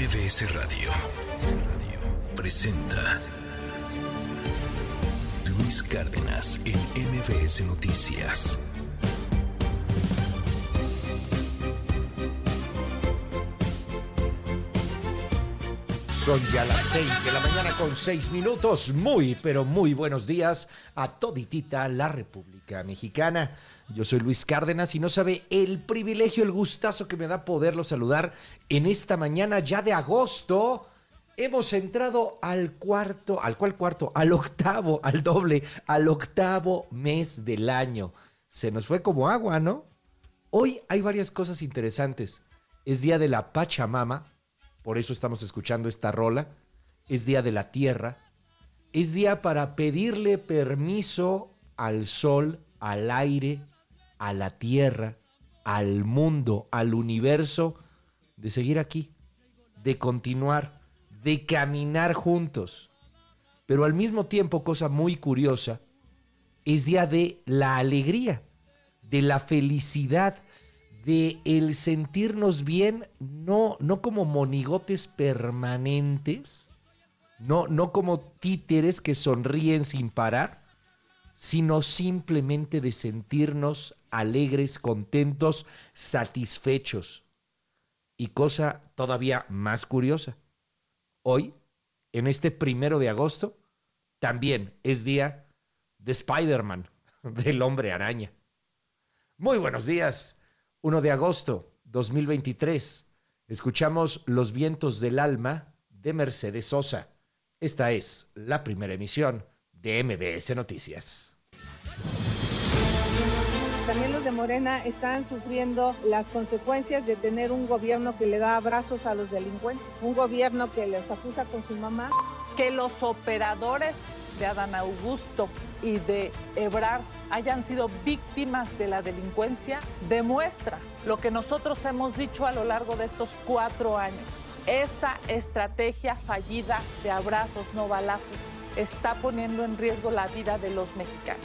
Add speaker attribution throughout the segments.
Speaker 1: MBS Radio presenta Luis Cárdenas en MBS Noticias.
Speaker 2: Son ya las seis de la mañana con seis minutos. Muy, pero muy buenos días a toditita la República Mexicana. Yo soy Luis Cárdenas y no sabe el privilegio, el gustazo que me da poderlo saludar en esta mañana ya de agosto. Hemos entrado al cuarto, al cual cuarto, al octavo, al doble, al octavo mes del año. Se nos fue como agua, ¿no? Hoy hay varias cosas interesantes. Es día de la Pachamama, por eso estamos escuchando esta rola. Es día de la tierra. Es día para pedirle permiso al sol, al aire, a la tierra, al mundo, al universo, de seguir aquí, de continuar, de caminar juntos. Pero al mismo tiempo, cosa muy curiosa, es día de la alegría, de la felicidad, de el sentirnos bien, no, no como monigotes permanentes, no, no como títeres que sonríen sin parar, sino simplemente de sentirnos alegres, contentos, satisfechos. Y cosa todavía más curiosa, hoy, en este primero de agosto, también es día de Spider-Man, del hombre araña. Muy buenos días, 1 de agosto 2023. Escuchamos Los vientos del alma de Mercedes Sosa. Esta es la primera emisión de MBS Noticias.
Speaker 3: También los de Morena están sufriendo las consecuencias de tener un gobierno que le da abrazos a los delincuentes, un gobierno que les acusa con su mamá.
Speaker 4: Que los operadores de Adán Augusto y de Ebrard hayan sido víctimas de la delincuencia demuestra lo que nosotros hemos dicho a lo largo de estos cuatro años. Esa estrategia fallida de abrazos, no balazos, está poniendo en riesgo la vida de los mexicanos.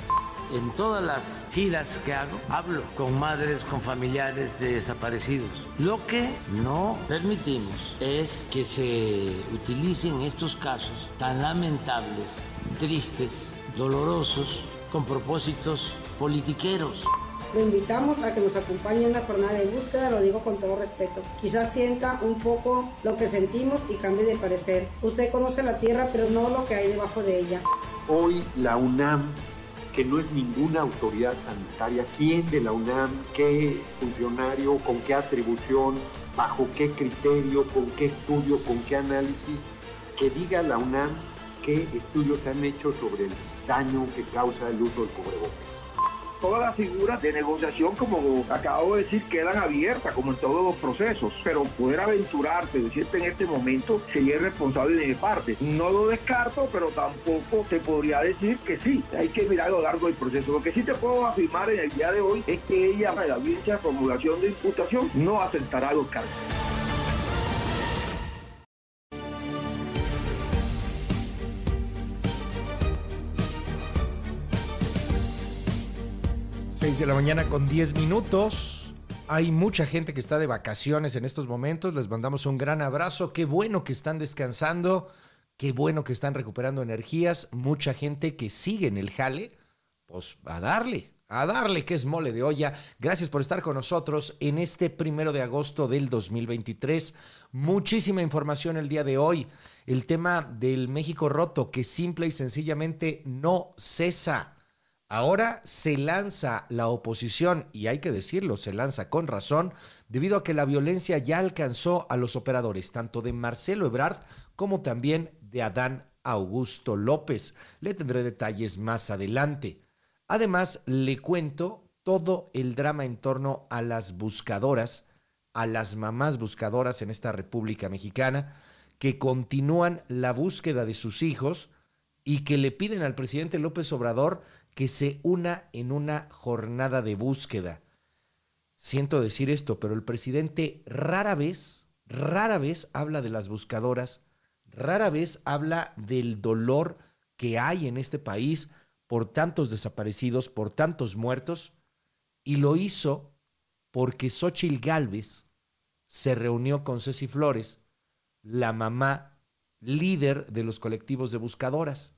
Speaker 5: En todas las giras que hago, hablo con madres, con familiares de desaparecidos. Lo que no permitimos es que se utilicen estos casos tan lamentables, tristes, dolorosos, con propósitos politiqueros.
Speaker 6: Lo invitamos a que nos acompañe en la jornada de búsqueda, lo digo con todo respeto. Quizás sienta un poco lo que sentimos y cambie de parecer. Usted conoce la tierra, pero no lo que hay debajo de ella.
Speaker 7: Hoy la UNAM que no es ninguna autoridad sanitaria, quién de la UNAM, qué funcionario, con qué atribución, bajo qué criterio, con qué estudio, con qué análisis, que diga la UNAM qué estudios se han hecho sobre el daño que causa el uso del cubrebocas
Speaker 8: todas las figuras de negociación, como acabo de decir, quedan abiertas, como en todos los procesos. Pero poder aventurarse, decirte en este momento, sería irresponsable de mi parte. No lo descarto, pero tampoco te podría decir que sí. Hay que mirar a lo largo del proceso. Lo que sí te puedo afirmar en el día de hoy es que ella, en la audiencia de formulación de imputación, no aceptará los cargos.
Speaker 2: 6 de la mañana con 10 minutos. Hay mucha gente que está de vacaciones en estos momentos. Les mandamos un gran abrazo. Qué bueno que están descansando. Qué bueno que están recuperando energías. Mucha gente que sigue en el jale. Pues a darle, a darle que es mole de olla. Gracias por estar con nosotros en este primero de agosto del 2023. Muchísima información el día de hoy. El tema del México roto que simple y sencillamente no cesa. Ahora se lanza la oposición, y hay que decirlo, se lanza con razón, debido a que la violencia ya alcanzó a los operadores, tanto de Marcelo Ebrard como también de Adán Augusto López. Le tendré detalles más adelante. Además, le cuento todo el drama en torno a las buscadoras, a las mamás buscadoras en esta República Mexicana, que continúan la búsqueda de sus hijos y que le piden al presidente López Obrador que se una en una jornada de búsqueda. Siento decir esto, pero el presidente rara vez, rara vez habla de las buscadoras, rara vez habla del dolor que hay en este país por tantos desaparecidos, por tantos muertos, y lo hizo porque Xochil Gálvez se reunió con Ceci Flores, la mamá líder de los colectivos de buscadoras.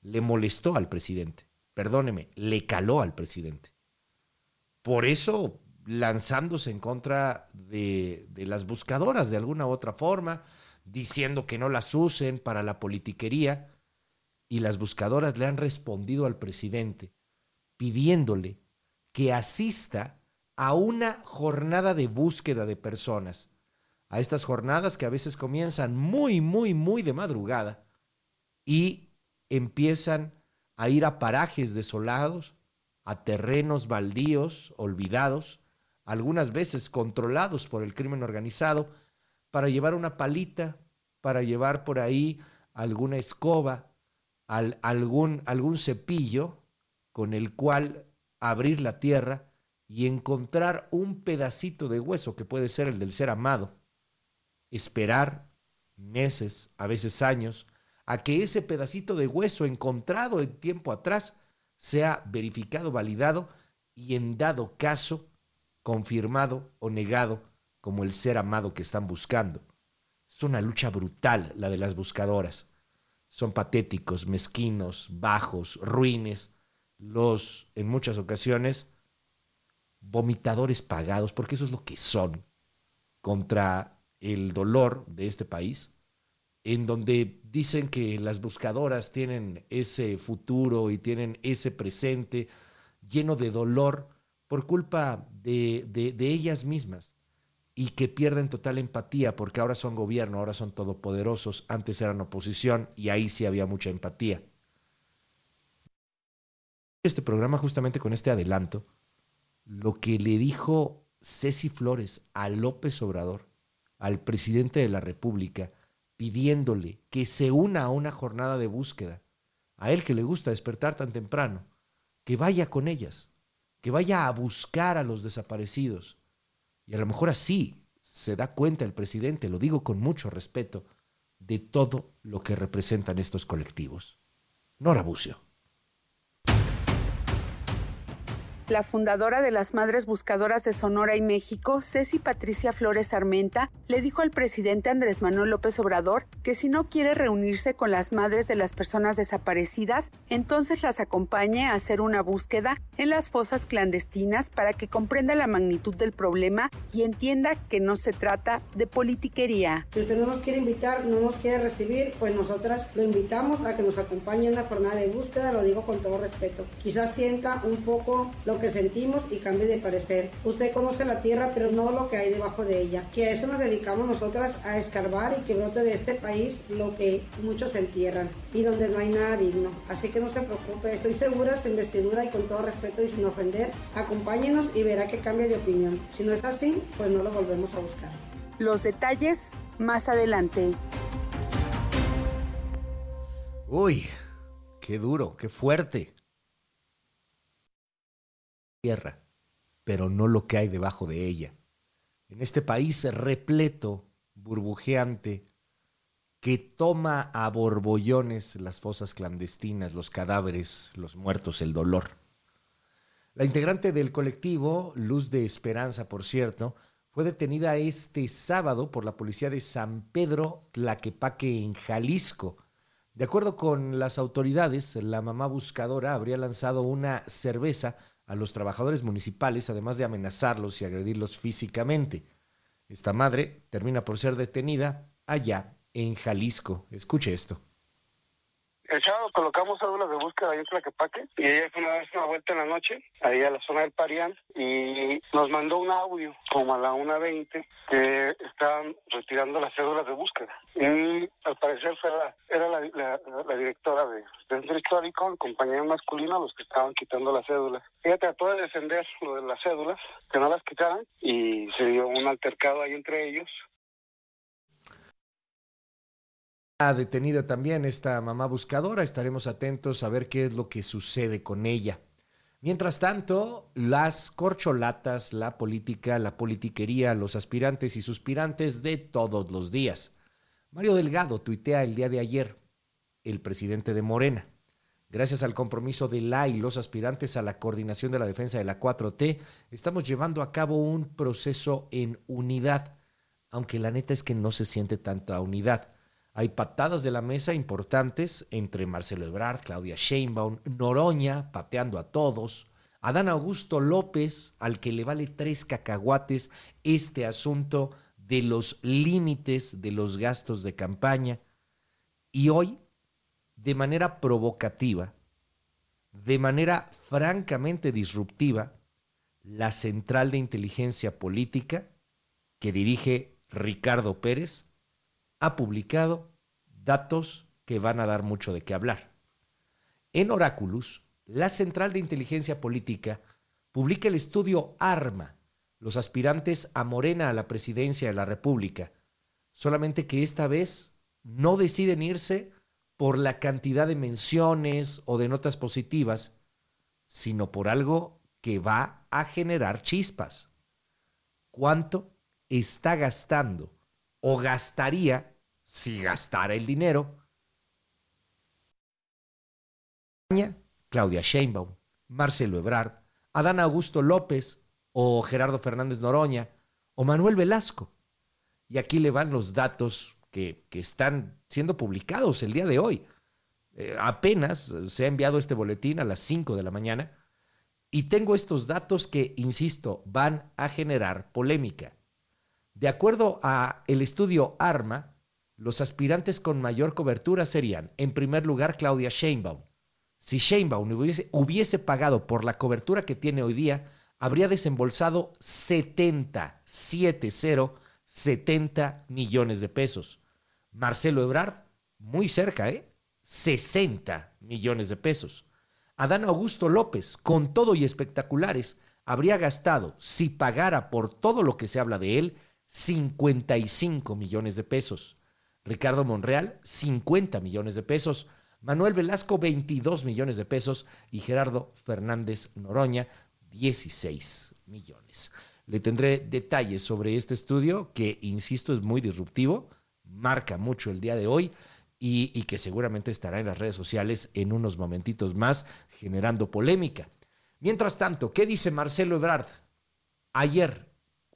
Speaker 2: Le molestó al presidente, perdóneme, le caló al presidente. Por eso lanzándose en contra de, de las buscadoras de alguna u otra forma, diciendo que no las usen para la politiquería, y las buscadoras le han respondido al presidente pidiéndole que asista a una jornada de búsqueda de personas, a estas jornadas que a veces comienzan muy, muy, muy de madrugada y empiezan a ir a parajes desolados, a terrenos baldíos, olvidados, algunas veces controlados por el crimen organizado, para llevar una palita, para llevar por ahí alguna escoba, al, algún, algún cepillo con el cual abrir la tierra y encontrar un pedacito de hueso que puede ser el del ser amado. Esperar meses, a veces años, a que ese pedacito de hueso encontrado en tiempo atrás sea verificado, validado y en dado caso confirmado o negado como el ser amado que están buscando. Es una lucha brutal la de las buscadoras. Son patéticos, mezquinos, bajos, ruines, los, en muchas ocasiones, vomitadores pagados, porque eso es lo que son, contra el dolor de este país, en donde dicen que las buscadoras tienen ese futuro y tienen ese presente lleno de dolor por culpa de, de, ellas mismas y que pierden total empatía porque ahora son gobierno, ahora son todopoderosos, antes eran oposición y ahí sí había mucha empatía. Este programa justamente con este adelanto, lo que le dijo Ceci Flores a López Obrador, al presidente de la República, pidiéndole que se una a una jornada de búsqueda, a él que le gusta despertar tan temprano, que vaya con ellas, que vaya a buscar a los desaparecidos. Y a lo mejor así se da cuenta el presidente, lo digo con mucho respeto, de todo lo que representan estos colectivos. Nora Bucio.
Speaker 9: La fundadora de las Madres Buscadoras de Sonora y México, Ceci Patricia Flores Armenta, le dijo al presidente Andrés Manuel López Obrador que si no quiere reunirse con las madres de las personas desaparecidas, entonces las acompañe a hacer una búsqueda en las fosas clandestinas para que comprenda la magnitud del problema y entienda que no se trata de politiquería.
Speaker 6: Si usted no nos quiere invitar, no nos quiere recibir, pues nosotras lo invitamos a que nos acompañe en la jornada de búsqueda, lo digo con todo respeto. Quizás sienta un poco lo que sentimos y cambie de parecer. Usted conoce la tierra, pero no lo que hay debajo de ella. Que a eso nos dedicamos nosotras, a escarbar y que brote de este país lo que muchos entierran y donde no hay nada digno. Así que no se preocupe, estoy segura, su investidura y con todo respeto y sin ofender, acompáñenos y verá que cambie de opinión. Si no es así, pues no lo volvemos a buscar.
Speaker 9: Los detalles más adelante.
Speaker 2: Uy, qué duro, qué fuerte tierra, pero no lo que hay debajo de ella. En este país repleto, burbujeante, que toma a borbollones las fosas clandestinas, los cadáveres, los muertos, el dolor. La integrante del colectivo, Luz de Esperanza, por cierto, fue detenida este sábado por la policía de San Pedro Tlaquepaque en Jalisco. De acuerdo con las autoridades, la mamá buscadora habría lanzado una cerveza a los trabajadores municipales, además de amenazarlos y agredirlos físicamente. Esta madre termina por ser detenida allá en Jalisco. Escuche esto.
Speaker 10: El sábado colocamos cédulas de búsqueda ahí en Tlaquepaque y ella fue una vez una vuelta en la noche, ahí a la zona del Parián, y nos mandó un audio como a la 1.20 que estaban retirando las cédulas de búsqueda. Y al parecer fue la, era la, directora de centro histórico, el compañero masculino, los que estaban quitando las cédulas. Ella trató de defender lo de las cédulas, que no las quitaran, y se dio un altercado ahí entre ellos.
Speaker 2: Detenida también esta mamá buscadora. Estaremos atentos a ver qué es lo que sucede con ella. Mientras tanto, las corcholatas, la política, la politiquería, los aspirantes y suspirantes de todos los días. Mario Delgado tuitea el día de ayer, el presidente de Morena. Gracias al compromiso de la y los aspirantes a la coordinación de la defensa de la 4T, estamos llevando a cabo un proceso en unidad aunque la neta es que no se siente tanta unidad. Hay patadas de la mesa importantes entre Marcelo Ebrard, Claudia Sheinbaum, Noroña pateando a todos, Adán Augusto López, al que le vale tres cacahuates este asunto de los límites de los gastos de campaña. Y hoy, de manera provocativa, de manera francamente disruptiva, la Central de Inteligencia Política, que dirige Ricardo Pérez, ha publicado datos que van a dar mucho de qué hablar. En Oráculos, la Central de Inteligencia Política publica el estudio ARMA, los aspirantes a Morena a la presidencia de la República, solamente que esta vez no deciden irse por la cantidad de menciones o de notas positivas, sino por algo que va a generar chispas. ¿Cuánto está gastando o gastaría si gastara el dinero. Claudia Sheinbaum, Marcelo Ebrard, Adán Augusto López o Gerardo Fernández Noroña o Manuel Velasco. Y aquí le van los datos que, están siendo publicados el día de hoy. Eh, apenas se ha enviado este boletín a las 5 de la mañana y tengo estos datos que, insisto, van a generar polémica. De acuerdo a el estudio ARMA, los aspirantes con mayor cobertura serían, en primer lugar, Claudia Sheinbaum. Si Sheinbaum hubiese, hubiese pagado por la cobertura que tiene hoy día, habría desembolsado 70, 70, 70 millones de pesos. Marcelo Ebrard, muy cerca, ¿eh? 60 millones de pesos. Adán Augusto López, con todo y espectaculares, habría gastado, si pagara por todo lo que se habla de él, 55 millones de pesos. Ricardo Monreal, 50 millones de pesos. Manuel Velasco, 22 millones de pesos. Y Gerardo Fernández Noroña, 16 millones. Le tendré detalles sobre este estudio que, insisto, es muy disruptivo, marca mucho el día de hoy y, y, que seguramente estará en las redes sociales en unos momentitos más generando polémica. Mientras tanto, ¿qué dice Marcelo Ebrard? Ayer,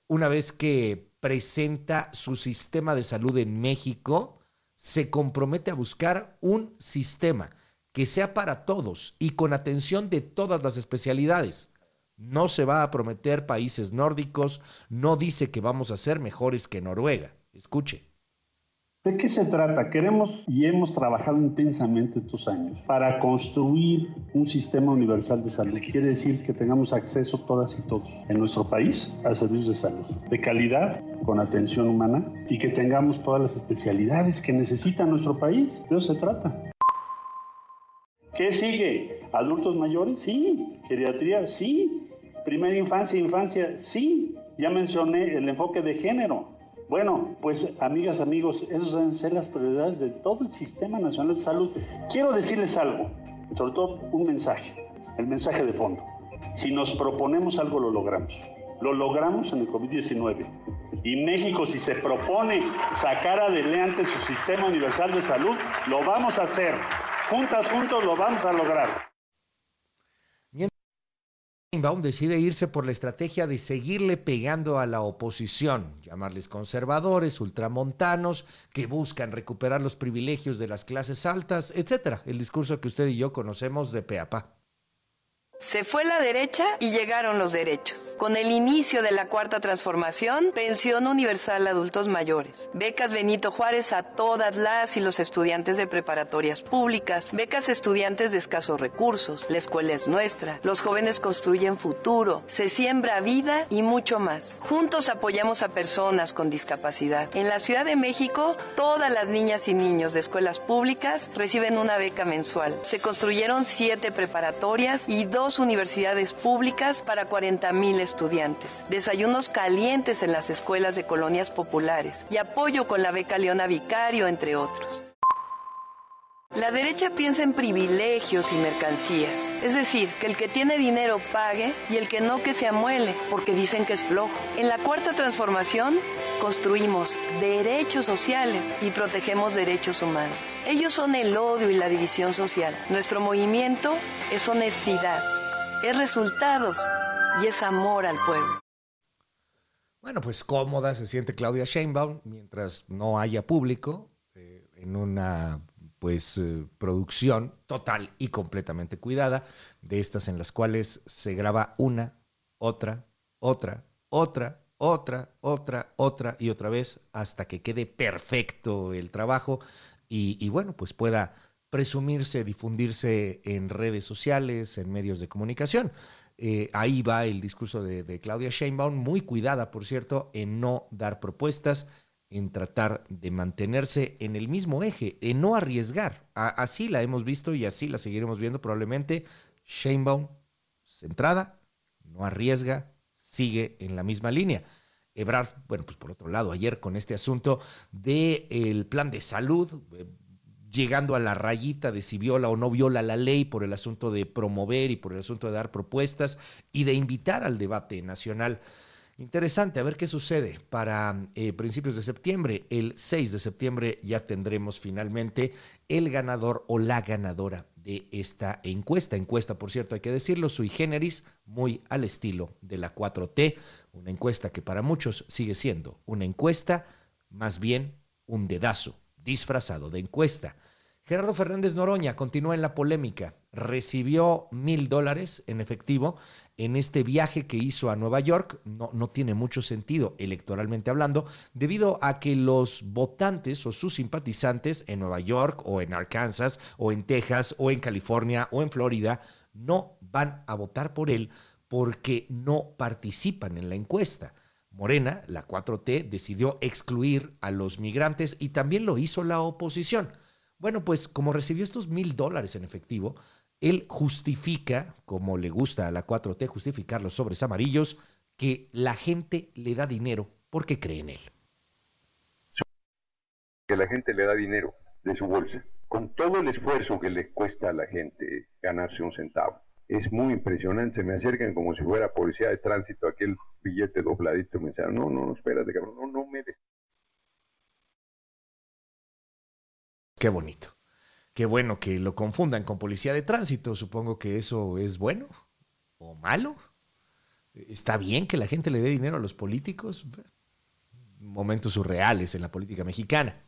Speaker 2: una vez que presenta su sistema de salud en México, se compromete a buscar un sistema que sea para todos y con atención de todas las especialidades. No se va a prometer países nórdicos, no dice que vamos a ser mejores que Noruega. Escuche.
Speaker 11: ¿De qué se trata? Queremos y hemos trabajado intensamente estos años para construir un sistema universal de salud. Quiere decir que tengamos acceso todas y todos en nuestro país a servicios de salud de calidad, con atención humana y que tengamos todas las especialidades que necesita nuestro país. De eso se trata. ¿Qué sigue? ¿Adultos mayores? Sí. ¿Geriatría? Sí. ¿Primera infancia, infancia? Sí. Ya mencioné el enfoque de género. Bueno, pues amigas, amigos, esas deben ser las prioridades de todo el Sistema Nacional de Salud. Quiero decirles algo, sobre todo un mensaje, el mensaje de fondo. Si nos proponemos algo, lo logramos. Lo logramos en el COVID-19. Y México, si se propone sacar adelante su sistema universal de salud, lo vamos a hacer. Juntas, juntos, lo vamos a lograr.
Speaker 2: Baum decide irse por la estrategia de seguirle pegando a la oposición, llamarles conservadores, ultramontanos, que buscan recuperar los privilegios de las clases altas, etcétera. El discurso que usted y yo conocemos de Peapa.
Speaker 12: Se fue la derecha y llegaron los derechos. Con el inicio de la cuarta transformación, pensión universal a adultos mayores, becas Benito Juárez a todas las y los estudiantes de preparatorias públicas, becas estudiantes de escasos recursos, la escuela es nuestra, los jóvenes construyen futuro, se siembra vida y mucho más. Juntos apoyamos a personas con discapacidad. En la Ciudad de México, todas las niñas y niños de escuelas públicas reciben una beca mensual. Se construyeron siete preparatorias y dos universidades públicas para 40.000 estudiantes, desayunos calientes en las escuelas de colonias populares y apoyo con la beca Leona Vicario, entre otros. La derecha piensa en privilegios y mercancías, es decir, que el que tiene dinero pague y el que no que se amuele, porque dicen que es flojo. En la cuarta transformación construimos derechos sociales y protegemos derechos humanos. Ellos son el odio y la división social. Nuestro movimiento es honestidad, es resultados y es amor al pueblo.
Speaker 2: Bueno, pues cómoda se siente Claudia Sheinbaum mientras no haya público eh, en una pues eh, producción total y completamente cuidada de estas en las cuales se graba una, otra, otra, otra, otra, otra, otra y otra vez hasta que quede perfecto el trabajo y, bueno, pues pueda presumirse, difundirse en redes sociales, en medios de comunicación. Eh, ahí va el discurso de, Claudia Sheinbaum, muy cuidada, por cierto, en no dar propuestas, en tratar de mantenerse en el mismo eje, en no arriesgar. así la hemos visto y así la seguiremos viendo probablemente. Sheinbaum, centrada, no arriesga, sigue en la misma línea. Ebrard, bueno, pues por otro lado, ayer con este asunto del plan de salud, eh, llegando a la rayita de si viola o no viola la ley por el asunto de promover y por el asunto de dar propuestas y de invitar al debate nacional. Interesante, a ver qué sucede para eh, principios de septiembre. El 6 de septiembre ya tendremos finalmente el ganador o la ganadora de esta encuesta. Encuesta, por cierto, hay que decirlo, sui generis, muy al estilo de la 4T. Una encuesta que para muchos sigue siendo una encuesta, más bien un dedazo disfrazado de encuesta. Gerardo Fernández Noroña continúa en la polémica. Recibió mil dólares en efectivo en este viaje que hizo a Nueva York. No, no tiene mucho sentido electoralmente hablando, debido a que los votantes o sus simpatizantes en Nueva York o en Arkansas o en Texas o en California o en Florida no van a votar por él porque no participan en la encuesta. Morena, la 4T, decidió excluir a los migrantes y también lo hizo la oposición. Bueno, pues como recibió estos mil dólares en efectivo, él justifica, como le gusta a la 4T justificar los sobres amarillos, que la gente le da dinero porque cree en él.
Speaker 13: Que la gente le da dinero de su bolsa, con todo el esfuerzo que le cuesta a la gente ganarse un centavo es muy impresionante. Se me acercan como si fuera policía de tránsito, aquel billete dobladito. Me dicen, no, no, no, espérate, cabrón, no, no me des.
Speaker 2: Qué bonito. Qué bueno que lo confundan con policía de tránsito. Supongo que eso es bueno o malo. ¿Está bien que la gente le dé dinero a los políticos? Momentos surreales en la política mexicana.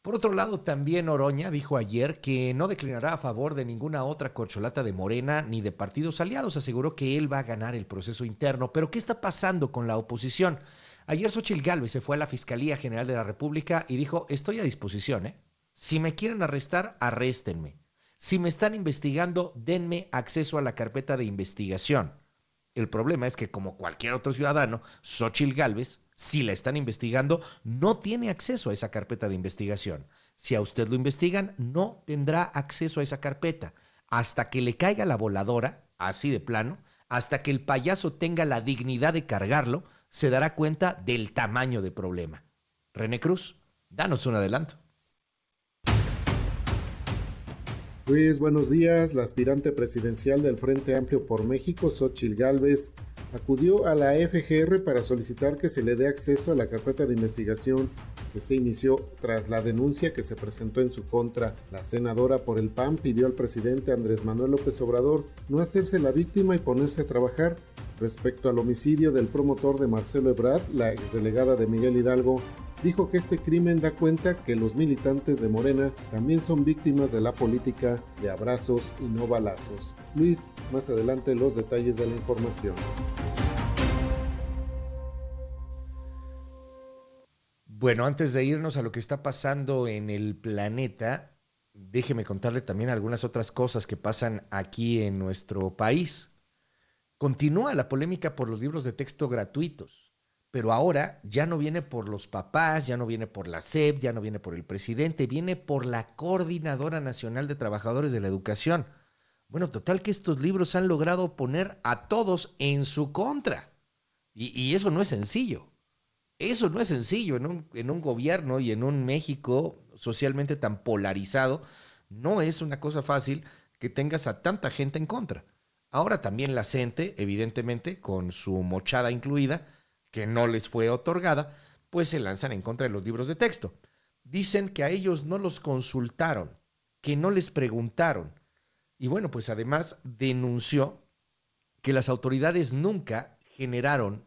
Speaker 2: Por otro lado, también Oroña dijo ayer que no declinará a favor de ninguna otra corcholata de Morena ni de partidos aliados. Aseguró que él va a ganar el proceso interno. Pero ¿qué está pasando con la oposición? Ayer Xochil Gálvez se fue a la Fiscalía General de la República y dijo, estoy a disposición, ¿eh? Si me quieren arrestar, arréstenme. Si me están investigando, denme acceso a la carpeta de investigación. El problema es que, como cualquier otro ciudadano, Xochil Gálvez, si la están investigando, no tiene acceso a esa carpeta de investigación. Si a usted lo investigan, no tendrá acceso a esa carpeta. Hasta que le caiga la voladora, así de plano, hasta que el payaso tenga la dignidad de cargarlo, se dará cuenta del tamaño del problema. René Cruz, danos un adelanto.
Speaker 14: Luis, buenos días. La aspirante presidencial del Frente Amplio por México, Xochil Gálvez, acudió a la FGR para solicitar que se le dé acceso a la carpeta de investigación que se inició tras la denuncia que se presentó en su contra. La senadora por el PAN pidió al presidente Andrés Manuel López Obrador no hacerse la víctima y ponerse a trabajar. Respecto al homicidio del promotor de Marcelo Ebrard, la exdelegada de Miguel Hidalgo dijo que este crimen da cuenta que los militantes de Morena también son víctimas de la política de abrazos y no balazos. Luis, más adelante los detalles de la información.
Speaker 2: Bueno, antes de irnos a lo que está pasando en el planeta, déjeme contarle también algunas otras cosas que pasan aquí en nuestro país. Continúa la polémica por los libros de texto gratuitos pero ahora ya no viene por los papás, ya no viene por la SEP, ya no viene por el presidente, viene por la Coordinadora Nacional de Trabajadores de la Educación. Bueno, total que estos libros han logrado poner a todos en su contra. Y, eso no es sencillo. Eso no es sencillo en un, en un gobierno y en un México socialmente tan polarizado. No es una cosa fácil que tengas a tanta gente en contra. Ahora también la gente, evidentemente, con su mochada incluida, que no les fue otorgada, pues se lanzan en contra de los libros de texto. Dicen que a ellos no los consultaron, que no les preguntaron. Y bueno, pues además denunció que las autoridades nunca generaron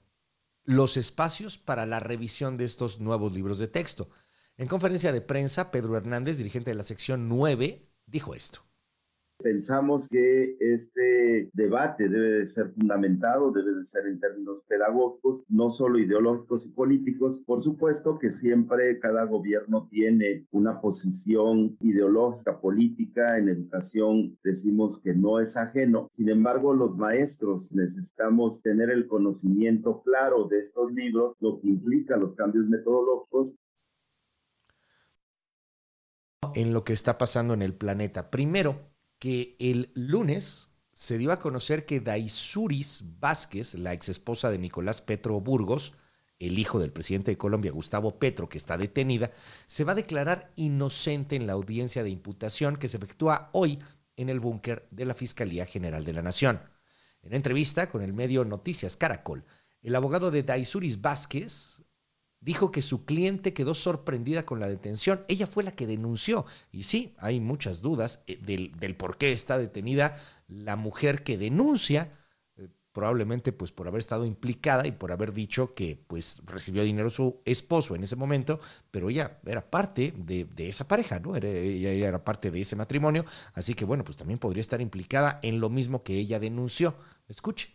Speaker 2: los espacios para la revisión de estos nuevos libros de texto. En conferencia de prensa, Pedro Hernández, dirigente de la sección 9, dijo esto.
Speaker 15: Pensamos que este debate debe de ser fundamentado, debe de ser en términos pedagógicos, no solo ideológicos y políticos. Por supuesto que siempre cada gobierno tiene una posición ideológica, política. En educación decimos que no es ajeno. Sin embargo, los maestros necesitamos tener el conocimiento claro de estos libros, lo que implica los cambios metodológicos
Speaker 2: en lo que está pasando en el planeta. Primero, que el lunes se dio a conocer que Daisuris Vázquez, la ex esposa de Nicolás Petro Burgos, el hijo del presidente de Colombia, Gustavo Petro, que está detenida, se va a declarar inocente en la audiencia de imputación que se efectúa hoy en el búnker de la Fiscalía General de la Nación. En entrevista con el medio Noticias Caracol, el abogado de Daisuris Vázquez dijo que su cliente quedó sorprendida con la detención. Ella fue la que denunció. Y sí, hay muchas dudas eh, del, por qué está detenida la mujer que denuncia, eh, probablemente pues por haber estado implicada y por haber dicho que pues recibió dinero su esposo en ese momento, pero ella era parte de, esa pareja, ¿no? ella, ella era parte de ese matrimonio, así que bueno, pues también podría estar implicada en lo mismo que ella denunció. Escuche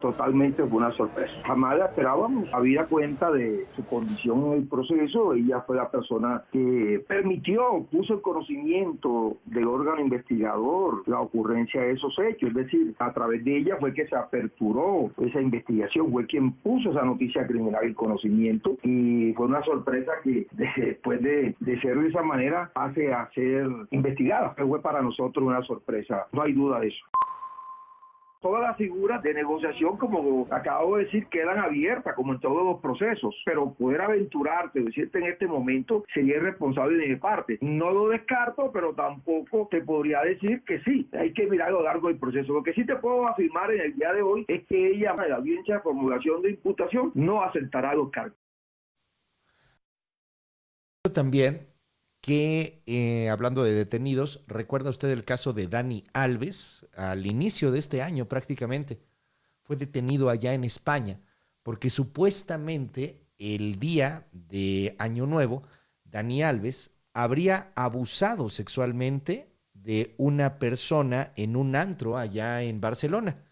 Speaker 8: totalmente fue una sorpresa. Jamás la esperábamos. Habida cuenta de su condición en el proceso, ella fue la persona que permitió, puso el conocimiento del órgano investigador la ocurrencia de esos hechos. Es decir, a través de ella fue que se aperturó esa investigación, fue quien puso esa noticia criminal en conocimiento y fue una sorpresa que después de, de ser de esa manera pase a ser investigada. Fue para nosotros una sorpresa, no hay duda de eso. Todas las figuras de negociación, como acabo de decir, quedan abiertas, como en todos los procesos, pero poder aventurarte, decirte en este momento, sería irresponsable de mi parte. No lo descarto, pero tampoco te podría decir que sí. Hay que mirar a lo largo del proceso. Lo que sí te puedo afirmar en el día de hoy es que ella, en la audiencia de formulación de imputación, no aceptará los cargos.
Speaker 2: También que, eh, hablando de detenidos, recuerda usted el caso de Dani Alves, al inicio de este año prácticamente, fue detenido allá en España, porque supuestamente el día de Año Nuevo, Dani Alves habría abusado sexualmente de una persona en un antro allá en Barcelona.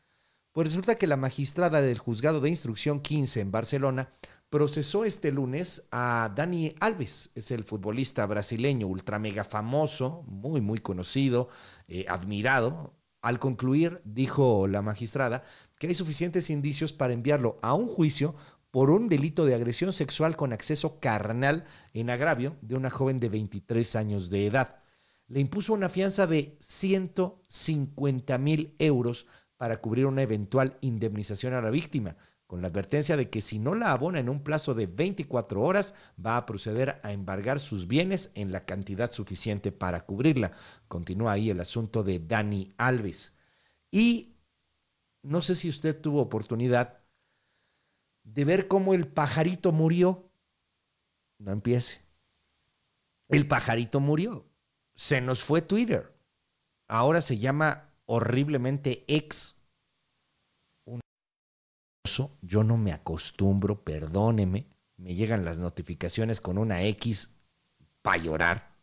Speaker 2: Pues resulta que la magistrada del juzgado de instrucción 15 en Barcelona procesó este lunes a Dani Alves, es el futbolista brasileño ultra mega famoso, muy, muy conocido, eh, admirado. Al concluir, dijo la magistrada, que hay suficientes indicios para enviarlo a un juicio por un delito de agresión sexual con acceso carnal en agravio de una joven de 23 años de edad. Le impuso una fianza de 150 mil euros para cubrir una eventual indemnización a la víctima, con la advertencia de que si no la abona en un plazo de 24 horas, va a proceder a embargar sus bienes en la cantidad suficiente para cubrirla. Continúa ahí el asunto de Dani Alves. Y no sé si usted tuvo oportunidad de ver cómo el pajarito murió. No empiece. El pajarito murió. Se nos fue Twitter. Ahora se llama horriblemente ex yo no me acostumbro, perdóneme, me llegan las notificaciones con una X para llorar,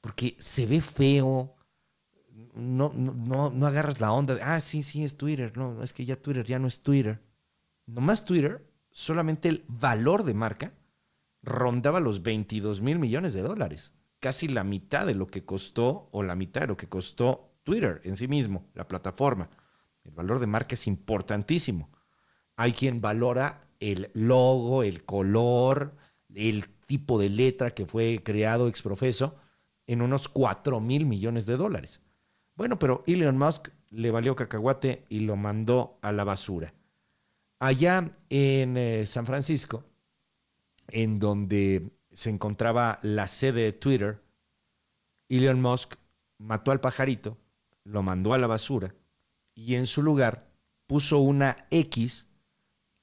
Speaker 2: porque se ve feo, no, no, no agarras la onda de, ah, sí, sí, es Twitter, no, es que ya Twitter ya no es Twitter. Nomás Twitter, solamente el valor de marca rondaba los 22 mil millones de dólares, casi la mitad de lo que costó o la mitad de lo que costó Twitter en sí mismo, la plataforma. El valor de marca es importantísimo. Hay quien valora el logo, el color, el tipo de letra que fue creado ex profeso en unos 4 mil millones de dólares. Bueno, pero Elon Musk le valió cacahuate y lo mandó a la basura. Allá en eh, San Francisco, en donde se encontraba la sede de Twitter, Elon Musk mató al pajarito, lo mandó a la basura y en su lugar puso una X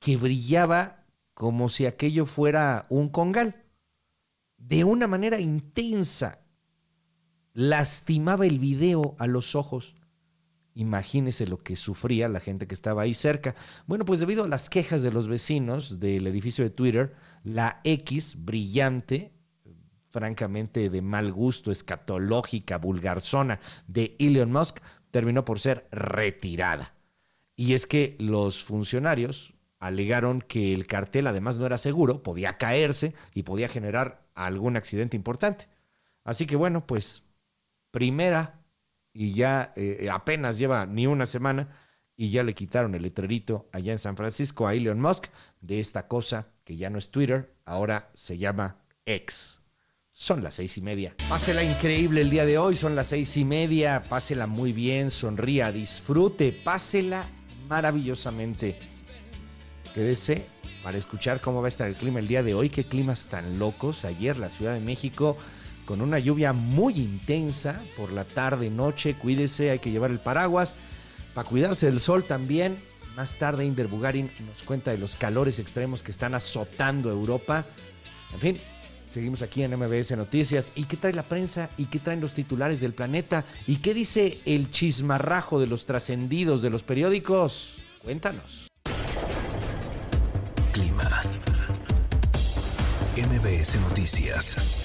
Speaker 2: que brillaba como si aquello fuera un congal. De una manera intensa, lastimaba el video a los ojos Imagínese lo que sufría la gente que estaba ahí cerca. Bueno, pues debido a las quejas de los vecinos del edificio de Twitter, la X brillante, francamente de mal gusto, escatológica, vulgarzona de Elon Musk, terminó por ser retirada. Y es que los funcionarios alegaron que el cartel además no era seguro, podía caerse y podía generar algún accidente importante. Así que bueno, pues primera y ya eh, apenas lleva ni una semana y ya le quitaron el letrerito allá en San Francisco a Elon Musk de esta cosa que ya no es Twitter, ahora se llama X. Son las seis y media. Pásela increíble el día de hoy, son las seis y media. Pásela muy bien, sonría, disfrute, pásela maravillosamente. Quédese para escuchar cómo va a estar el clima el día de hoy. Qué climas tan locos. Ayer la Ciudad de México con una lluvia muy intensa por la tarde noche. Cuídese, hay que llevar el paraguas para cuidarse del sol también. Más tarde Inder Bugarin nos cuenta de los calores extremos que están azotando Europa. En fin, seguimos aquí en MBS Noticias. ¿Y qué trae la prensa? ¿Y qué traen los titulares del planeta? ¿Y qué dice el chismarrajo de los trascendidos de los periódicos? Cuéntanos.
Speaker 1: Clima. MBS Noticias.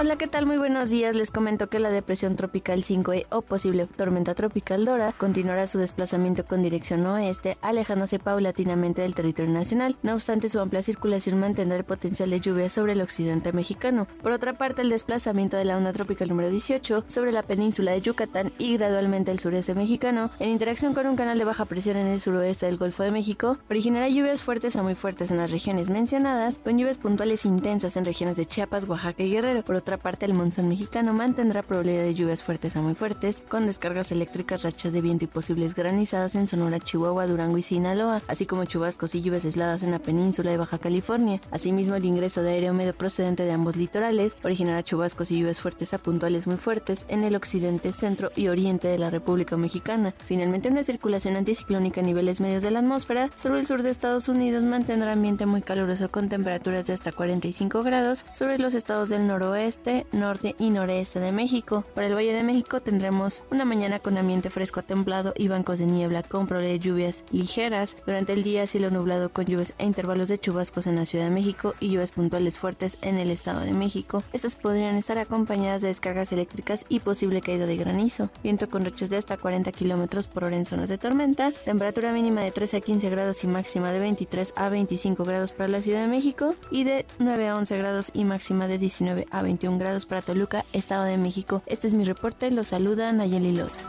Speaker 16: Hola, ¿qué tal? Muy buenos días. Les comento que la depresión tropical 5E o posible tormenta tropical Dora continuará su desplazamiento con dirección oeste, alejándose paulatinamente del territorio nacional. No obstante, su amplia circulación mantendrá el potencial de lluvia sobre el occidente mexicano. Por otra parte, el desplazamiento de la onda tropical número 18 sobre la península de Yucatán y gradualmente el sureste mexicano, en interacción con un canal de baja presión en el suroeste del Golfo de México, originará lluvias fuertes a muy fuertes en las regiones mencionadas, con lluvias puntuales intensas en regiones de Chiapas, Oaxaca y Guerrero. Por otra parte, el monzón mexicano mantendrá probabilidad de lluvias fuertes a muy fuertes, con descargas eléctricas, rachas de viento y posibles granizadas en Sonora, Chihuahua, Durango y Sinaloa, así como chubascos y lluvias aisladas en la península de Baja California. Asimismo, el ingreso de aire húmedo procedente de ambos litorales originará chubascos y lluvias fuertes a puntuales muy fuertes en el occidente, centro y oriente de la República Mexicana. Finalmente, una circulación anticiclónica a niveles medios de la atmósfera sobre el sur de Estados Unidos mantendrá ambiente muy caluroso con temperaturas de hasta 45 grados sobre los estados del noroeste, norte y noreste de México. Para el Valle de México tendremos una mañana con ambiente fresco a templado y bancos de niebla con probabilidad de lluvias ligeras. Durante el día cielo nublado con lluvias e intervalos de chubascos en la Ciudad de México y lluvias puntuales fuertes en el Estado de México. Estas podrían estar acompañadas de descargas eléctricas y posible caída de granizo. Viento con rachas de hasta 40 km por hora en zonas de tormenta. Temperatura mínima de 13 a 15 grados y máxima de 23 a 25 grados para la Ciudad de México y de 9 a 11 grados y máxima de 19 a 21 grados para Toluca, Estado de México. Este es mi reporte, los saluda Nayeli Loza.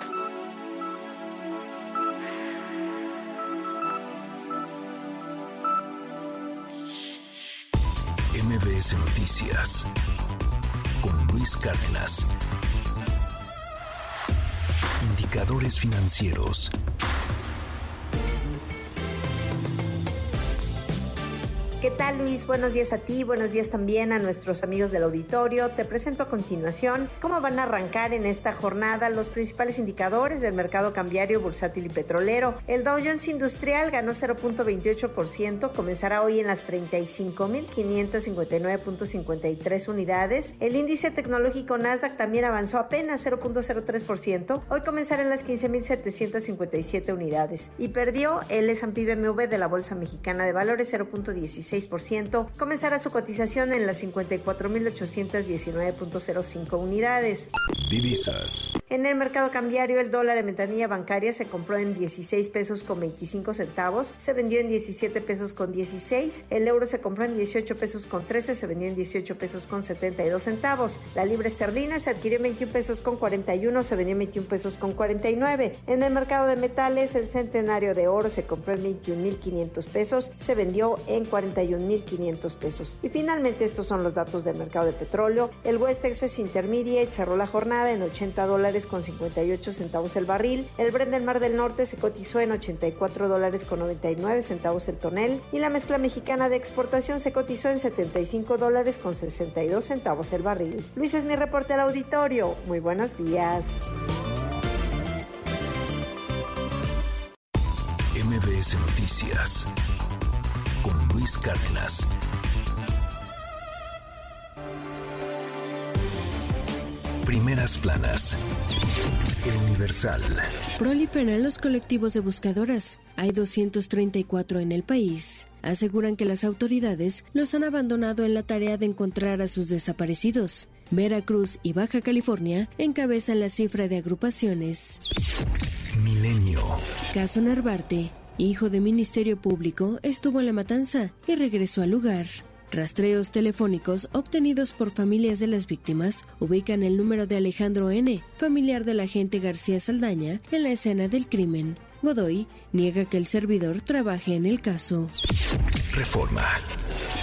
Speaker 1: MBS Noticias con Luis Cárdenas. Indicadores financieros.
Speaker 17: ¿Qué tal Luis? Buenos días a ti, buenos días también a nuestros amigos del auditorio. Te presento a continuación cómo van a arrancar en esta jornada los principales indicadores del mercado cambiario, bursátil y petrolero. El Dow Jones Industrial ganó 0.28%, comenzará hoy en las 35.559.53 unidades. El índice tecnológico Nasdaq también avanzó apenas 0.03%, hoy comenzará en las 15.757 unidades y perdió el S&P BMW de la Bolsa Mexicana de Valores 0.16 comenzará su cotización en las 54.819.05 unidades.
Speaker 1: Divisas.
Speaker 17: En el mercado cambiario, el dólar en ventanilla bancaria se compró en 16 pesos con 25 centavos, se vendió en 17 pesos con 16, el euro se compró en 18 pesos con 13, se vendió en 18 pesos con 72 centavos, la libra esterlina se adquirió en 21 pesos con 41, se vendió en 21 pesos con 49. En el mercado de metales, el centenario de oro se compró en 21.500 pesos, se vendió en 41.500 pesos. Y finalmente estos son los datos del mercado de petróleo. El West Texas Intermediate cerró la jornada en 80 dólares con 58 centavos el barril. El Brent del Mar del Norte se cotizó en 84 dólares con 99 centavos el tonel. Y la mezcla mexicana de exportación se cotizó en 75 dólares con 62 centavos el barril. Luis es mi reporte al auditorio. Muy buenos días.
Speaker 1: MBS Noticias Luis Cárdenas. Primeras planas. El Universal.
Speaker 18: Proliferan los colectivos de buscadoras. Hay 234 en el país. Aseguran que las autoridades los han abandonado en la tarea de encontrar a sus desaparecidos. Veracruz y Baja California encabezan la cifra de agrupaciones.
Speaker 1: Milenio.
Speaker 18: Caso Narvarte, hijo de Ministerio Público, estuvo en la matanza y regresó al lugar. Rastreos telefónicos obtenidos por familias de las víctimas ubican el número de Alejandro N., familiar del agente García Saldaña, en la escena del crimen. Godoy niega que el servidor trabaje en el caso.
Speaker 1: Reforma.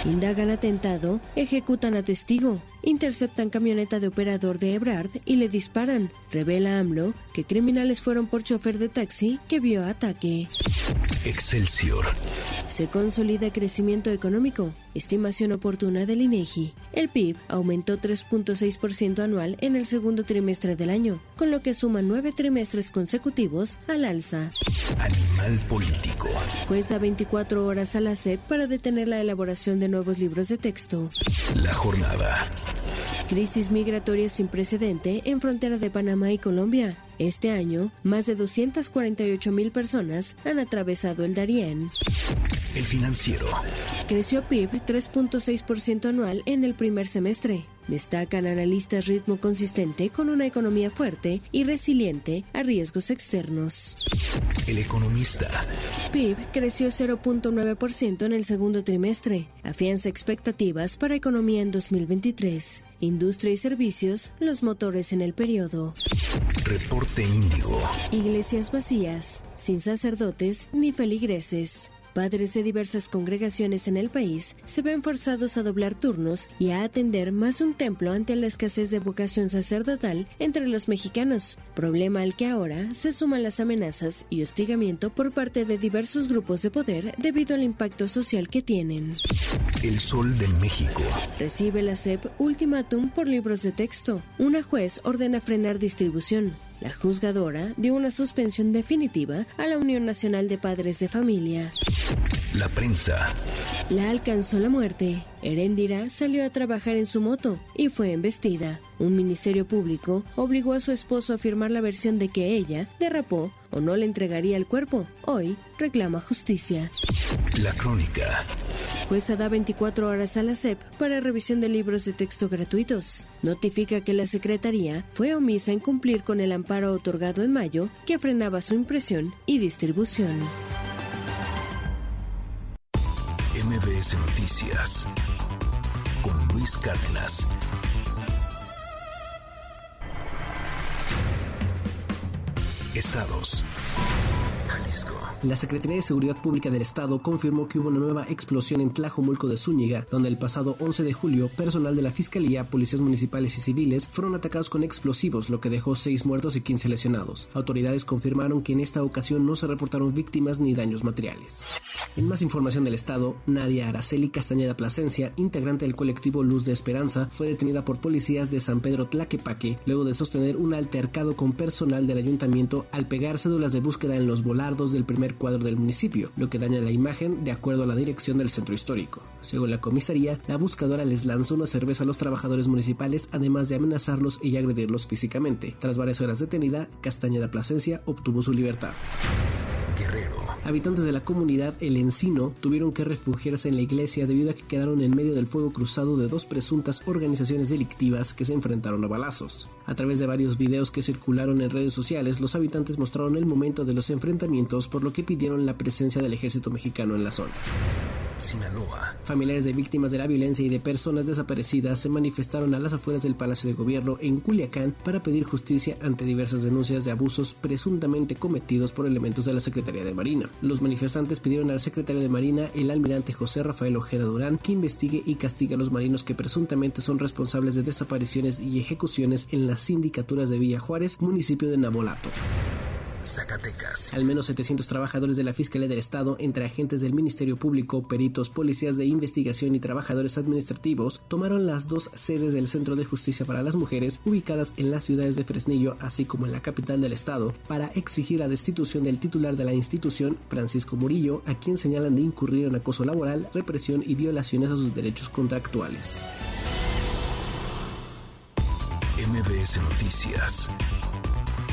Speaker 18: Indagan atentado, ejecutan a testigo, interceptan camioneta de operador de Ebrard y le disparan. Revela AMLO que criminales fueron por chofer de taxi que vio ataque.
Speaker 1: Excelsior.
Speaker 18: Se consolida crecimiento económico. Estimación oportuna del INEGI. El PIB aumentó 3.6% anual en el segundo trimestre del año, con lo que suma nueve trimestres consecutivos al alza.
Speaker 1: Animal político.
Speaker 18: Juez da 24 horas a la SEP para detener la elaboración de nuevos libros de texto.
Speaker 1: La jornada.
Speaker 18: Crisis migratoria sin precedente en frontera de Panamá y Colombia. Este año, más de 248 mil personas han atravesado el Darién.
Speaker 1: El financiero.
Speaker 18: Creció PIB 3.6% anual en el primer semestre. Destacan analistas ritmo consistente con una economía fuerte y resiliente a riesgos externos.
Speaker 1: El economista.
Speaker 18: PIB creció 0.9% en el segundo trimestre. Afianza expectativas para economía en 2023. Industria y servicios, los motores en el periodo.
Speaker 1: Reporte Índigo.
Speaker 18: Iglesias vacías, sin sacerdotes ni feligreses. Padres de diversas congregaciones en el país se ven forzados a doblar turnos y a atender más un templo ante la escasez de vocación sacerdotal entre los mexicanos, problema al que ahora se suman las amenazas y hostigamiento por parte de diversos grupos de poder debido al impacto social que tienen.
Speaker 1: El Sol de México.
Speaker 18: Recibe la SEP ultimátum por libros de texto. Una juez ordena frenar distribución. La juzgadora dio una suspensión definitiva a la Unión Nacional de Padres de Familia.
Speaker 1: La prensa.
Speaker 18: La alcanzó la muerte. Heréndira salió a trabajar en su moto y fue embestida. Un ministerio público obligó a su esposo a firmar la versión de que ella derrapó o no le entregaría el cuerpo. Hoy reclama justicia.
Speaker 1: La crónica.
Speaker 18: Jueza da 24 horas a la SEP para revisión de libros de texto gratuitos. Notifica que la Secretaría fue omisa en cumplir con el amparo otorgado en mayo que frenaba su impresión y distribución.
Speaker 1: MBS Noticias con Luis Cárdenas. Estados. Jalisco.
Speaker 19: La Secretaría de Seguridad Pública del Estado confirmó que hubo una nueva explosión en Tlajomulco de Zúñiga, donde el pasado 11 de julio, personal de la Fiscalía, policías municipales y civiles fueron atacados con explosivos, lo que dejó 6 muertos y 15 lesionados. Autoridades confirmaron que en esta ocasión no se reportaron víctimas ni daños materiales. En más información del Estado, Nadia Araceli Castañeda Plasencia, integrante del colectivo Luz de Esperanza, fue detenida por policías de San Pedro Tlaquepaque luego de sostener un altercado con personal del ayuntamiento al pegar cédulas de búsqueda en los volardos del primer cuadro del municipio, lo que daña la imagen de acuerdo a la dirección del centro histórico. Según la comisaría, la buscadora les lanzó una cerveza a los trabajadores municipales, además de amenazarlos y agredirlos físicamente. Tras varias horas detenida, Castañeda Plasencia obtuvo su libertad.
Speaker 1: Guerrero.
Speaker 19: Habitantes de la comunidad El Encino tuvieron que refugiarse en la iglesia debido a que quedaron en medio del fuego cruzado de dos presuntas organizaciones delictivas que se enfrentaron a balazos. A través de varios videos que circularon en redes sociales, los habitantes mostraron el momento de los enfrentamientos, por lo que pidieron la presencia del ejército mexicano en la zona.
Speaker 1: Sinaloa.
Speaker 19: Familiares de víctimas de la violencia y de personas desaparecidas se manifestaron a las afueras del Palacio de Gobierno en Culiacán para pedir justicia ante diversas denuncias de abusos presuntamente cometidos por elementos de la Secretaría de Marina. Los manifestantes pidieron al secretario de Marina, el almirante José Rafael Ojeda Durán, que investigue y castigue a los marinos que presuntamente son responsables de desapariciones y ejecuciones en las sindicaturas de Villa Juárez, municipio de Nabolato.
Speaker 1: Zacatecas.
Speaker 19: Al menos 700 trabajadores de la Fiscalía del Estado, entre agentes del Ministerio Público, peritos, policías de investigación y trabajadores administrativos, tomaron las dos sedes del Centro de Justicia para las Mujeres, ubicadas en las ciudades de Fresnillo, así como en la capital del Estado, para exigir la destitución del titular de la institución, Francisco Murillo, a quien señalan de incurrir en acoso laboral, represión y violaciones a sus derechos contractuales.
Speaker 1: MBS Noticias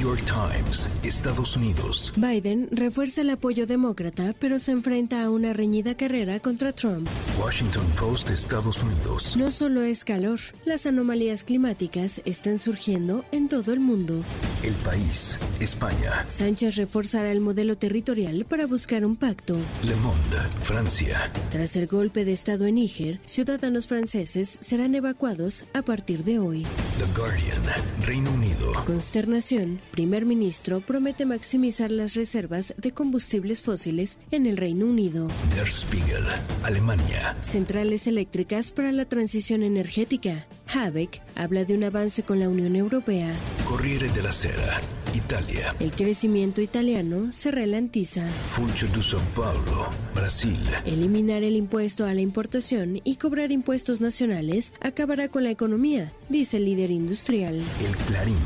Speaker 1: New York Times, Estados Unidos.
Speaker 18: Biden refuerza el apoyo demócrata, pero se enfrenta a una reñida carrera contra Trump.
Speaker 1: Washington Post, Estados Unidos.
Speaker 18: No solo es calor, las anomalías climáticas están surgiendo en todo el mundo.
Speaker 1: El país, España.
Speaker 18: Sánchez reforzará el modelo territorial para buscar un pacto.
Speaker 1: Le Monde, Francia.
Speaker 18: Tras el golpe de Estado en Níger, ciudadanos franceses serán evacuados a partir de hoy.
Speaker 1: The Guardian, Reino Unido.
Speaker 18: Consternación, primer ministro promete maximizar las reservas de combustibles fósiles en el Reino Unido.
Speaker 1: Der Spiegel, Alemania.
Speaker 18: Centrales eléctricas para la transición energética. Habeck habla de un avance con la Unión Europea.
Speaker 1: Corriere della Sera, Italia.
Speaker 18: El crecimiento italiano se ralentiza.
Speaker 1: Funcho de São Paulo, Brasil.
Speaker 18: Eliminar el impuesto a la importación y cobrar impuestos nacionales acabará con la economía, dice el líder industrial.
Speaker 1: El Clarín,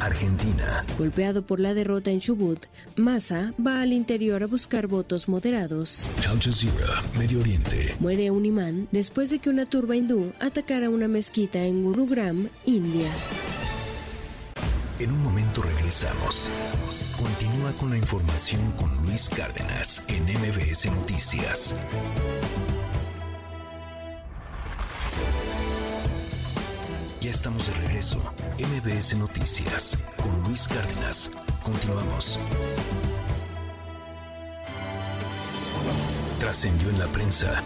Speaker 1: Argentina.
Speaker 18: Golpeado por la derrota en Chubut, Massa va al interior a buscar votos moderados.
Speaker 1: Al Jazeera, Medio Oriente.
Speaker 18: Muere un imán después de que una turba hindú atacara una mezquita en Gurugram, India.
Speaker 1: En un momento regresamos. Continúa con la información con Luis Cárdenas en MBS Noticias. Ya estamos de regreso. MBS Noticias con Luis Cárdenas. Continuamos. Trascendió en la prensa.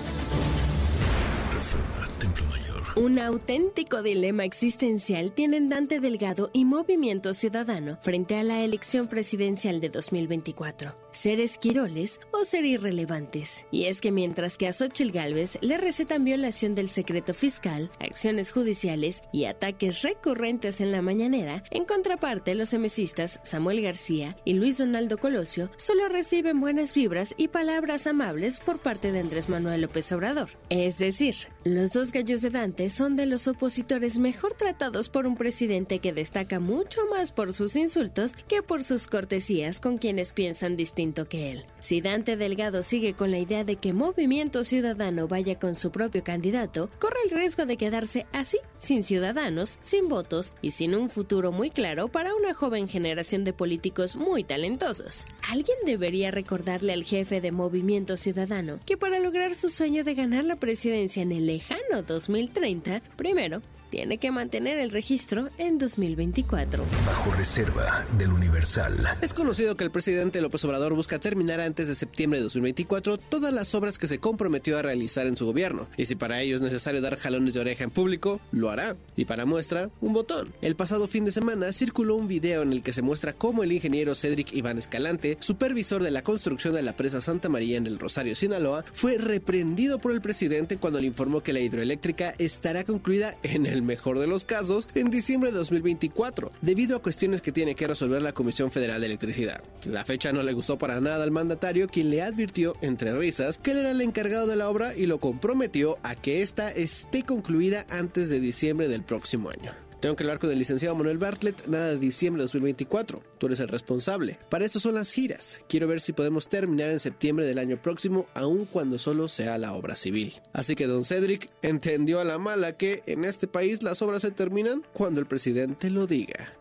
Speaker 1: Reforma, Templo Mayor.
Speaker 18: Un auténtico dilema existencial tienen Dante Delgado y Movimiento Ciudadano frente a la elección presidencial de 2024. ¿Ser esquiroles o ser irrelevantes? Y es que mientras que a Xochitl Gálvez le recetan violación del secreto fiscal, acciones judiciales y ataques recurrentes en la mañanera, en contraparte los emesistas Samuel García y Luis Donaldo Colosio solo reciben buenas vibras y palabras amables por parte de Andrés Manuel López Obrador. Es decir, los dos gallos de Dante son de los opositores mejor tratados por un presidente que destaca mucho más por sus insultos que por sus cortesías con quienes piensan distinto que él. Si Dante Delgado sigue con la idea de que Movimiento Ciudadano vaya con su propio candidato, corre el riesgo de quedarse así, sin ciudadanos, sin votos y sin un futuro muy claro para una joven generación de políticos muy talentosos. Alguien debería recordarle al jefe de Movimiento Ciudadano que para lograr su sueño de ganar la presidencia en el lejano 2030, primero tiene que mantener el registro en 2024.
Speaker 1: Bajo reserva del Universal.
Speaker 19: Es conocido que el presidente López Obrador busca terminar antes de septiembre de 2024 todas las obras que se comprometió a realizar en su gobierno. Y si para ello es necesario dar jalones de oreja en público, lo hará. Y para muestra, un botón. El pasado fin de semana circuló un video en el que se muestra cómo el ingeniero Cedric Iván Escalante, supervisor de la construcción de la presa Santa María en el Rosario, Sinaloa, fue reprendido por el presidente cuando le informó que la hidroeléctrica estará concluida en el mejor de los casos, en diciembre de 2024, debido a cuestiones que tiene que resolver la Comisión Federal de Electricidad. La fecha no le gustó para nada al mandatario, quien le advirtió, entre risas, que él era el encargado de la obra y lo comprometió a que ésta esté concluida antes de diciembre del próximo año. Tengo que hablar con el licenciado Manuel Bartlett, nada de diciembre de 2024. Tú eres el responsable. Para eso son las giras. Quiero ver si podemos terminar en septiembre del año próximo, aun cuando solo sea la obra civil. Así que don Cedric entendió a la mala que en este país las obras se terminan cuando el presidente lo diga.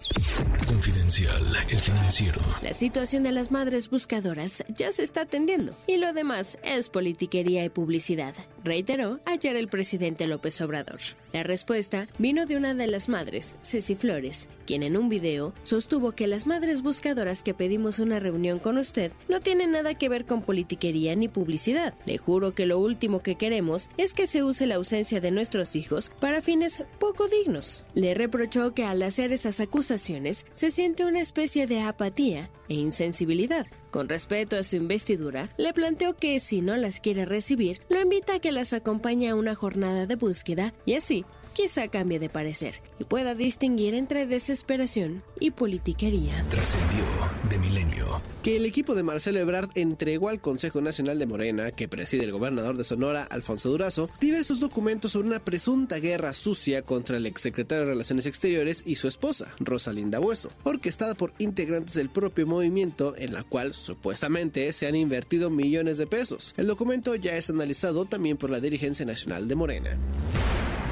Speaker 1: Confidencial, el financiero.
Speaker 18: La situación de las madres buscadoras ya se está atendiendo y lo demás es politiquería y publicidad, reiteró ayer el presidente López Obrador. La respuesta vino de una de las madres, Ceci Flores, quien en un video sostuvo que las madres buscadoras que pedimos una reunión con usted no tienen nada que ver con politiquería ni publicidad. Le juro que lo último que queremos es que se use la ausencia de nuestros hijos para fines poco dignos. Le reprochó que al hacer esas acusaciones se siente una especie de apatía e insensibilidad. Con respeto a su investidura, le planteó que si no las quiere recibir, lo invita a que las acompañe a una jornada de búsqueda y así quizá cambie de parecer y pueda distinguir entre desesperación y politiquería.
Speaker 1: Trascendió de milenio.
Speaker 19: Que el equipo de Marcelo Ebrard entregó al Consejo Nacional de Morena, que preside el gobernador de Sonora, Alfonso Durazo, diversos documentos sobre una presunta guerra sucia contra el exsecretario de Relaciones Exteriores y su esposa, Rosalinda Bueso, orquestada por integrantes del propio movimiento en la cual supuestamente se han invertido millones de pesos. El documento ya es analizado también por la dirigencia nacional de Morena.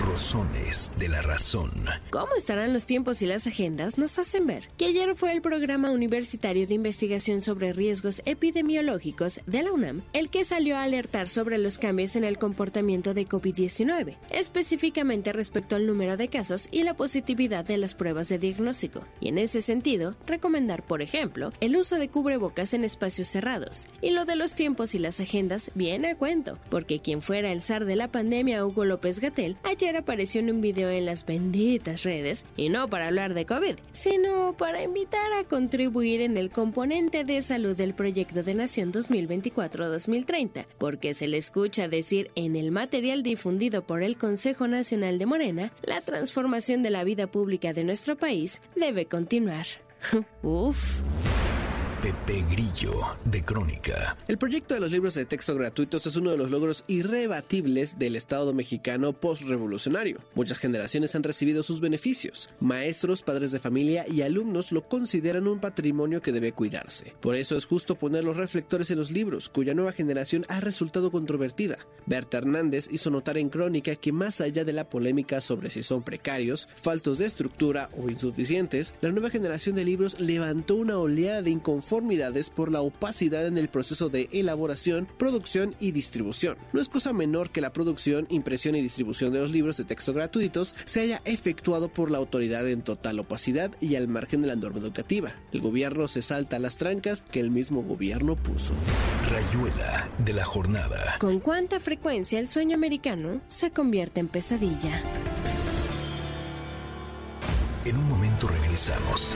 Speaker 1: Rosones de la razón.
Speaker 18: ¿Cómo estarán los tiempos y las agendas? Nos hacen ver que ayer fue el programa universitario de investigación sobre riesgos epidemiológicos de la UNAM el que salió a alertar sobre los cambios en el comportamiento de COVID-19, específicamente respecto al número de casos y la positividad de las pruebas de diagnóstico. Y en ese sentido, recomendar, por ejemplo, el uso de cubrebocas en espacios cerrados. Y lo de los tiempos y las agendas viene a cuento, porque quien fuera el zar de la pandemia, Hugo López Gatel, ayer apareció en un video en las benditas redes, y no para hablar de COVID, sino para invitar a contribuir en el componente de salud del proyecto de Nación 2024-2030, porque se le escucha decir en el material difundido por el Consejo Nacional de Morena, la transformación de la vida pública de nuestro país debe continuar. Uf.
Speaker 1: Pepe Grillo de Crónica.
Speaker 19: El proyecto de los libros de texto gratuitos es uno de los logros irrebatibles del Estado mexicano postrevolucionario. Muchas generaciones han recibido sus beneficios. Maestros, padres de familia y alumnos lo consideran un patrimonio que debe cuidarse. Por eso es justo poner los reflectores en los libros, cuya nueva generación ha resultado controvertida. Berta Hernández hizo notar en Crónica que más allá de la polémica sobre si son precarios, faltos de estructura o insuficientes, la nueva generación de libros levantó una oleada de inconformidad por la opacidad en el proceso de elaboración, producción y distribución. No es cosa menor que la producción, impresión y distribución de los libros de texto gratuitos se haya efectuado por la autoridad en total opacidad y al margen de la norma educativa. El gobierno se salta a las trancas que el mismo gobierno puso.
Speaker 1: Rayuela de la jornada.
Speaker 18: ¿Con cuánta frecuencia el sueño americano se convierte en pesadilla?
Speaker 1: En un momento regresamos.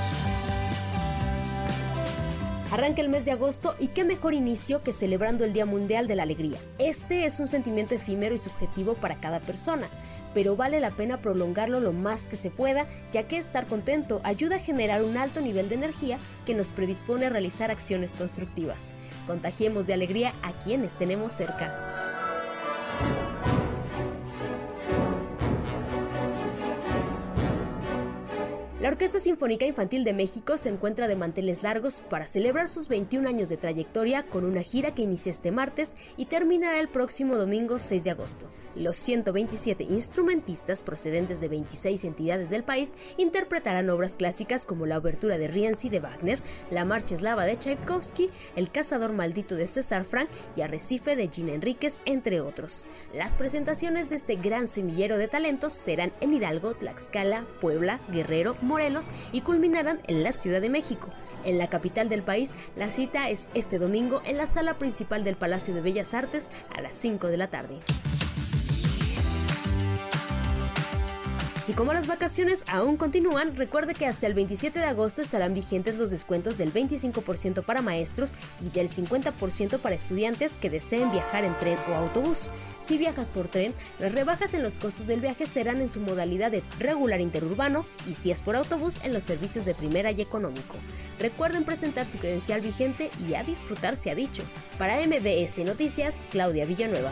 Speaker 20: Arranca el mes de agosto y qué mejor inicio que celebrando el Día Mundial de la Alegría. Este es un sentimiento efímero y subjetivo para cada persona, pero vale la pena prolongarlo lo más que se pueda, ya que estar contento ayuda a generar un alto nivel de energía que nos predispone a realizar acciones constructivas. Contagiemos de alegría a quienes tenemos cerca. Orquesta Sinfónica Infantil de México se encuentra de manteles largos para celebrar sus 21 años de trayectoria con una gira que inicia este martes y terminará el próximo domingo 6 de agosto. Los 127 instrumentistas procedentes de 26 entidades del país interpretarán obras clásicas como la Obertura de Rienzi de Wagner, la Marcha Eslava de Tchaikovsky, El Cazador Maldito de César Frank y Arrecife de Gina Enríquez, entre otros. Las presentaciones de este gran semillero de talentos serán en Hidalgo, Tlaxcala, Puebla, Guerrero, Morelos y culminarán en la Ciudad de México. En la capital del país, la cita es este domingo en la sala principal del Palacio de Bellas Artes a las 5 de la tarde. Y como las vacaciones aún continúan, recuerde que hasta el 27 de agosto estarán vigentes los descuentos del 25% para maestros y del 50% para estudiantes que deseen viajar en tren o autobús. Si viajas por tren, las rebajas en los costos del viaje serán en su modalidad de regular interurbano y si es por autobús en los servicios de primera y económico. Recuerden presentar su credencial vigente y a disfrutar se ha dicho. Para MBS Noticias, Claudia Villanueva.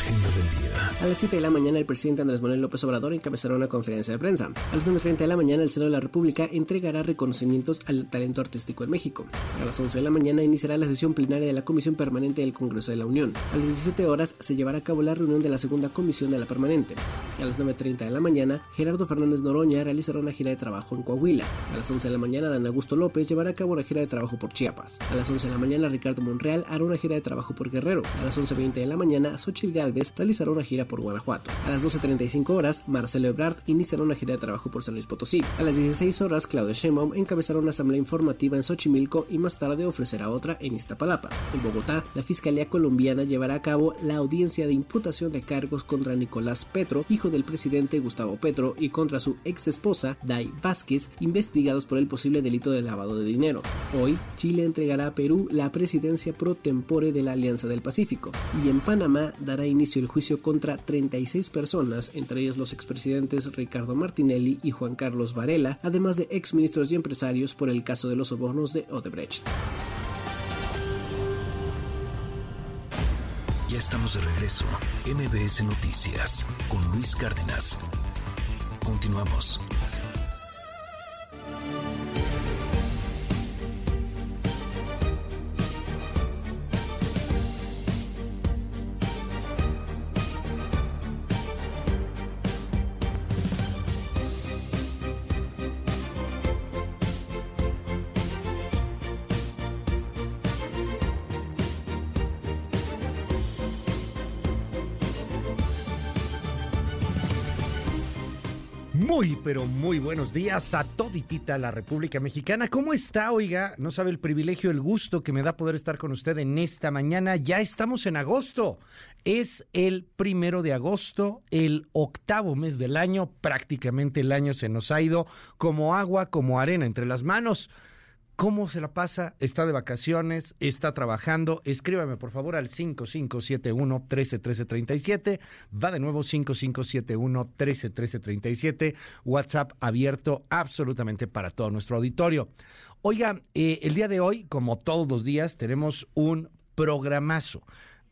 Speaker 1: Agenda del.
Speaker 19: A las 7 de la mañana, el presidente Andrés Manuel López Obrador encabezará una conferencia de prensa. A las 9.30 de la mañana, el Senado de la República entregará reconocimientos al talento artístico en México. A las 11 de la mañana iniciará la sesión plenaria de la Comisión Permanente del Congreso de la Unión. A las 17 horas se llevará a cabo la reunión de la segunda comisión de la permanente. A las 9.30 de la mañana, Gerardo Fernández Noroña realizará una gira de trabajo en Coahuila. A las 11 de la mañana, Dan Augusto López llevará a cabo una gira de trabajo por Chiapas. A las 11 de la mañana, Ricardo Monreal hará una gira de trabajo por Guerrero. A las 11.20 de la mañana, Xochitl Galvez realizará una gira por Guanajuato. A las 12.35 horas, Marcelo Ebrard iniciará una gira de trabajo por San Luis Potosí. A las 16 horas, Claudia Sheinbaum encabezará una asamblea informativa en Xochimilco y más tarde ofrecerá otra en Iztapalapa. En Bogotá, la Fiscalía colombiana llevará a cabo la audiencia de imputación de cargos contra Nicolás Petro, hijo del presidente Gustavo Petro, y contra su ex esposa, Dai Vázquez, investigados por el posible delito de lavado de dinero. Hoy, Chile entregará a Perú la presidencia pro tempore de la Alianza del Pacífico, y en Panamá dará inicio el juicio contra 36 personas, entre ellos los expresidentes Ricardo Martinelli y Juan Carlos Varela, además de exministros y empresarios por el caso de los sobornos de Odebrecht.
Speaker 1: Ya estamos de regreso. MBS Noticias con Luis Cárdenas. Continuamos.
Speaker 2: Muy, pero muy buenos días a toditita la República Mexicana. ¿Cómo está, oiga? No sabe el privilegio, el gusto que me da poder estar con usted en esta mañana. Ya estamos en agosto. Es el primero de agosto, el octavo mes del año. Prácticamente el año se nos ha ido como agua, como arena entre las manos. ¿Cómo se la pasa? ¿Está de vacaciones? ¿Está trabajando? Escríbame por favor al 5571-131337. Va de nuevo 5571-131337. WhatsApp abierto absolutamente para todo nuestro auditorio. Oiga, eh, el día de hoy, como todos los días, tenemos un programazo.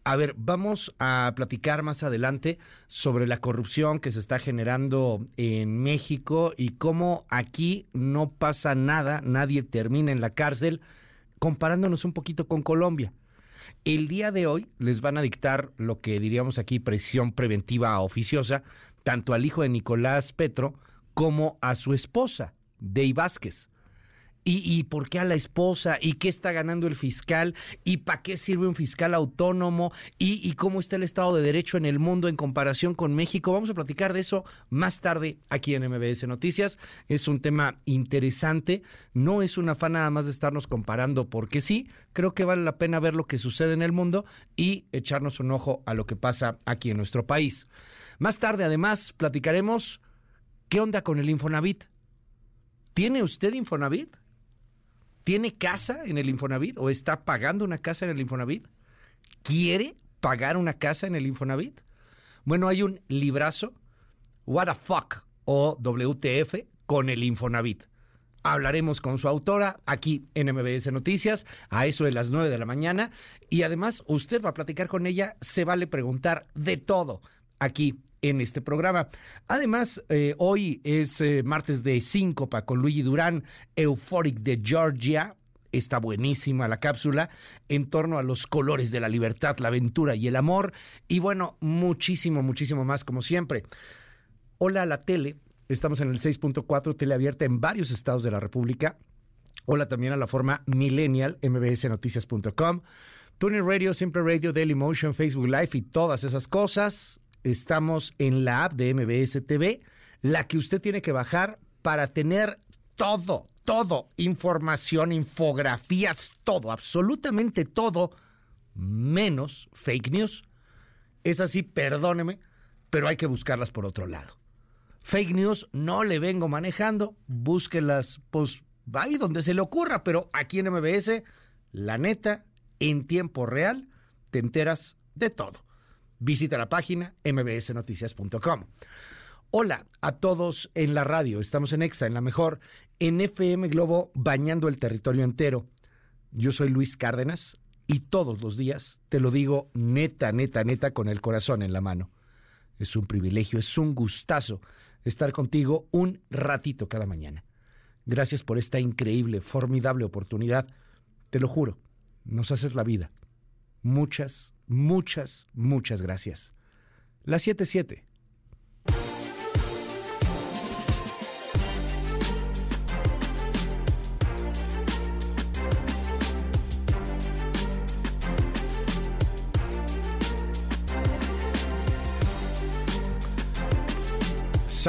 Speaker 2: A ver, vamos a platicar más adelante sobre la corrupción que se está generando en México y cómo aquí no pasa nada, nadie termina en la cárcel, comparándonos un poquito con Colombia. El día de hoy les van a dictar lo que diríamos aquí presión preventiva oficiosa, tanto al hijo de Nicolás Petro como a su esposa, Dey Vázquez. ¿Y, por qué a la esposa? ¿Y qué está ganando el fiscal? ¿Y para qué sirve un fiscal autónomo? ¿Y, cómo está el Estado de Derecho en el mundo en comparación con México? Vamos a platicar de eso más tarde aquí en MBS Noticias. Es un tema interesante. No es una afán nada más de estarnos comparando porque sí, creo que vale la pena ver lo que sucede en el mundo y echarnos un ojo a lo que pasa aquí en nuestro país. Más tarde, además, platicaremos qué onda con el Infonavit. ¿Tiene usted Infonavit? ¿Tiene casa en el Infonavit o está pagando una casa en el Infonavit? ¿Quiere pagar una casa en el Infonavit? Bueno, hay un librazo, What the Fuck o WTF con el Infonavit. Hablaremos con su autora aquí en MBS Noticias a eso de las 9 de la mañana y además usted va a platicar con ella, se vale preguntar de todo aquí en este programa. Además, eh, hoy es eh, martes de síncopa con Luigi Durán, Euphoric de Georgia. Está buenísima la cápsula en torno a los colores de la libertad, la aventura y el amor. Y bueno, muchísimo, muchísimo más como siempre. Hola a la tele. Estamos en el 6.4, tele abierta en varios estados de la República. Hola también a la forma millennial, mbsnoticias.com. Tuning Radio, Simple Radio, Daily Motion, Facebook Live y todas esas cosas estamos en la app de MBS TV, la que usted tiene que bajar para tener todo, todo, información, infografías, todo, absolutamente todo, menos fake news. Es así, perdóneme, pero hay que buscarlas por otro lado. Fake news no le vengo manejando, búsquelas, pues ahí donde se le ocurra, pero aquí en MBS, la neta, en tiempo real, te enteras de todo. Visita la página mbsnoticias.com. Hola a todos en la radio. Estamos en EXA, en la mejor, en FM Globo, bañando el territorio entero. Yo soy Luis Cárdenas. Y todos los días te lo digo neta, neta, neta, con el corazón en la mano. Es un privilegio, es un gustazo estar contigo un ratito cada mañana. Gracias por esta increíble, formidable oportunidad. Te lo juro, nos haces la vida. Muchas, muchas, muchas gracias. La 77.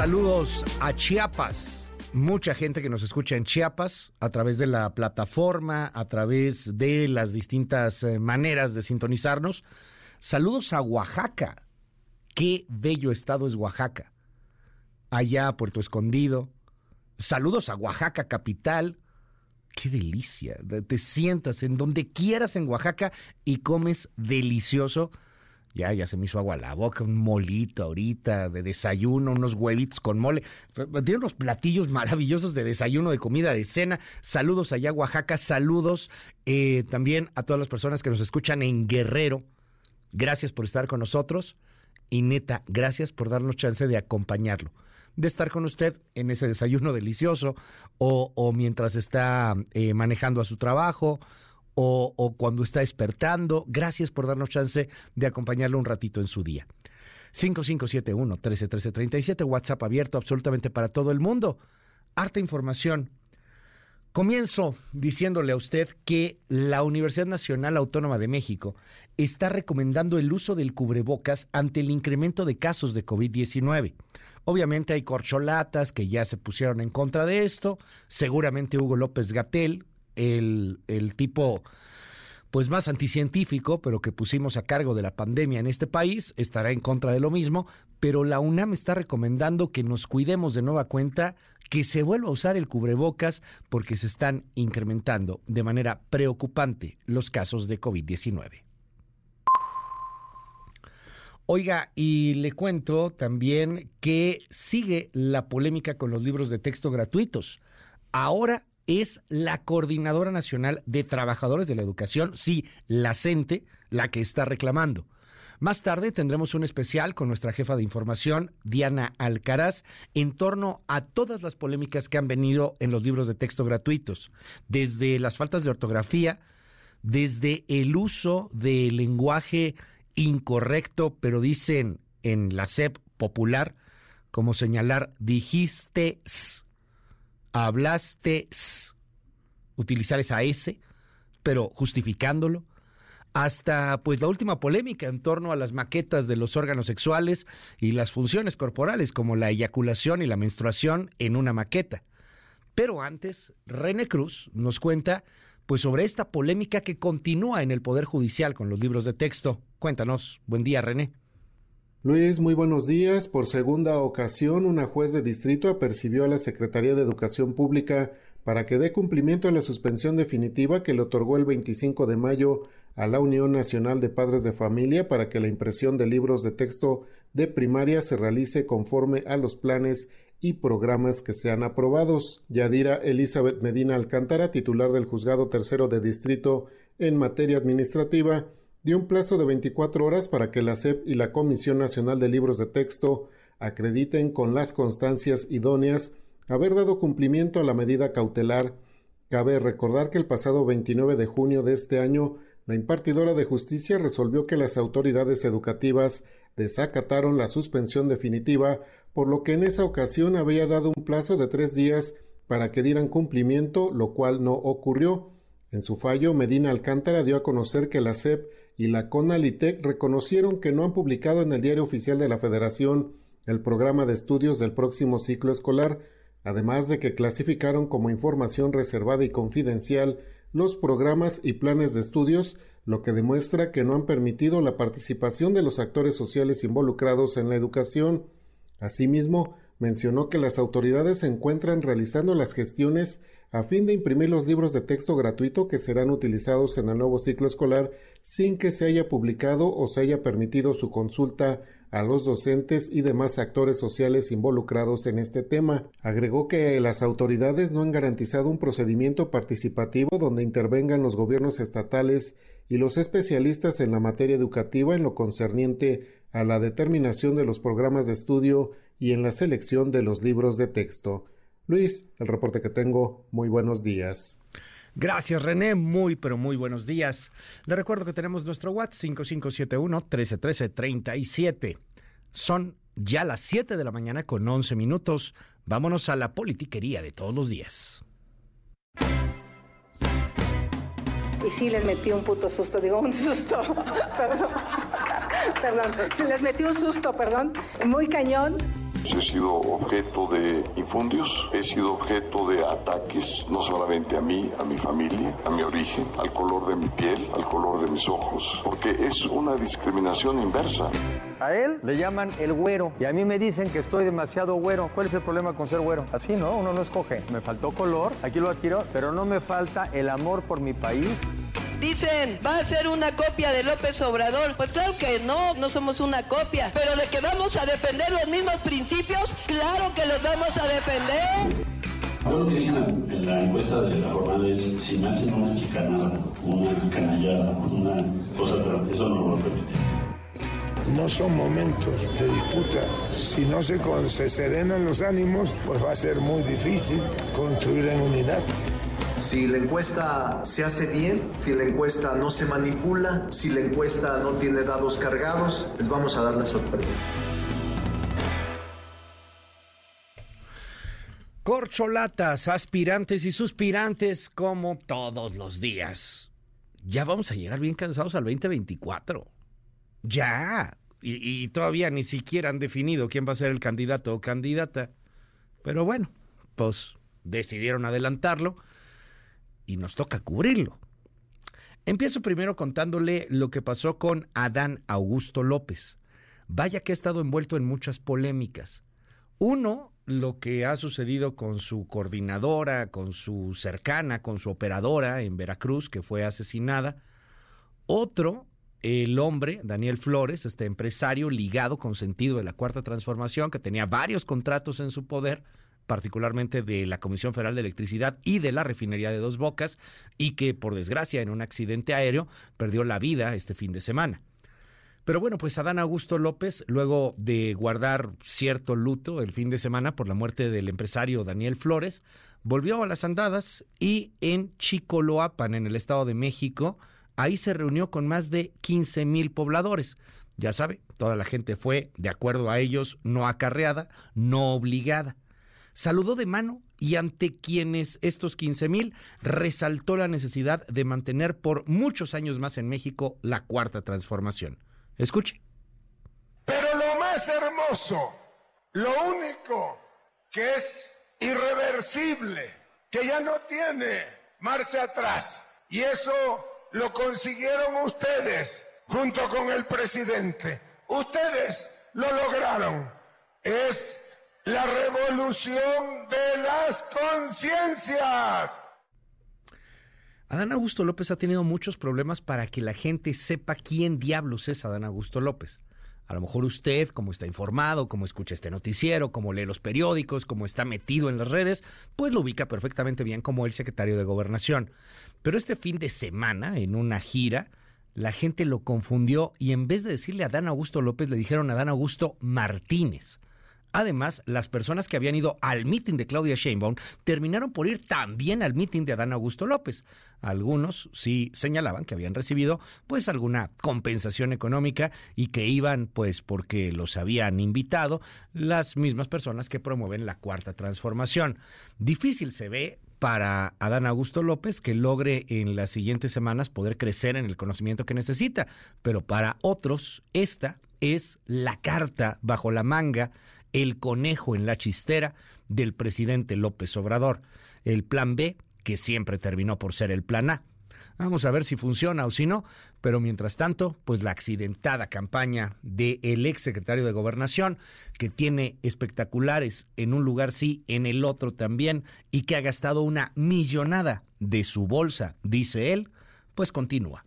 Speaker 2: Saludos a Chiapas. Mucha gente que nos escucha en Chiapas a través de la plataforma, a través de las distintas eh, maneras de sintonizarnos. Saludos a Oaxaca. Qué bello estado es Oaxaca. Allá, Puerto Escondido. Saludos a Oaxaca, capital. Qué delicia. Te sientas en donde quieras en Oaxaca y comes delicioso ya, ya se me hizo agua la boca, un molito ahorita de desayuno, unos huevitos con mole. Tiene unos platillos maravillosos de desayuno, de comida, de cena. Saludos allá, Oaxaca. Saludos eh, también a todas las personas que nos escuchan en Guerrero. Gracias por estar con nosotros. Y neta, gracias por darnos chance de acompañarlo, de estar con usted en ese desayuno delicioso o, mientras está eh, manejando a su trabajo o, cuando está despertando. Gracias por darnos chance de acompañarlo un ratito en su día. 5571 131337, WhatsApp abierto absolutamente para todo el mundo. Harta información. Comienzo diciéndole a usted que la Universidad Nacional Autónoma de México está recomendando el uso del cubrebocas ante el incremento de casos de COVID-19. Obviamente hay corcholatas que ya se pusieron en contra de esto. Seguramente Hugo López Gatel, el, el tipo pues más anticientífico, pero que pusimos a cargo de la pandemia en este país, estará en contra de lo mismo, pero la UNAM está recomendando que nos cuidemos de nueva cuenta, que se vuelva a usar el cubrebocas porque se están incrementando de manera preocupante los casos de COVID-19. Oiga, y le cuento también que sigue la polémica con los libros de texto gratuitos. Ahora es la Coordinadora Nacional de Trabajadores de la Educación, sí, la CENTE, la que está reclamando. Más tarde tendremos un especial con nuestra jefa de información, Diana Alcaraz, en torno a todas las polémicas que han venido en los libros de texto gratuitos, desde las faltas de ortografía, desde el uso de lenguaje incorrecto, pero dicen en la SEP popular, como señalar dijiste hablaste, utilizar esa S, pero justificándolo, hasta pues la última polémica en torno a las maquetas de los órganos sexuales y las funciones corporales como la eyaculación y la menstruación en una maqueta. Pero antes, René Cruz nos cuenta pues sobre esta polémica que continúa en el Poder Judicial con los libros de texto. Cuéntanos. Buen día, René.
Speaker 14: Luis, muy buenos días. Por segunda ocasión, una juez de distrito apercibió a la Secretaría de Educación Pública para que dé cumplimiento a la suspensión definitiva que le otorgó el 25 de mayo a la Unión Nacional de Padres de Familia para que la impresión de libros de texto de primaria se realice conforme a los planes y programas que sean aprobados. Yadira Elizabeth Medina Alcántara, titular del Juzgado Tercero de Distrito en materia administrativa, dio un plazo de 24 horas para que la SEP y la Comisión Nacional de Libros de Texto acrediten con las constancias idóneas haber dado cumplimiento a la medida cautelar. Cabe recordar que el pasado 29 de junio de este año, la impartidora de justicia resolvió que las autoridades educativas desacataron la suspensión definitiva, por lo que en esa ocasión había dado un plazo de tres días para que dieran cumplimiento, lo cual no ocurrió. En su fallo, Medina Alcántara dio a conocer que la SEP y la CONALITEC reconocieron que no han publicado en el Diario Oficial de la Federación el programa de estudios del próximo ciclo escolar, además de que clasificaron como información reservada y confidencial los programas y planes de estudios, lo que demuestra que no han permitido la participación de los actores sociales involucrados en la educación. Asimismo, mencionó que las autoridades se encuentran realizando las gestiones a fin de imprimir los libros de texto gratuito que serán utilizados en el nuevo ciclo escolar sin que se haya publicado o se haya permitido su consulta a los docentes y demás actores sociales involucrados en este tema. Agregó que las autoridades no han garantizado un procedimiento participativo donde intervengan los gobiernos estatales y los especialistas en la materia educativa en lo concerniente a la determinación de los programas de estudio y en la selección de los libros de texto. Luis, el reporte que tengo, muy buenos días.
Speaker 2: Gracias, René. Muy, pero muy buenos días. Le recuerdo que tenemos nuestro WhatsApp 5571-131337. Son ya las 7 de la mañana con 11 minutos. Vámonos a la politiquería de todos los días.
Speaker 3: Y sí, les metí un puto susto, digo un susto, perdón, perdón, les metí un susto, perdón, muy cañón.
Speaker 21: He sido objeto de infundios, he sido objeto de ataques, no solamente a mí, a mi familia, a mi origen, al color de mi piel, al color de mis ojos, porque es una discriminación inversa.
Speaker 22: A él le llaman el güero y a mí me dicen que estoy demasiado güero. ¿Cuál es el problema con ser güero? Así, ¿no? Uno no escoge. Me faltó color, aquí lo adquiero, pero no me falta el amor por mi país.
Speaker 12: Dicen, va a ser una copia de López Obrador. Pues claro que no, no somos una copia. Pero de que vamos a defender los mismos principios, claro que los vamos a defender.
Speaker 11: Yo lo que dije en la encuesta de la jornada es, si me hacen una chicanada, una canallada, una cosa, eso no lo permite.
Speaker 23: No son momentos de disputa. Si no se, se serenan los ánimos, pues va a ser muy difícil construir en unidad.
Speaker 24: Si la encuesta se hace bien, si la encuesta no se manipula, si la encuesta no tiene dados cargados, les vamos a dar la sorpresa.
Speaker 2: Corcholatas, aspirantes y suspirantes como todos los días. Ya vamos a llegar bien cansados al 2024. Ya. Y, y, todavía ni siquiera han definido quién va a ser el candidato o candidata. Pero bueno, pues decidieron adelantarlo y nos toca cubrirlo. Empiezo primero contándole lo que pasó con Adán Augusto López. Vaya que ha estado envuelto en muchas polémicas. Uno, lo que ha sucedido con su coordinadora, con su cercana, con su operadora en Veracruz, que fue asesinada. Otro, el hombre, Daniel Flores, este empresario ligado con sentido de la Cuarta Transformación, que tenía varios contratos en su poder, particularmente de la Comisión Federal de Electricidad y de la refinería de Dos Bocas, y que por desgracia en un accidente aéreo perdió la vida este fin de semana. Pero bueno, pues Adán Augusto López, luego de guardar cierto luto el fin de semana por la muerte del empresario Daniel Flores, volvió a las andadas y en Chicoloapan, en el Estado de México, ahí se reunió con más de 15 mil pobladores. Ya sabe, toda la gente fue, de acuerdo a ellos, no acarreada, no obligada. Saludó de mano y ante quienes estos 15 mil resaltó la necesidad de mantener por muchos años más en México la cuarta transformación. Escuche.
Speaker 23: Pero lo más hermoso, lo único que es irreversible, que ya no tiene marcha atrás, y eso lo consiguieron ustedes junto con el presidente. Ustedes lo lograron. Es la revolución de las conciencias.
Speaker 2: Adán Augusto López ha tenido muchos problemas para que la gente sepa quién diablos es Adán Augusto López. A lo mejor usted, como está informado, como escucha este noticiero, como lee los periódicos, como está metido en las redes, pues lo ubica perfectamente bien como el secretario de Gobernación. Pero este fin de semana, en una gira, la gente lo confundió y en vez de decirle a Adán Augusto López, le dijeron a Adán Augusto Martínez. Además, las personas que habían ido al mitin de Claudia Sheinbaum terminaron por ir también al mitin de Adán Augusto López. Algunos sí señalaban que habían recibido pues alguna compensación económica y que iban pues porque los habían invitado las mismas personas que promueven la cuarta transformación. Difícil se ve para Adán Augusto López que logre en las siguientes semanas poder crecer en el conocimiento que necesita, pero para otros esta es la carta bajo la manga el conejo en la chistera del presidente López Obrador, el plan B, que siempre terminó por ser el plan A. Vamos a ver si funciona o si no, pero mientras tanto, pues la accidentada campaña del ex exsecretario de Gobernación, que tiene espectaculares en un lugar sí, en el otro también, y que ha gastado una millonada de su bolsa, dice él, pues continúa.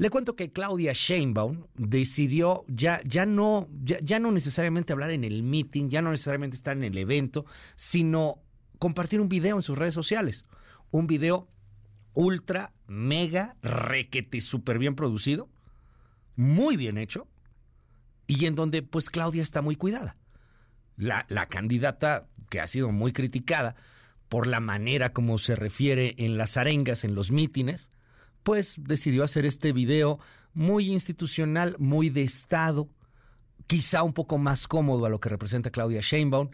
Speaker 2: Le cuento que Claudia Sheinbaum decidió ya, ya, no, ya, no necesariamente hablar en el meeting, ya no necesariamente estar en el evento, sino compartir un video en sus redes sociales. Un video ultra, mega, requete, súper bien producido, muy bien hecho, y en donde pues Claudia está muy cuidada. La, la candidata que ha sido muy criticada por la manera como se refiere en las arengas, en los mítines, pues decidió hacer este video muy institucional, muy de Estado, quizá un poco más cómodo a lo que representa Claudia Sheinbaum,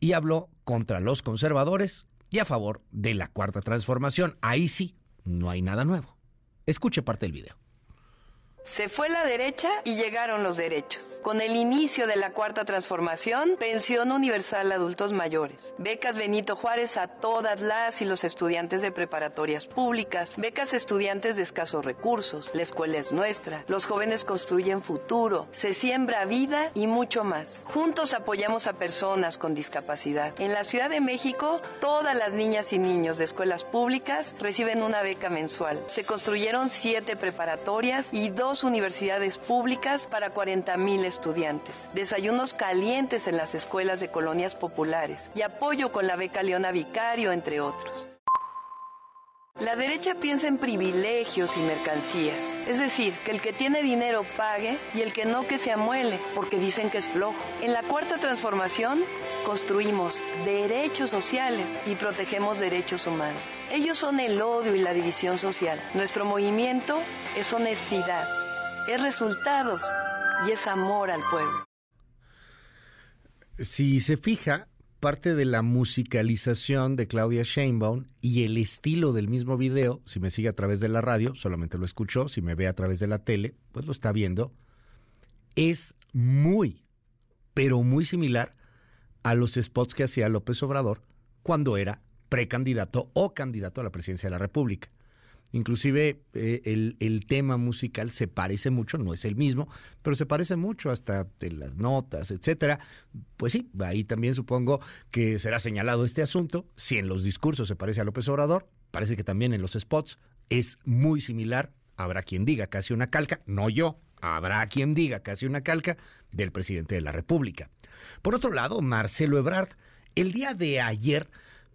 Speaker 2: y habló contra los conservadores y a favor de la cuarta transformación. Ahí sí, no hay nada nuevo. Escuche parte del video.
Speaker 12: Se fue la derecha y llegaron los derechos. Con el inicio de la cuarta transformación, pensión universal a adultos mayores, becas Benito Juárez a todas las y los estudiantes de preparatorias públicas, becas estudiantes de escasos recursos, la escuela es nuestra, los jóvenes construyen futuro, se siembra vida y mucho más. Juntos apoyamos a personas con discapacidad. En la Ciudad de México, todas las niñas y niños de escuelas públicas reciben una beca mensual. Se construyeron siete preparatorias y dos universidades públicas para 40.000 estudiantes, desayunos calientes en las escuelas de colonias populares y apoyo con la beca Leona Vicario, entre otros. La derecha piensa en privilegios y mercancías, es decir, que el que tiene dinero pague y el que no que se amuele, porque dicen que es flojo. En la cuarta transformación construimos derechos sociales y protegemos derechos humanos. Ellos son el odio y la división social. Nuestro movimiento es honestidad, es resultados y es amor al pueblo.
Speaker 2: Si se fija, parte de la musicalización de Claudia Sheinbaum y el estilo del mismo video, si me sigue a través de la radio, solamente lo escuchó, si me ve a través de la tele, pues lo está viendo, es muy, pero muy similar a los spots que hacía López Obrador cuando era precandidato o candidato a la presidencia de la República. Inclusive eh, el, el, tema musical se parece mucho, no es el mismo, pero se parece mucho hasta de las notas, etcétera. Pues sí, ahí también supongo que será señalado este asunto. Si en los discursos se parece a López Obrador, parece que también en los spots es muy similar. Habrá quien diga casi una calca, no yo, habrá quien diga casi una calca del presidente de la República. Por otro lado, Marcelo Ebrard, el día de ayer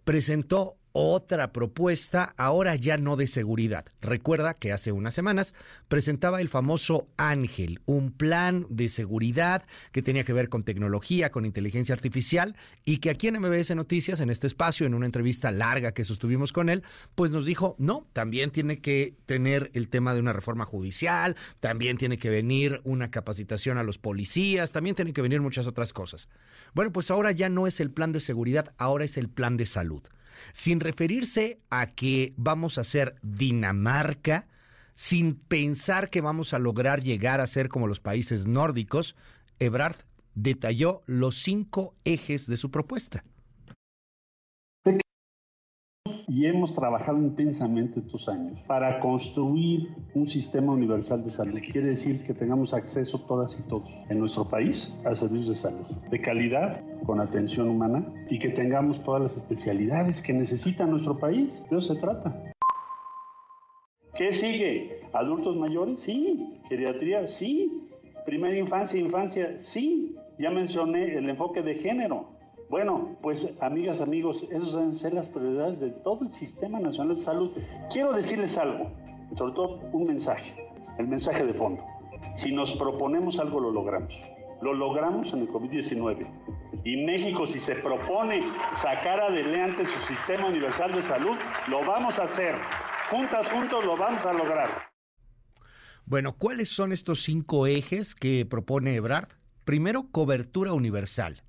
Speaker 2: presentó otra propuesta, ahora ya no de seguridad. Recuerda que hace unas semanas presentaba el famoso Ángel, un plan de seguridad que tenía que ver con tecnología, con inteligencia artificial y que aquí en MBS Noticias, en este espacio, en una entrevista larga que sostuvimos con él, pues nos dijo, no, también tiene que tener el tema de una reforma judicial, también tiene que venir una capacitación a los policías, también tiene que venir muchas otras cosas. Bueno, pues ahora ya no es el plan de seguridad, ahora es el plan de salud sin referirse a que vamos a ser Dinamarca, sin pensar que vamos a lograr llegar a ser como los países nórdicos, Ebrard detalló los cinco ejes de su propuesta
Speaker 11: y hemos trabajado intensamente estos años para construir un sistema universal de salud. Quiere decir que tengamos acceso todas y todos en nuestro país a servicios de salud de calidad, con atención humana y que tengamos todas las especialidades que necesita nuestro país. De eso se trata. ¿Qué sigue? ¿Adultos mayores? Sí. ¿Geriatría? Sí. ¿Primera infancia, infancia? Sí. Ya mencioné el enfoque de género. Bueno, pues amigas, amigos, esas deben ser las prioridades de todo el Sistema Nacional de Salud. Quiero decirles algo, sobre todo un mensaje, el mensaje de fondo. Si nos proponemos algo, lo logramos. Lo logramos en el COVID-19. Y México, si se propone sacar adelante su Sistema Universal de Salud, lo vamos a hacer. Juntas, juntos, lo vamos a lograr.
Speaker 2: Bueno, ¿cuáles son estos cinco ejes que propone Ebrard? Primero, cobertura universal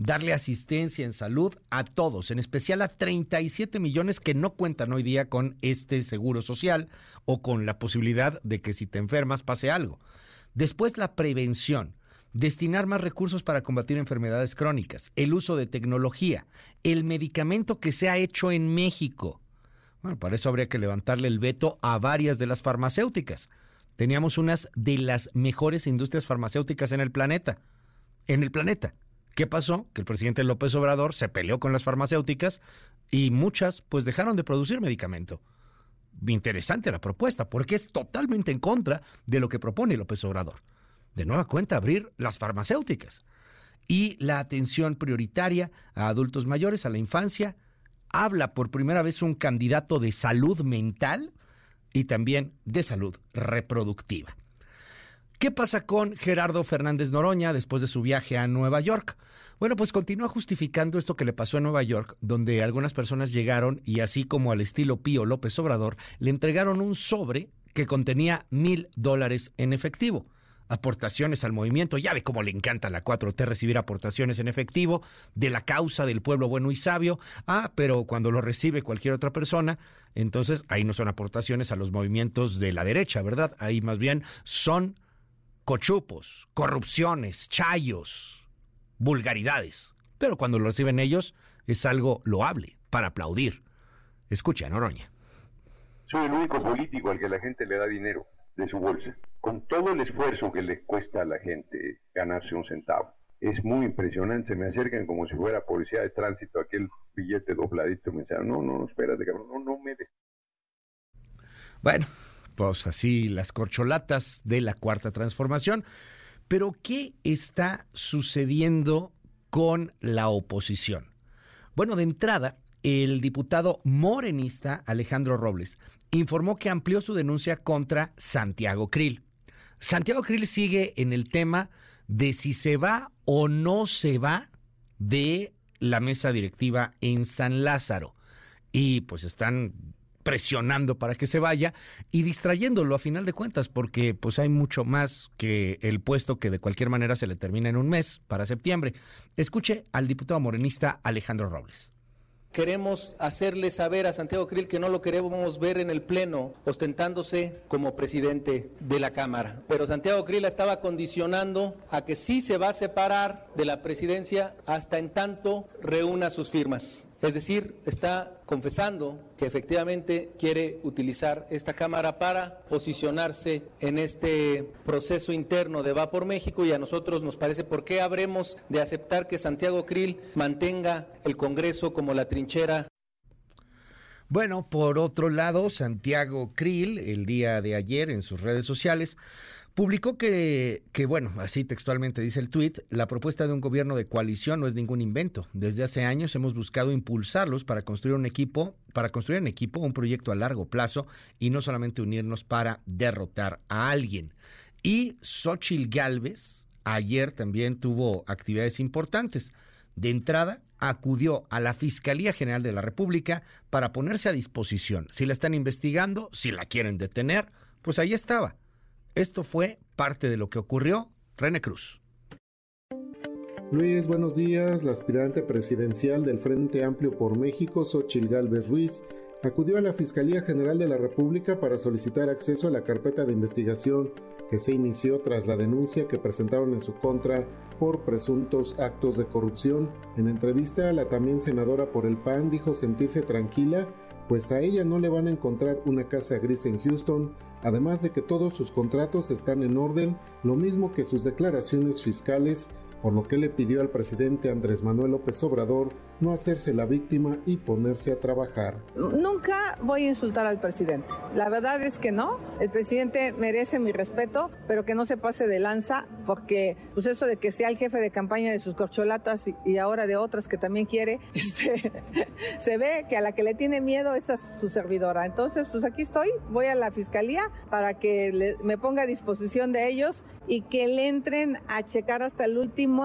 Speaker 2: darle asistencia en salud a todos, en especial a 37 millones que no cuentan hoy día con este seguro social o con la posibilidad de que si te enfermas pase algo. Después la prevención, destinar más recursos para combatir enfermedades crónicas, el uso de tecnología, el medicamento que se ha hecho en México. Bueno, para eso habría que levantarle el veto a varias de las farmacéuticas. Teníamos unas de las mejores industrias farmacéuticas en el planeta. En el planeta. ¿Qué pasó? Que el presidente López Obrador se peleó con las farmacéuticas y muchas pues dejaron de producir medicamento. Interesante la propuesta porque es totalmente en contra de lo que propone López Obrador. De nueva cuenta, abrir las farmacéuticas y la atención prioritaria a adultos mayores, a la infancia, habla por primera vez un candidato de salud mental y también de salud reproductiva. ¿Qué pasa con Gerardo Fernández Noroña después de su viaje a Nueva York? Bueno, pues continúa justificando esto que le pasó en Nueva York, donde algunas personas llegaron y así como al estilo Pío López Obrador, le entregaron un sobre que contenía mil dólares en efectivo aportaciones al movimiento. Ya ve cómo le encanta a la 4T recibir aportaciones en efectivo de la causa del pueblo bueno y sabio. Ah, pero cuando lo recibe cualquier otra persona, entonces ahí no son aportaciones a los movimientos de la derecha, ¿verdad? Ahí más bien son cochupos, corrupciones, chayos, vulgaridades. Pero cuando lo reciben ellos es algo loable para aplaudir. Escucha, Noroña.
Speaker 13: Soy el único político al que la gente le da dinero de su bolsa, con todo el esfuerzo que le cuesta a la gente ganarse un centavo. Es muy impresionante, me acercan como si fuera policía de tránsito, aquel billete dobladito, me dicen, no, no, espérate, cabrón, no, no me des.
Speaker 2: Bueno, pues así las corcholatas de la cuarta transformación. Pero, ¿qué está sucediendo con la oposición? Bueno, de entrada, el diputado morenista Alejandro Robles informó que amplió su denuncia contra Santiago Krill. Santiago Krill sigue en el tema de si se va o no se va de la mesa directiva en San Lázaro. Y pues están presionando para que se vaya y distrayéndolo a final de cuentas porque pues hay mucho más que el puesto que de cualquier manera se le termina en un mes para septiembre. Escuche al diputado morenista Alejandro Robles.
Speaker 25: Queremos hacerle saber a Santiago Krill que no lo queremos ver en el Pleno ostentándose como presidente de la Cámara. Pero Santiago Krill estaba condicionando a que sí se va a separar de la presidencia hasta en tanto reúna sus firmas. Es decir, está confesando que efectivamente quiere utilizar esta Cámara para posicionarse en este proceso interno de Va por México y a nosotros nos parece por qué habremos de aceptar que Santiago Krill mantenga el Congreso como la trinchera.
Speaker 2: Bueno, por otro lado, Santiago Krill, el día de ayer en sus redes sociales, Publicó que, que, bueno, así textualmente dice el tuit, la propuesta de un gobierno de coalición no es ningún invento. Desde hace años hemos buscado impulsarlos para construir un equipo, para construir un equipo, un proyecto a largo plazo y no solamente unirnos para derrotar a alguien. Y Xochil Gálvez ayer también tuvo actividades importantes. De entrada, acudió a la Fiscalía General de la República para ponerse a disposición. Si la están investigando, si la quieren detener, pues ahí estaba esto fue parte de lo que ocurrió. René Cruz.
Speaker 14: Luis, buenos días. La aspirante presidencial del Frente Amplio por México, Xochil Gálvez Ruiz, acudió a la Fiscalía General de la República para solicitar acceso a la carpeta de investigación que se inició tras la denuncia que presentaron en su contra por presuntos actos de corrupción. En entrevista, la también senadora por el PAN dijo sentirse tranquila, pues a ella no le van a encontrar una casa gris en Houston además de que todos sus contratos están en orden, lo mismo que sus declaraciones fiscales por lo que le pidió al presidente Andrés Manuel López Obrador no hacerse la víctima y ponerse a trabajar.
Speaker 3: Nunca voy a insultar al presidente. La verdad es que no. El presidente merece mi respeto, pero que no se pase de lanza, porque pues eso de que sea el jefe de campaña de sus corcholatas y, ahora de otras que también quiere, este, se ve que a la que le tiene miedo es a su servidora. Entonces, pues aquí estoy, voy a la fiscalía para que me ponga a disposición de ellos y que le entren a checar hasta el último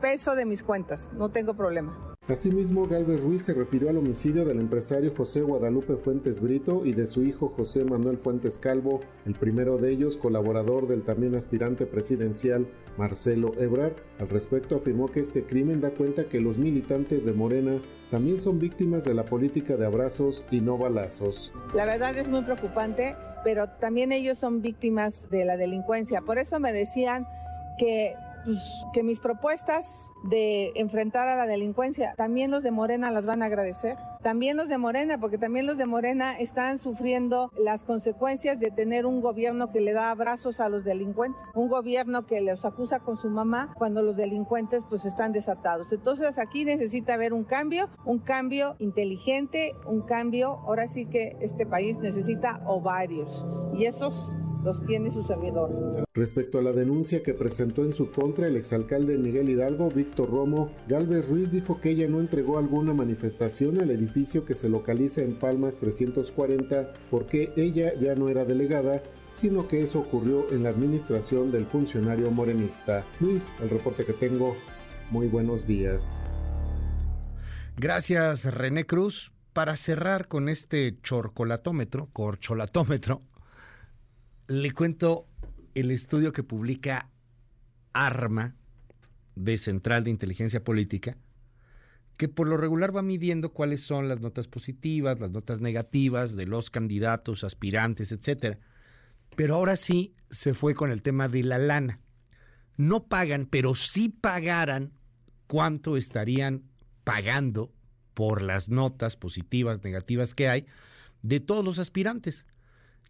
Speaker 3: peso de mis cuentas. No tengo problema.
Speaker 14: Asimismo, Galvez Ruiz se refirió al homicidio del empresario José Guadalupe Fuentes Brito y de su hijo José Manuel Fuentes Calvo, el primero de ellos colaborador del también aspirante presidencial Marcelo Ebrard. Al respecto afirmó que este crimen da cuenta que los militantes de Morena también son víctimas de la política de abrazos y no balazos.
Speaker 3: La verdad es muy preocupante pero también ellos son víctimas de la delincuencia. Por eso me decían que, pues, que mis propuestas de enfrentar a la delincuencia, también los de Morena las van a agradecer. También los de Morena, porque también los de Morena están sufriendo las consecuencias de tener un gobierno que le da abrazos a los delincuentes, un gobierno que los acusa con su mamá cuando los delincuentes pues están desatados. Entonces aquí necesita haber un cambio, un cambio inteligente, un cambio, ahora sí que este país necesita ovarios y esos los tiene su servidor.
Speaker 14: Respecto a la denuncia que presentó en su contra el exalcalde Miguel Hidalgo, Víctor Romo, Galvez Ruiz dijo que ella no entregó alguna manifestación al edificio que se localiza en Palmas 340 porque ella ya no era delegada sino que eso ocurrió en la administración del funcionario morenista. Luis, el reporte que tengo, muy buenos días.
Speaker 2: Gracias, René Cruz. Para cerrar con este chorcolatómetro, corcholatómetro, le cuento el estudio que publica ARMA de Central de Inteligencia Política, que por lo regular va midiendo cuáles son las notas positivas, las notas negativas de los candidatos, aspirantes, etcétera. Pero ahora sí se fue con el tema de la lana. No pagan, pero si pagaran, ¿cuánto estarían pagando por las notas positivas, negativas que hay de todos los aspirantes?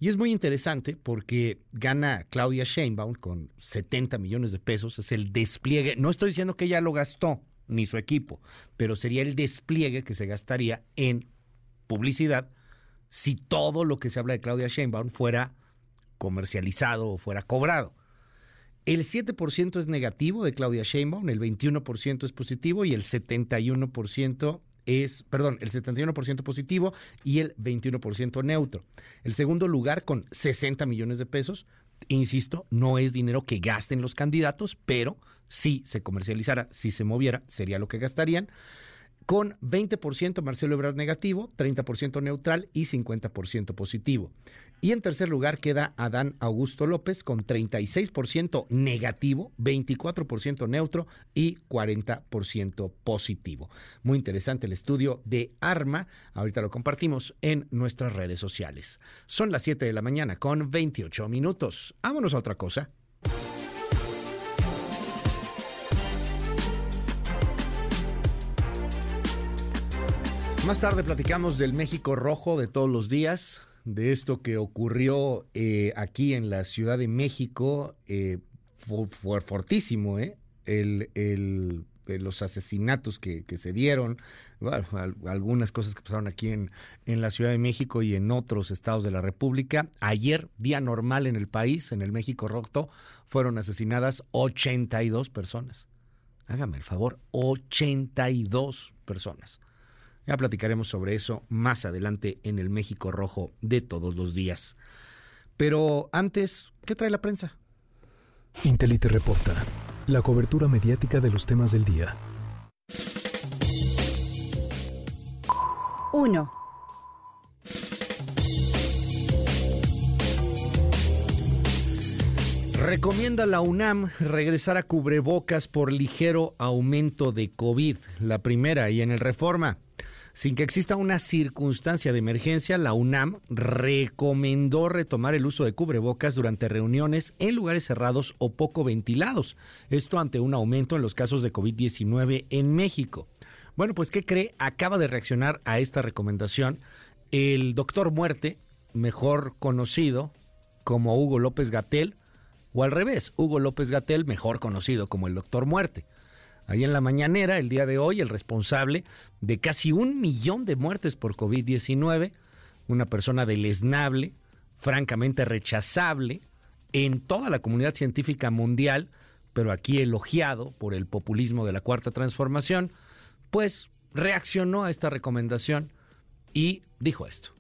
Speaker 2: Y es muy interesante porque gana Claudia Sheinbaum con 70 millones de pesos, es el despliegue, no estoy diciendo que ella lo gastó, ni su equipo, pero sería el despliegue que se gastaría en publicidad si todo lo que se habla de Claudia Sheinbaum fuera comercializado o fuera cobrado. El 7% es negativo de Claudia Sheinbaum, el 21% es positivo y el 71% es, perdón, el 71% positivo y el 21% neutro. El segundo lugar con 60 millones de pesos, insisto, no es dinero que gasten los candidatos, pero si se comercializara, si se moviera, sería lo que gastarían. Con 20% Marcelo Ebrard negativo, 30% neutral y 50% positivo. Y en tercer lugar queda Adán Augusto López con 36% negativo, 24% neutro y 40% positivo. Muy interesante el estudio de ARMA. Ahorita lo compartimos en nuestras redes sociales. Son las 7 de la mañana con 28 minutos. Vámonos a otra cosa. Más tarde platicamos del México rojo de todos los días de esto que ocurrió eh, aquí en la Ciudad de México eh, fue, fortísimo, ¿eh? El, el, los asesinatos que, se dieron, algunas cosas que pasaron aquí en, en la Ciudad de México y en otros estados de la República. Ayer, día normal en el país, en el México Roto, fueron asesinadas 82 personas. Hágame el favor, 82 personas. Ya platicaremos sobre eso más adelante en el México Rojo de todos los días. Pero antes, ¿qué trae la prensa?
Speaker 1: Intelite reporta la cobertura mediática de los temas del día.
Speaker 26: 1.
Speaker 2: Recomienda la UNAM regresar a cubrebocas por ligero aumento de COVID, la primera, y en el Reforma. Sin que exista una circunstancia de emergencia, la UNAM recomendó retomar el uso de cubrebocas durante reuniones en lugares cerrados o poco ventilados. Esto ante un aumento en los casos de COVID-19 en México. Bueno, pues ¿qué cree? Acaba de reaccionar a esta recomendación el doctor Muerte, mejor conocido como Hugo López Gatel, o al revés, Hugo López Gatel, mejor conocido como el doctor Muerte. Ahí en la mañanera, el día de hoy, el responsable de casi un millón de muertes por COVID-19, una persona deleznable, francamente rechazable en toda la comunidad científica mundial, pero aquí elogiado por el populismo de la Cuarta Transformación, pues reaccionó a esta recomendación y dijo esto.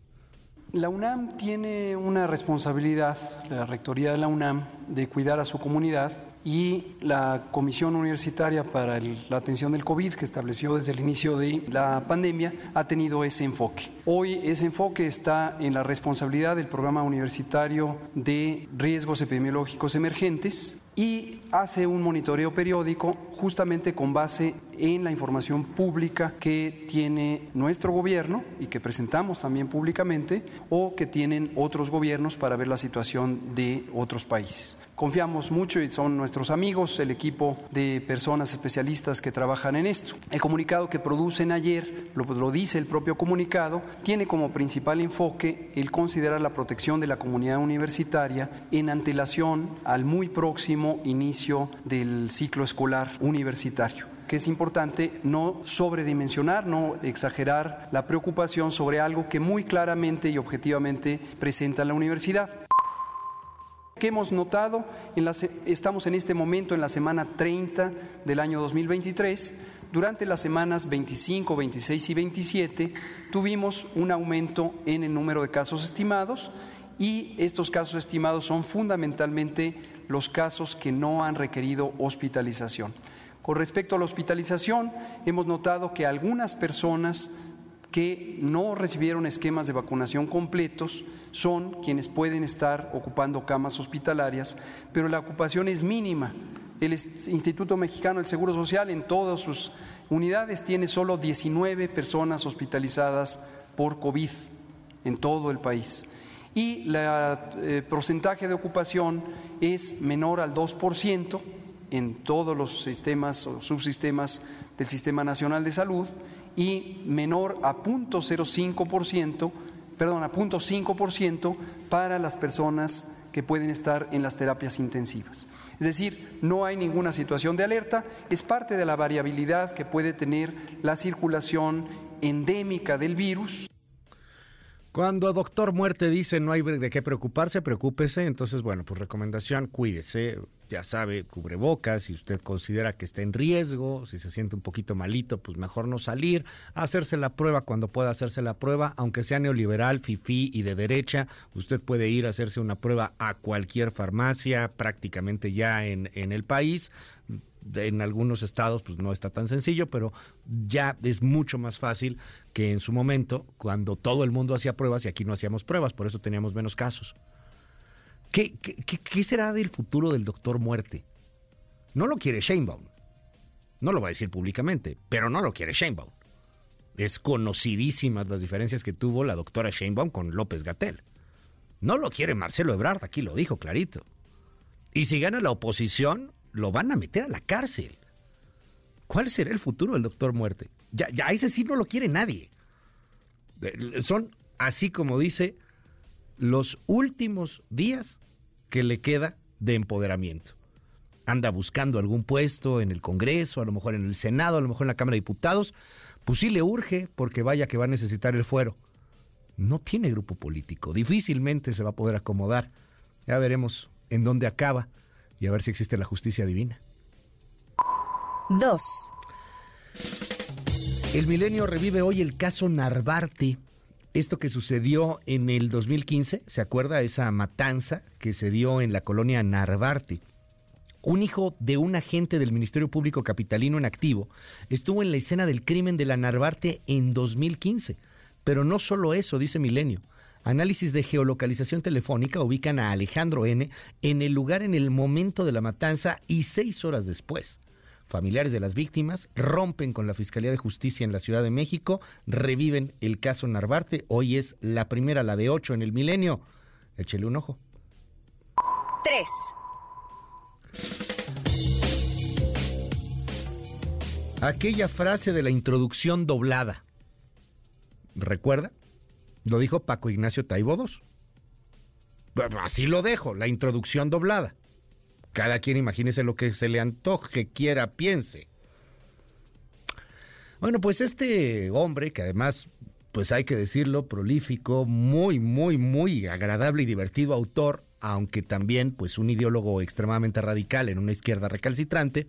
Speaker 27: La UNAM tiene una responsabilidad, la Rectoría de la UNAM, de cuidar a su comunidad y la Comisión Universitaria para la Atención del COVID, que estableció desde el inicio de la pandemia, ha tenido ese enfoque. Hoy ese enfoque está en la responsabilidad del Programa Universitario de Riesgos Epidemiológicos Emergentes y hace un monitoreo periódico justamente con base en la información pública que tiene nuestro gobierno y que presentamos también públicamente o que tienen otros gobiernos para ver la situación de otros países. Confiamos mucho y son nuestros amigos, el equipo de personas especialistas que trabajan en esto. El comunicado que producen ayer, lo, dice el propio comunicado, tiene como principal enfoque el considerar la protección de la comunidad universitaria en antelación al muy próximo inicio del ciclo escolar universitario que es importante no sobredimensionar, no exagerar la preocupación sobre algo que muy claramente y objetivamente presenta la universidad. ¿Qué hemos notado? Estamos en este momento en la semana 30 del año 2023. Durante las semanas 25, 26 y 27 tuvimos un aumento en el número de casos estimados y estos casos estimados son fundamentalmente los casos que no han requerido hospitalización. Con respecto a la hospitalización, hemos notado que algunas personas que no recibieron esquemas de vacunación completos son quienes pueden estar ocupando camas hospitalarias, pero la ocupación es mínima. El Instituto Mexicano del Seguro Social en todas sus unidades tiene solo 19 personas hospitalizadas por COVID en todo el país. Y el eh, porcentaje de ocupación es menor al 2% en todos los sistemas o subsistemas del Sistema Nacional de Salud y menor a 0.05%, perdón, a 0.5% para las personas que pueden estar en las terapias intensivas. Es decir, no hay ninguna situación de alerta, es parte de la variabilidad que puede tener la circulación endémica del virus.
Speaker 2: Cuando doctor muerte dice no hay de qué preocuparse, preocúpese, entonces bueno, pues recomendación, cuídese, ya sabe, cubrebocas, si usted considera que está en riesgo, si se siente un poquito malito, pues mejor no salir, hacerse la prueba cuando pueda hacerse la prueba, aunque sea neoliberal, fifí y de derecha, usted puede ir a hacerse una prueba a cualquier farmacia prácticamente ya en, en el país, en algunos estados pues no está tan sencillo, pero ya es mucho más fácil que en su momento, cuando todo el mundo hacía pruebas y aquí no hacíamos pruebas, por eso teníamos menos casos. ¿Qué, será del futuro del doctor muerte? No lo quiere Sheinbaum. No lo va a decir públicamente, pero no lo quiere Sheinbaum. Es conocidísimas las diferencias que tuvo la doctora Sheinbaum con López Gatel. No lo quiere Marcelo Ebrard, aquí lo dijo clarito. Y si gana la oposición, lo van a meter a la cárcel. ¿Cuál será el futuro del doctor muerte? Ya, ya ese sí no lo quiere nadie. Son, así como dice, los últimos días que le queda de empoderamiento. Anda buscando algún puesto en el Congreso, a lo mejor en el Senado, a lo mejor en la Cámara de Diputados. Pues sí le urge, porque vaya que va a necesitar el fuero. No tiene grupo político, difícilmente se va a poder acomodar. Ya veremos en dónde acaba y a ver si existe la justicia divina.
Speaker 18: 2.
Speaker 2: El milenio revive hoy el caso Narvarte esto que sucedió en el 2015, ¿se acuerda esa matanza que se dio en la colonia Narvarte? Un hijo de un agente del Ministerio Público Capitalino en activo estuvo en la escena del crimen de la Narvarte en 2015. Pero no solo eso, dice Milenio. Análisis de geolocalización telefónica ubican a Alejandro N. en el lugar en el momento de la matanza y seis horas después. Familiares de las víctimas rompen con la Fiscalía de Justicia en la Ciudad de México, reviven el caso Narvarte. Hoy es la primera, la de ocho en el milenio. Échele un ojo.
Speaker 18: 3.
Speaker 2: Aquella frase de la introducción doblada. ¿Recuerda? Lo dijo Paco Ignacio Taibo II. Así lo dejo, la introducción doblada. Cada quien imagínese lo que se le antoje, quiera, piense. Bueno, pues este hombre, que además, pues hay que decirlo, prolífico, muy, muy, muy agradable y divertido autor, aunque también, pues un ideólogo extremadamente radical en una izquierda recalcitrante,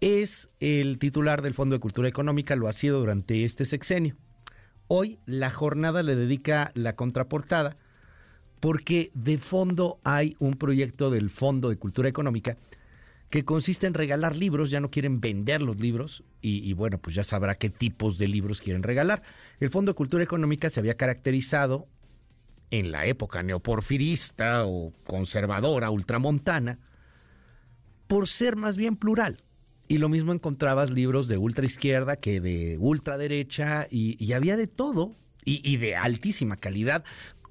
Speaker 2: es el titular del Fondo de Cultura Económica, lo ha sido durante este sexenio. Hoy la jornada le dedica la contraportada porque de fondo hay un proyecto del Fondo de Cultura Económica que consiste en regalar libros, ya no quieren vender los libros y, bueno, pues ya sabrá qué tipos de libros quieren regalar. El Fondo de Cultura Económica se había caracterizado en la época neoporfirista o conservadora, ultramontana, por ser más bien plural. Y lo mismo encontrabas libros de ultra izquierda que de ultraderecha y había de todo y, de altísima calidad,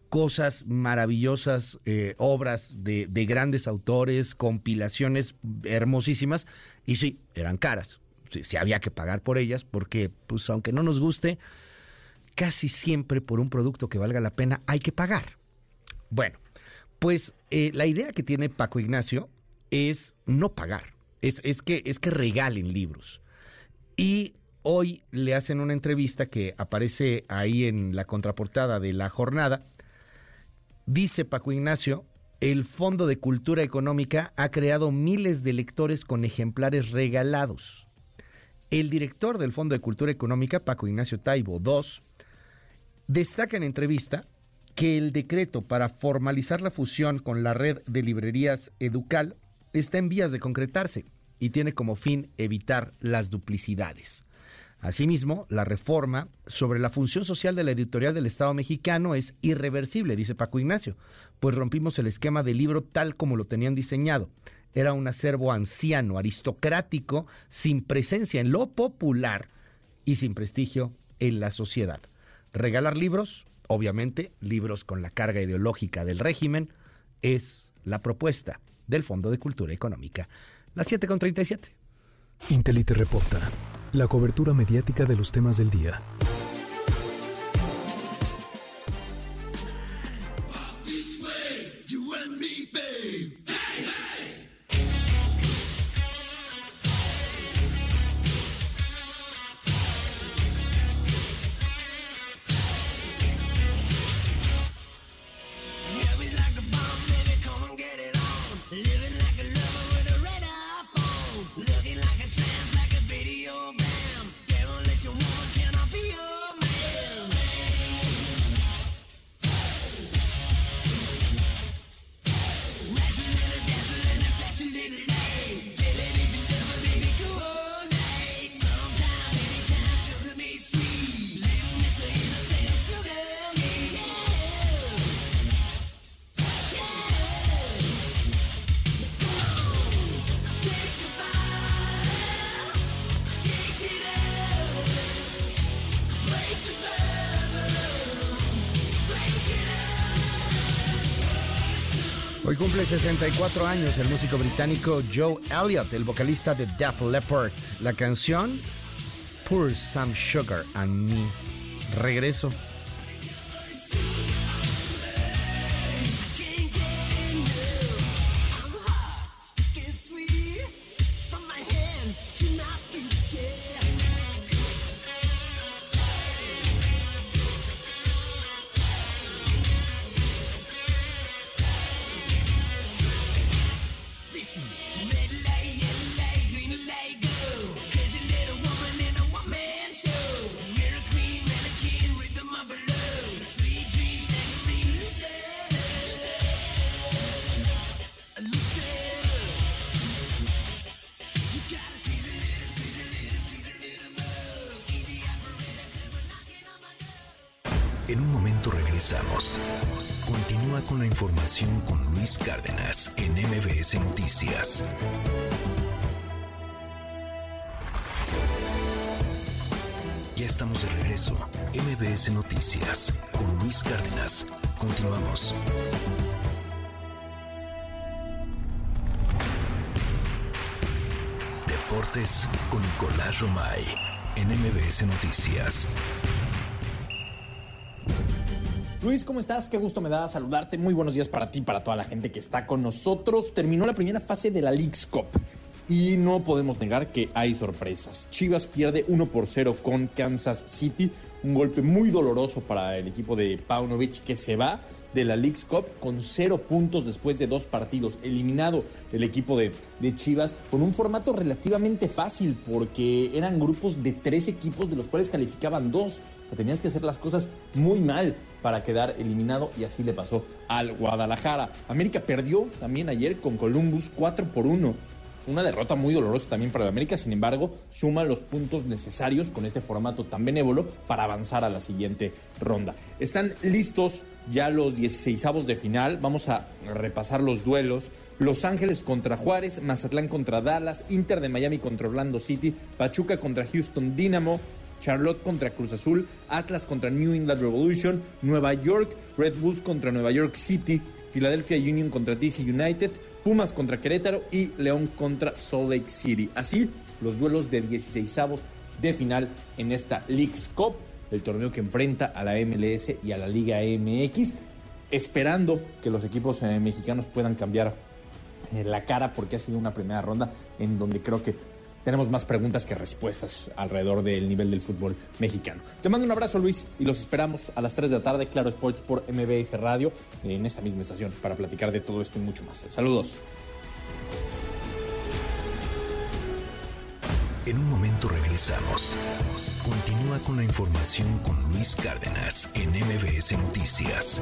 Speaker 2: cosas maravillosas, eh, obras de, grandes autores, compilaciones hermosísimas, y sí, eran caras. Sí, había que pagar por ellas, porque, pues, aunque no nos guste, casi siempre por un producto que valga la pena hay que pagar. Bueno, pues eh, la idea que tiene Paco Ignacio es no pagar, es, es, que, es que regalen libros. Y hoy le hacen una entrevista que aparece ahí en la contraportada de la jornada Dice Paco Ignacio el Fondo de Cultura Económica ha creado miles de lectores con ejemplares regalados. El director del Fondo de Cultura Económica, Paco Ignacio Taibo II, destaca en entrevista que el decreto para formalizar la fusión con la red de librerías Educal está en vías de concretarse y tiene como fin evitar las duplicidades. Asimismo, la reforma sobre la función social de la editorial del Estado mexicano es irreversible, dice Paco Ignacio, pues rompimos el esquema del libro tal como lo tenían diseñado. Era un acervo anciano, aristocrático, sin presencia en lo popular y sin prestigio en la sociedad. Regalar libros, obviamente libros con la carga ideológica del régimen, es la propuesta del Fondo de Cultura Económica. Las 7.37.
Speaker 28: Intelite reporta la cobertura mediática de los temas del día.
Speaker 2: 54 años el músico británico Joe Elliott, el vocalista de Def Leppard. La canción Pour Some Sugar and Me. Regreso. Noticias. Luis,
Speaker 29: ¿cómo estás? Qué gusto me da saludarte. Muy buenos días para ti, para toda la gente que está con nosotros. Terminó la primera fase de la League's Cup. Y no podemos negar que hay sorpresas. Chivas pierde 1 por 0 con Kansas City. Un golpe muy doloroso para el equipo de Paunovic que se va de la League's Cup con 0 puntos después de dos partidos. Eliminado el equipo de, de Chivas con un formato relativamente fácil porque eran grupos de tres equipos de los cuales calificaban dos. Tenías que hacer las cosas muy mal para quedar eliminado y así le pasó al Guadalajara. América perdió también ayer con Columbus 4 por 1 una derrota muy dolorosa también para el América, sin embargo, suma los puntos necesarios con este formato tan benévolo para avanzar a la siguiente ronda. Están listos ya los 16avos de final. Vamos a repasar los duelos. Los Ángeles contra Juárez, Mazatlán contra Dallas, Inter de Miami contra Orlando City, Pachuca contra Houston Dynamo. Charlotte contra Cruz Azul, Atlas contra New England Revolution, Nueva York, Red Bulls contra Nueva York City, Philadelphia Union contra DC United, Pumas contra Querétaro y León contra Salt Lake City. Así, los duelos de 16avos de final en esta League's Cup, el torneo que enfrenta a la MLS y a la Liga MX, esperando que los equipos eh, mexicanos puedan cambiar eh, la cara porque ha sido una primera ronda en donde creo que tenemos más preguntas que respuestas alrededor del nivel del fútbol mexicano. Te mando un abrazo, Luis, y los esperamos a las 3 de la tarde, Claro Sports por MBS Radio, en esta misma estación, para platicar de todo esto y mucho más. Saludos.
Speaker 1: En un momento regresamos. Continúa con la información con Luis Cárdenas en MBS Noticias.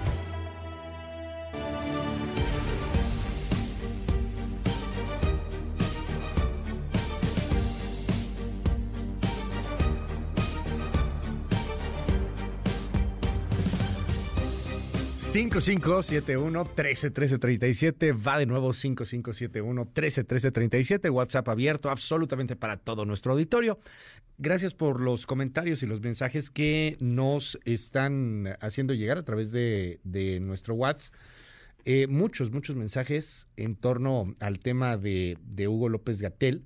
Speaker 2: 5571 131337 va de nuevo 5571 131337 WhatsApp abierto absolutamente para todo nuestro auditorio. Gracias por los comentarios y los mensajes que nos están haciendo llegar a través de, nuestro WhatsApp. Eh, muchos, muchos mensajes en torno al tema de, de Hugo López Gatel.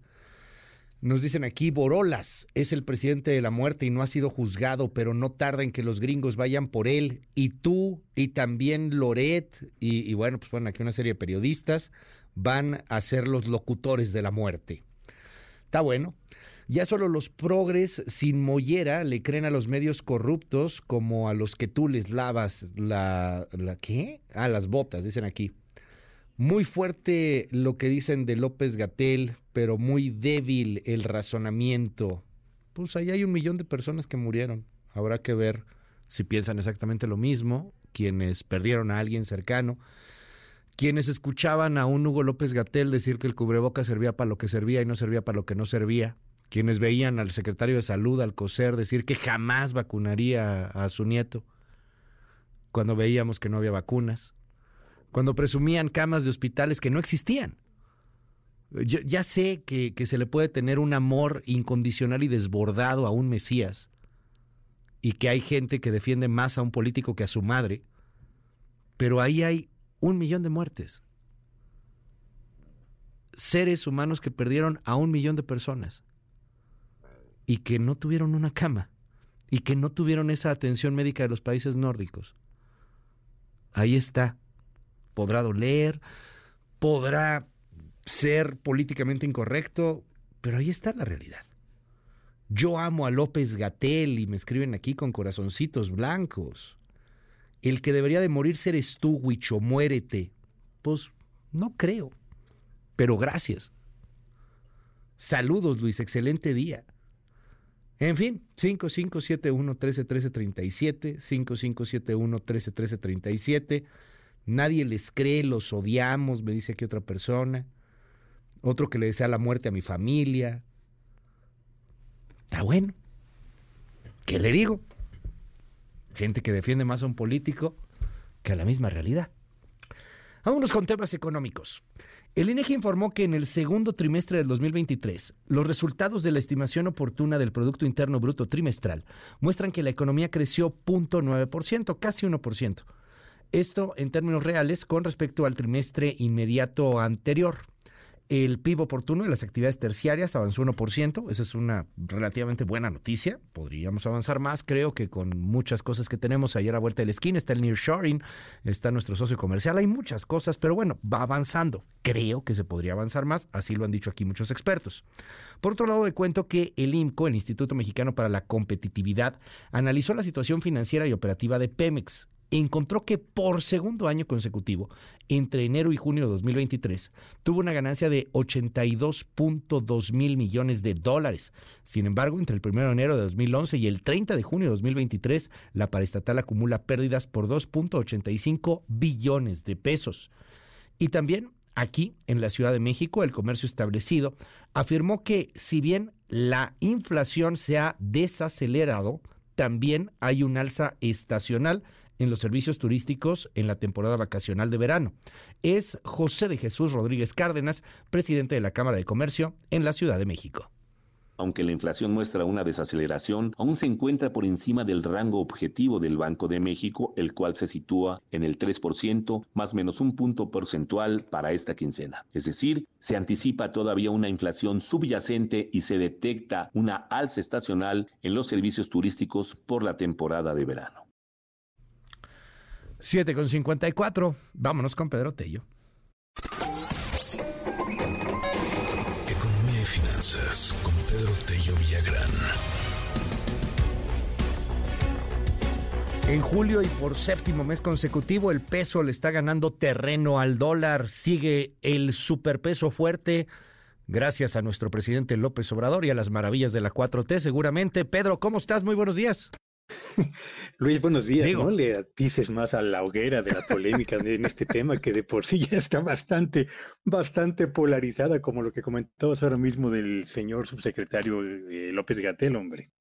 Speaker 2: Nos dicen aquí, Borolas es el presidente de la muerte y no ha sido juzgado, pero no tarda en que los gringos vayan por él. Y tú, y también Loret, y, bueno, pues bueno, aquí una serie de periodistas van a ser los locutores de la muerte. Está bueno. Ya solo los progres sin mollera le creen a los medios corruptos como a los que tú les lavas la, la ¿qué? Ah, las botas, dicen aquí. Muy fuerte lo que dicen de López Gatel, pero muy débil el razonamiento. Pues ahí hay un millón de personas que murieron. Habrá que ver si piensan exactamente lo mismo, quienes perdieron a alguien cercano, quienes escuchaban a un Hugo López Gatel decir que el cubreboca servía para lo que servía y no servía para lo que no servía, quienes veían al secretario de salud, al COSER, decir que jamás vacunaría a su nieto, cuando veíamos que no había vacunas cuando presumían camas de hospitales que no existían. Yo, ya sé que, que se le puede tener un amor incondicional y desbordado a un Mesías y que hay gente que defiende más a un político que a su madre, pero ahí hay un millón de muertes. Seres humanos que perdieron a un millón de personas y que no tuvieron una cama y que no tuvieron esa atención médica de los países nórdicos. Ahí está podrá doler, podrá ser políticamente incorrecto, pero ahí está la realidad. Yo amo a López Gatel y me escriben aquí con corazoncitos blancos. El que debería de morir eres tú, Huicho, muérete. Pues no creo, pero gracias. Saludos, Luis, excelente día. En fin, 5571-131337, 5571-131337. Nadie les cree, los odiamos, me dice aquí otra persona. Otro que le desea la muerte a mi familia. Está bueno. ¿Qué le digo? Gente que defiende más a un político que a la misma realidad. Vámonos con temas económicos. El INEGI informó que en el segundo trimestre del 2023, los resultados de la estimación oportuna del Producto Interno Bruto trimestral muestran que la economía creció 0.9%, casi 1%. Esto en términos reales con respecto al trimestre inmediato anterior. El PIB oportuno de las actividades terciarias avanzó 1%, esa es una relativamente buena noticia. Podríamos avanzar más, creo que con muchas cosas que tenemos ayer a vuelta de la esquina, está el nearshoring, está nuestro socio comercial, hay muchas cosas, pero bueno, va avanzando. Creo que se podría avanzar más, así lo han dicho aquí muchos expertos. Por otro lado, le cuento que el IMCO, el Instituto Mexicano para la Competitividad, analizó la situación financiera y operativa de Pemex encontró que por segundo año consecutivo, entre enero y junio de 2023, tuvo una ganancia de 82.2 mil millones de dólares. Sin embargo, entre el 1 de enero de 2011 y el 30 de junio de 2023, la paraestatal acumula pérdidas por 2.85 billones de pesos. Y también aquí, en la Ciudad de México, el comercio establecido afirmó que si bien la inflación se ha desacelerado, también hay un alza estacional en los servicios turísticos en la temporada vacacional de verano. Es José de Jesús Rodríguez Cárdenas, presidente de la Cámara de Comercio en la Ciudad de México.
Speaker 30: Aunque la inflación muestra una desaceleración, aún se encuentra por encima del rango objetivo del Banco de México, el cual se sitúa en el 3%, más menos un punto porcentual para esta quincena. Es decir, se anticipa todavía una inflación subyacente y se detecta una alza estacional en los servicios turísticos por la temporada de verano.
Speaker 2: 7 con 54. Vámonos con Pedro Tello.
Speaker 1: Economía y finanzas con Pedro Tello Villagrán.
Speaker 2: En julio y por séptimo mes consecutivo, el peso le está ganando terreno al dólar. Sigue el superpeso fuerte. Gracias a nuestro presidente López Obrador y a las maravillas de la 4T, seguramente. Pedro, ¿cómo estás? Muy buenos días.
Speaker 31: Luis, buenos días. No le atices más a la hoguera de la polémica en este tema que de por sí ya está bastante, bastante polarizada, como lo que comentabas ahora mismo del señor subsecretario eh, López Gatel, hombre.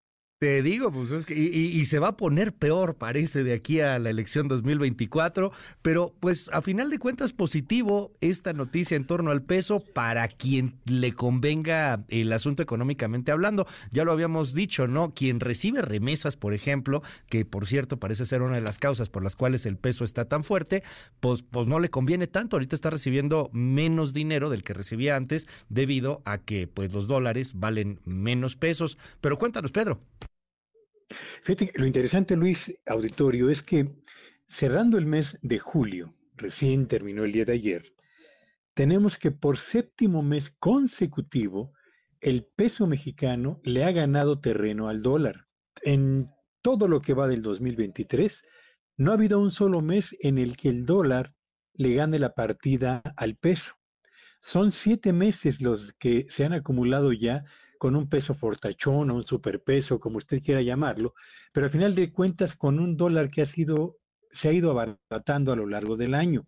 Speaker 2: Te digo, pues es que, y, se va a poner peor, parece, de aquí a la elección 2024, pero pues a final de cuentas positivo esta noticia en torno al peso para quien le convenga el asunto económicamente hablando. Ya lo habíamos dicho, ¿no? Quien recibe remesas, por ejemplo, que por cierto parece ser una de las causas por las cuales el peso está tan fuerte, pues, pues no le conviene tanto. Ahorita está recibiendo menos dinero del que recibía antes debido a que pues los dólares valen menos pesos. Pero cuéntanos, Pedro.
Speaker 31: Fíjate, lo interesante, Luis, auditorio, es que cerrando el mes de julio, recién terminó el día de ayer, tenemos que por séptimo mes consecutivo, el peso mexicano le ha ganado terreno al dólar. En todo lo que va del 2023, no ha habido un solo mes en el que el dólar le gane la partida al peso. Son siete meses los que se han acumulado ya con un peso fortachón o un superpeso, como usted quiera llamarlo, pero al final de cuentas con un dólar que ha sido, se ha ido abaratando a lo largo del año.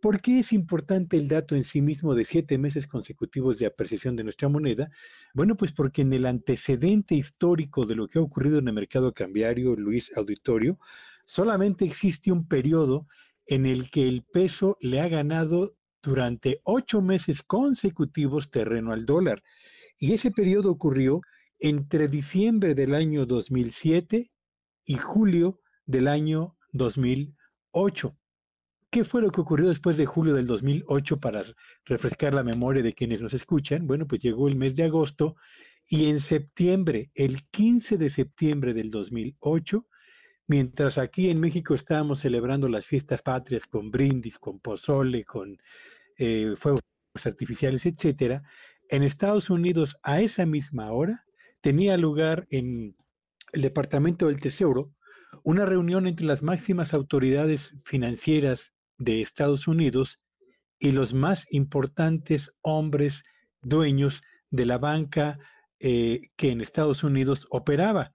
Speaker 31: ¿Por qué es importante el dato en sí mismo de siete meses consecutivos de apreciación de nuestra moneda? Bueno, pues porque en el antecedente histórico de lo que ha ocurrido en el mercado cambiario, Luis Auditorio, solamente existe un periodo en el que el peso le ha ganado durante ocho meses consecutivos terreno al dólar. Y ese periodo ocurrió entre diciembre del año 2007 y julio del año 2008. ¿Qué fue lo que ocurrió después de julio del 2008 para refrescar la memoria de quienes nos escuchan? Bueno, pues llegó el mes de agosto y en septiembre, el 15 de septiembre del 2008, mientras aquí en México estábamos celebrando las fiestas patrias con brindis, con pozole, con eh, fuegos artificiales, etcétera, en Estados Unidos, a esa misma hora, tenía lugar en el Departamento del Tesoro una reunión entre las máximas autoridades financieras de Estados Unidos y los más importantes hombres dueños de la banca eh, que en Estados Unidos operaba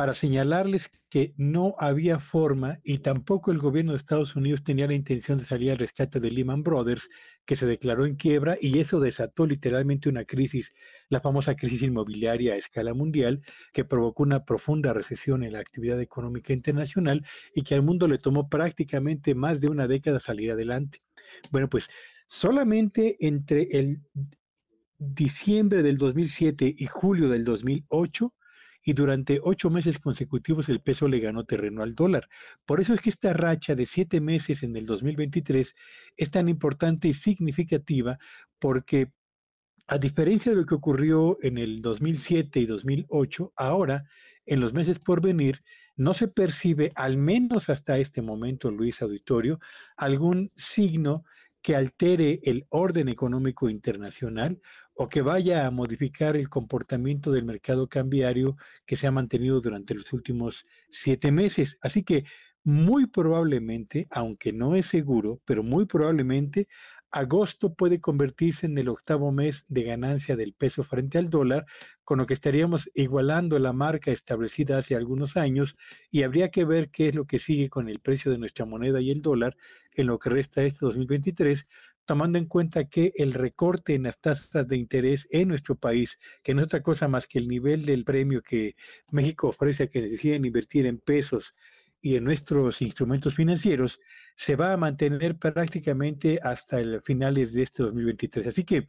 Speaker 31: para señalarles que no había forma y tampoco el gobierno de Estados Unidos tenía la intención de salir al rescate de Lehman Brothers, que se declaró en quiebra y eso desató literalmente una crisis, la famosa crisis inmobiliaria a escala mundial, que provocó una profunda recesión en la actividad económica internacional y que al mundo le tomó prácticamente más de una década salir adelante. Bueno, pues solamente entre el diciembre del 2007 y julio del 2008, y durante ocho meses consecutivos el peso le ganó terreno al dólar. Por eso es que esta racha de siete meses en el 2023 es tan importante y significativa porque a diferencia de lo que ocurrió en el 2007 y 2008, ahora, en los meses por venir, no se percibe, al menos hasta este momento, Luis Auditorio, algún signo que altere el orden económico internacional o que vaya a modificar el comportamiento del mercado cambiario que se ha mantenido durante los últimos siete meses. Así que muy probablemente, aunque no es seguro, pero muy probablemente agosto puede convertirse en el octavo mes de ganancia del peso frente al dólar, con lo que estaríamos igualando la marca establecida hace algunos años y habría que ver qué es lo que sigue con el precio de nuestra moneda y el dólar en lo que resta este 2023, tomando en cuenta que el recorte en las tasas de interés en nuestro país, que no es otra cosa más que el nivel del premio que México ofrece a que necesiten invertir en pesos y en nuestros instrumentos financieros, se va a mantener prácticamente hasta el finales de este 2023. Así que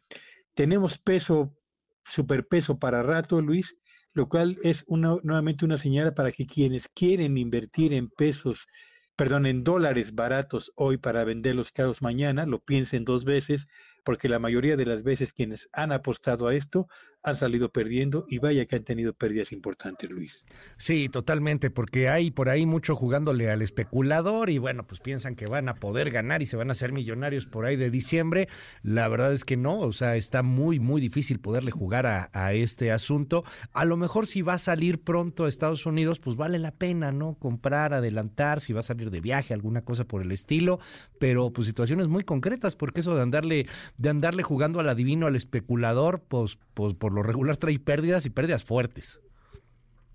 Speaker 31: tenemos peso superpeso para rato, Luis, lo cual es una, nuevamente una señal para que quienes quieren invertir en pesos, perdón, en dólares baratos hoy para venderlos caros mañana, lo piensen dos veces, porque la mayoría de las veces quienes han apostado a esto han salido perdiendo y vaya que han tenido pérdidas importantes, Luis.
Speaker 26: Sí, totalmente, porque hay por ahí mucho jugándole al especulador y bueno, pues piensan que van a poder ganar y se van a hacer millonarios por ahí de diciembre. La verdad es que no, o sea, está muy, muy difícil poderle jugar a, a este asunto. A lo mejor si va a salir pronto a Estados Unidos, pues vale la pena, ¿no? Comprar, adelantar, si va a salir de viaje, alguna cosa por el estilo, pero pues situaciones muy concretas, porque eso de andarle, de andarle jugando al adivino, al especulador, pues, pues por lo regular trae pérdidas y pérdidas fuertes.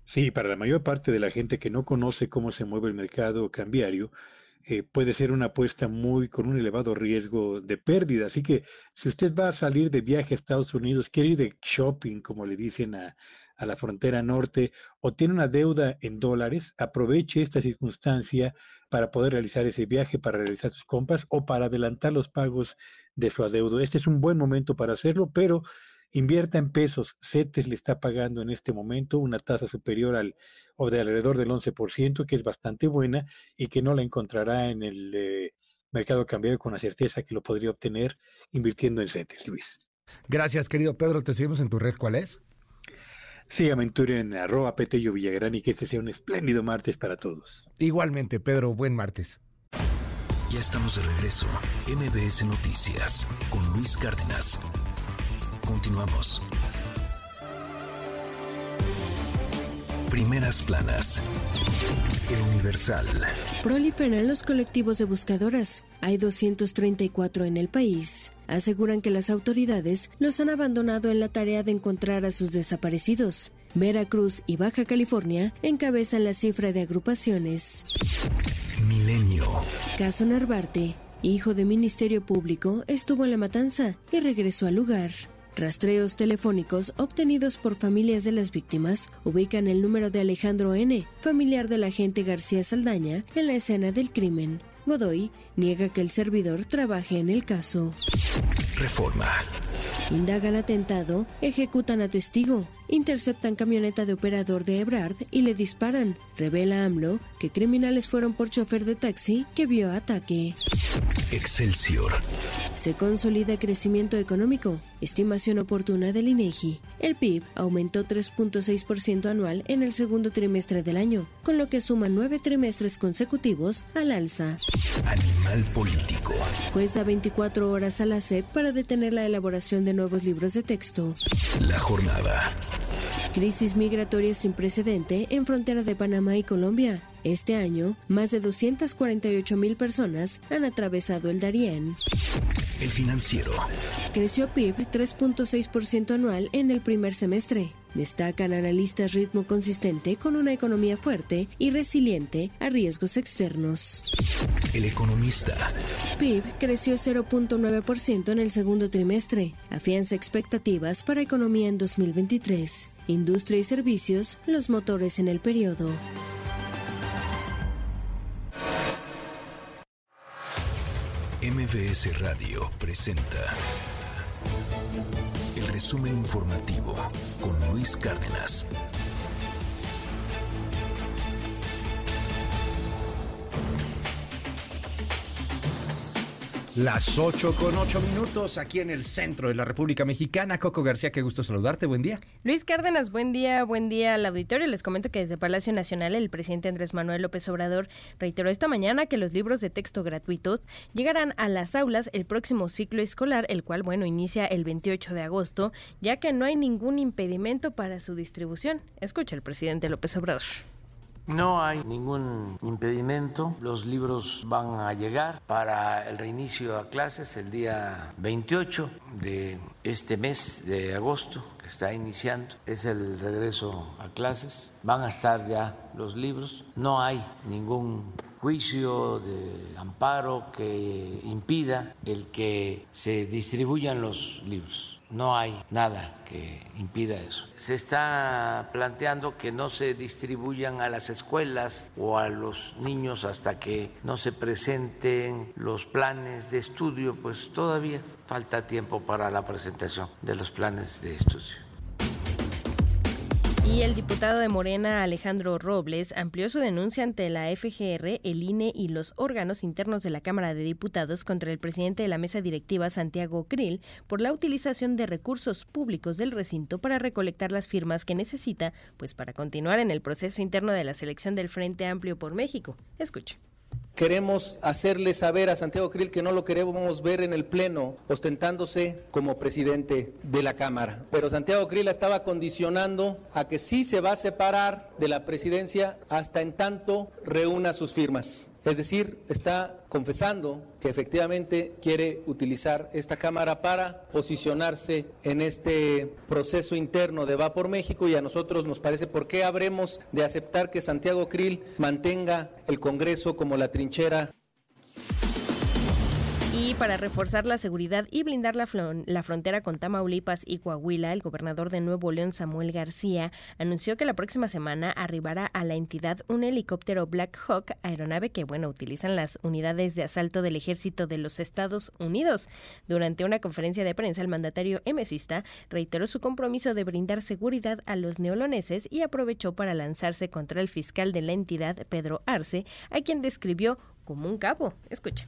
Speaker 31: Sí, para la mayor parte de la gente que no conoce cómo se mueve el mercado cambiario, eh, puede ser una apuesta muy con un elevado riesgo de pérdida. Así que si usted va a salir de viaje a Estados Unidos, quiere ir de shopping, como le dicen a, a la frontera norte, o tiene una deuda en dólares, aproveche esta circunstancia para poder realizar ese viaje, para realizar sus compras o para adelantar los pagos de su adeudo. Este es un buen momento para hacerlo, pero invierta en pesos. CETES le está pagando en este momento una tasa superior al o de alrededor del 11%, que es bastante buena y que no la encontrará en el eh, mercado cambiario con la certeza que lo podría obtener invirtiendo en CETES, Luis.
Speaker 26: Gracias, querido Pedro. Te seguimos en tu red. ¿Cuál es?
Speaker 31: Sígame en Twitter en arroba Petello Villagrán y que este sea un espléndido martes para todos.
Speaker 26: Igualmente, Pedro, buen martes.
Speaker 1: Ya estamos de regreso. MBS Noticias con Luis Cárdenas. Continuamos. Primeras planas. El Universal.
Speaker 18: Proliferan los colectivos de buscadoras. Hay 234 en el país. Aseguran que las autoridades los han abandonado en la tarea de encontrar a sus desaparecidos. Veracruz y Baja California encabezan la cifra de agrupaciones.
Speaker 1: Milenio.
Speaker 18: Caso Narvarte, hijo de Ministerio Público, estuvo en la matanza y regresó al lugar. Rastreos telefónicos obtenidos por familias de las víctimas ubican el número de Alejandro N., familiar del agente García Saldaña, en la escena del crimen. Godoy niega que el servidor trabaje en el caso.
Speaker 1: Reforma.
Speaker 18: Indagan atentado, ejecutan a testigo, interceptan camioneta de operador de Ebrard y le disparan. Revela AMLO que criminales fueron por chofer de taxi que vio ataque.
Speaker 1: Excelsior.
Speaker 18: Se consolida crecimiento económico. Estimación oportuna del INEGI. El PIB aumentó 3.6% anual en el segundo trimestre del año, con lo que suma nueve trimestres consecutivos al alza.
Speaker 1: Animal político.
Speaker 18: Juez da 24 horas a la SEP para detener la elaboración de nuevos libros de texto.
Speaker 1: La jornada.
Speaker 18: Crisis migratoria sin precedente en frontera de Panamá y Colombia. Este año, más de 248 mil personas han atravesado el Darién.
Speaker 1: El financiero.
Speaker 18: Creció PIB 3.6% anual en el primer semestre. Destacan analistas ritmo consistente con una economía fuerte y resiliente a riesgos externos.
Speaker 1: El economista.
Speaker 18: PIB creció 0.9% en el segundo trimestre. Afianza expectativas para economía en 2023. Industria y servicios, los motores en el periodo.
Speaker 1: MBS Radio presenta resumen informativo con Luis Cárdenas.
Speaker 26: Las 8 con 8 minutos aquí en el centro de la República Mexicana. Coco García, qué gusto saludarte. Buen día.
Speaker 32: Luis Cárdenas, buen día, buen día al auditorio. Les comento que desde Palacio Nacional el presidente Andrés Manuel López Obrador reiteró esta mañana que los libros de texto gratuitos llegarán a las aulas el próximo ciclo escolar, el cual, bueno, inicia el 28 de agosto, ya que no hay ningún impedimento para su distribución. Escucha el presidente López Obrador.
Speaker 5: No hay ningún impedimento. Los libros van a llegar para el reinicio a clases el día 28 de este mes de agosto que está iniciando. Es el regreso a clases. Van a estar ya los libros. No hay ningún juicio de amparo que impida el que se distribuyan los libros. No hay nada que impida eso. Se está planteando que no se distribuyan a las escuelas o a los niños hasta que no se presenten los planes de estudio, pues todavía falta tiempo para la presentación de los planes de estudio.
Speaker 18: Y el diputado de Morena, Alejandro Robles, amplió su denuncia ante la FGR, el INE y los órganos internos de la Cámara de Diputados contra el presidente de la mesa directiva, Santiago Krill, por la utilización de recursos públicos del recinto para recolectar las firmas que necesita, pues para continuar en el proceso interno de la selección del Frente Amplio por México. Escuche.
Speaker 25: Queremos hacerle saber a Santiago Krill que no lo queremos ver en el Pleno ostentándose como presidente de la Cámara. Pero Santiago Krill estaba condicionando a que sí se va a separar de la presidencia hasta en tanto reúna sus firmas. Es decir, está confesando que efectivamente quiere utilizar esta Cámara para posicionarse en este proceso interno de Va por México y a nosotros nos parece por qué habremos de aceptar que Santiago Krill mantenga el Congreso como la trinchera trinchera
Speaker 18: y para reforzar la seguridad y blindar la, la, frontera con Tamaulipas y Coahuila, el gobernador de Nuevo León, Samuel García, anunció que la próxima semana arribará a la entidad un helicóptero Black Hawk, aeronave que, bueno, utilizan las unidades de asalto del ejército de los Estados Unidos. Durante una conferencia de prensa, el mandatario emesista reiteró su compromiso de brindar seguridad a los neoloneses y aprovechó para lanzarse contra el fiscal de la entidad, Pedro Arce, a quien describió como un capo. Escucha.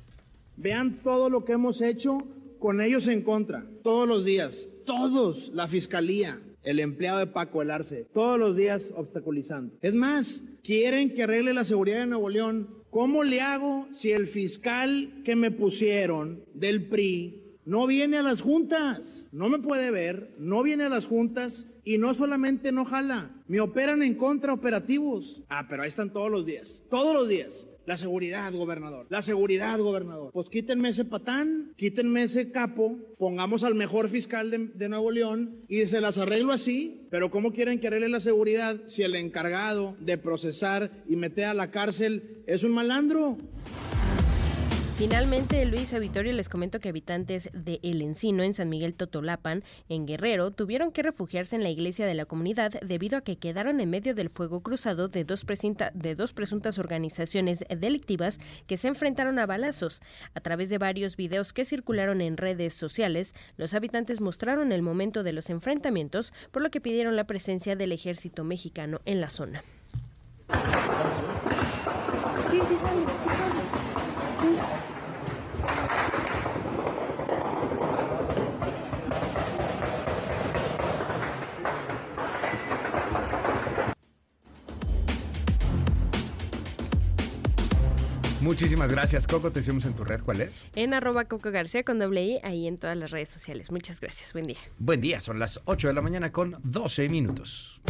Speaker 33: Vean todo lo que hemos hecho con ellos en contra, todos los días, todos, la fiscalía, el empleado de Paco El Arce, todos los días obstaculizando. Es más, quieren que arregle la seguridad de Nuevo León. ¿Cómo le hago si el fiscal que me pusieron del PRI no viene a las juntas? No me puede ver, no viene a las juntas y no solamente no jala, me operan en contra operativos. Ah, pero ahí están todos los días, todos los días. La seguridad, gobernador. La seguridad, gobernador. Pues quítenme ese patán, quítenme ese capo, pongamos al mejor fiscal de, de, Nuevo León y se las arreglo así. Pero ¿cómo quieren que arregle la seguridad si el encargado de procesar y meter a la cárcel es un malandro?
Speaker 18: Finalmente, Luis Auditorio les comento que habitantes de El Encino, en San Miguel Totolapan, en Guerrero, tuvieron que refugiarse en la iglesia de la comunidad debido a que quedaron en medio del fuego cruzado de dos, presuntas organizaciones delictivas que se enfrentaron a balazos. A través de varios videos que circularon en redes sociales, los habitantes mostraron el momento de los enfrentamientos, por lo que pidieron la presencia del ejército mexicano en la zona. Sí, sí, sí,
Speaker 2: Muchísimas gracias, Coco. Te hicimos en tu red. ¿Cuál es?
Speaker 18: En arroba Coco García con doble I, ahí en todas las redes sociales. Muchas gracias. Buen día.
Speaker 2: Buen día. Son las 8 de la mañana con 12 minutos.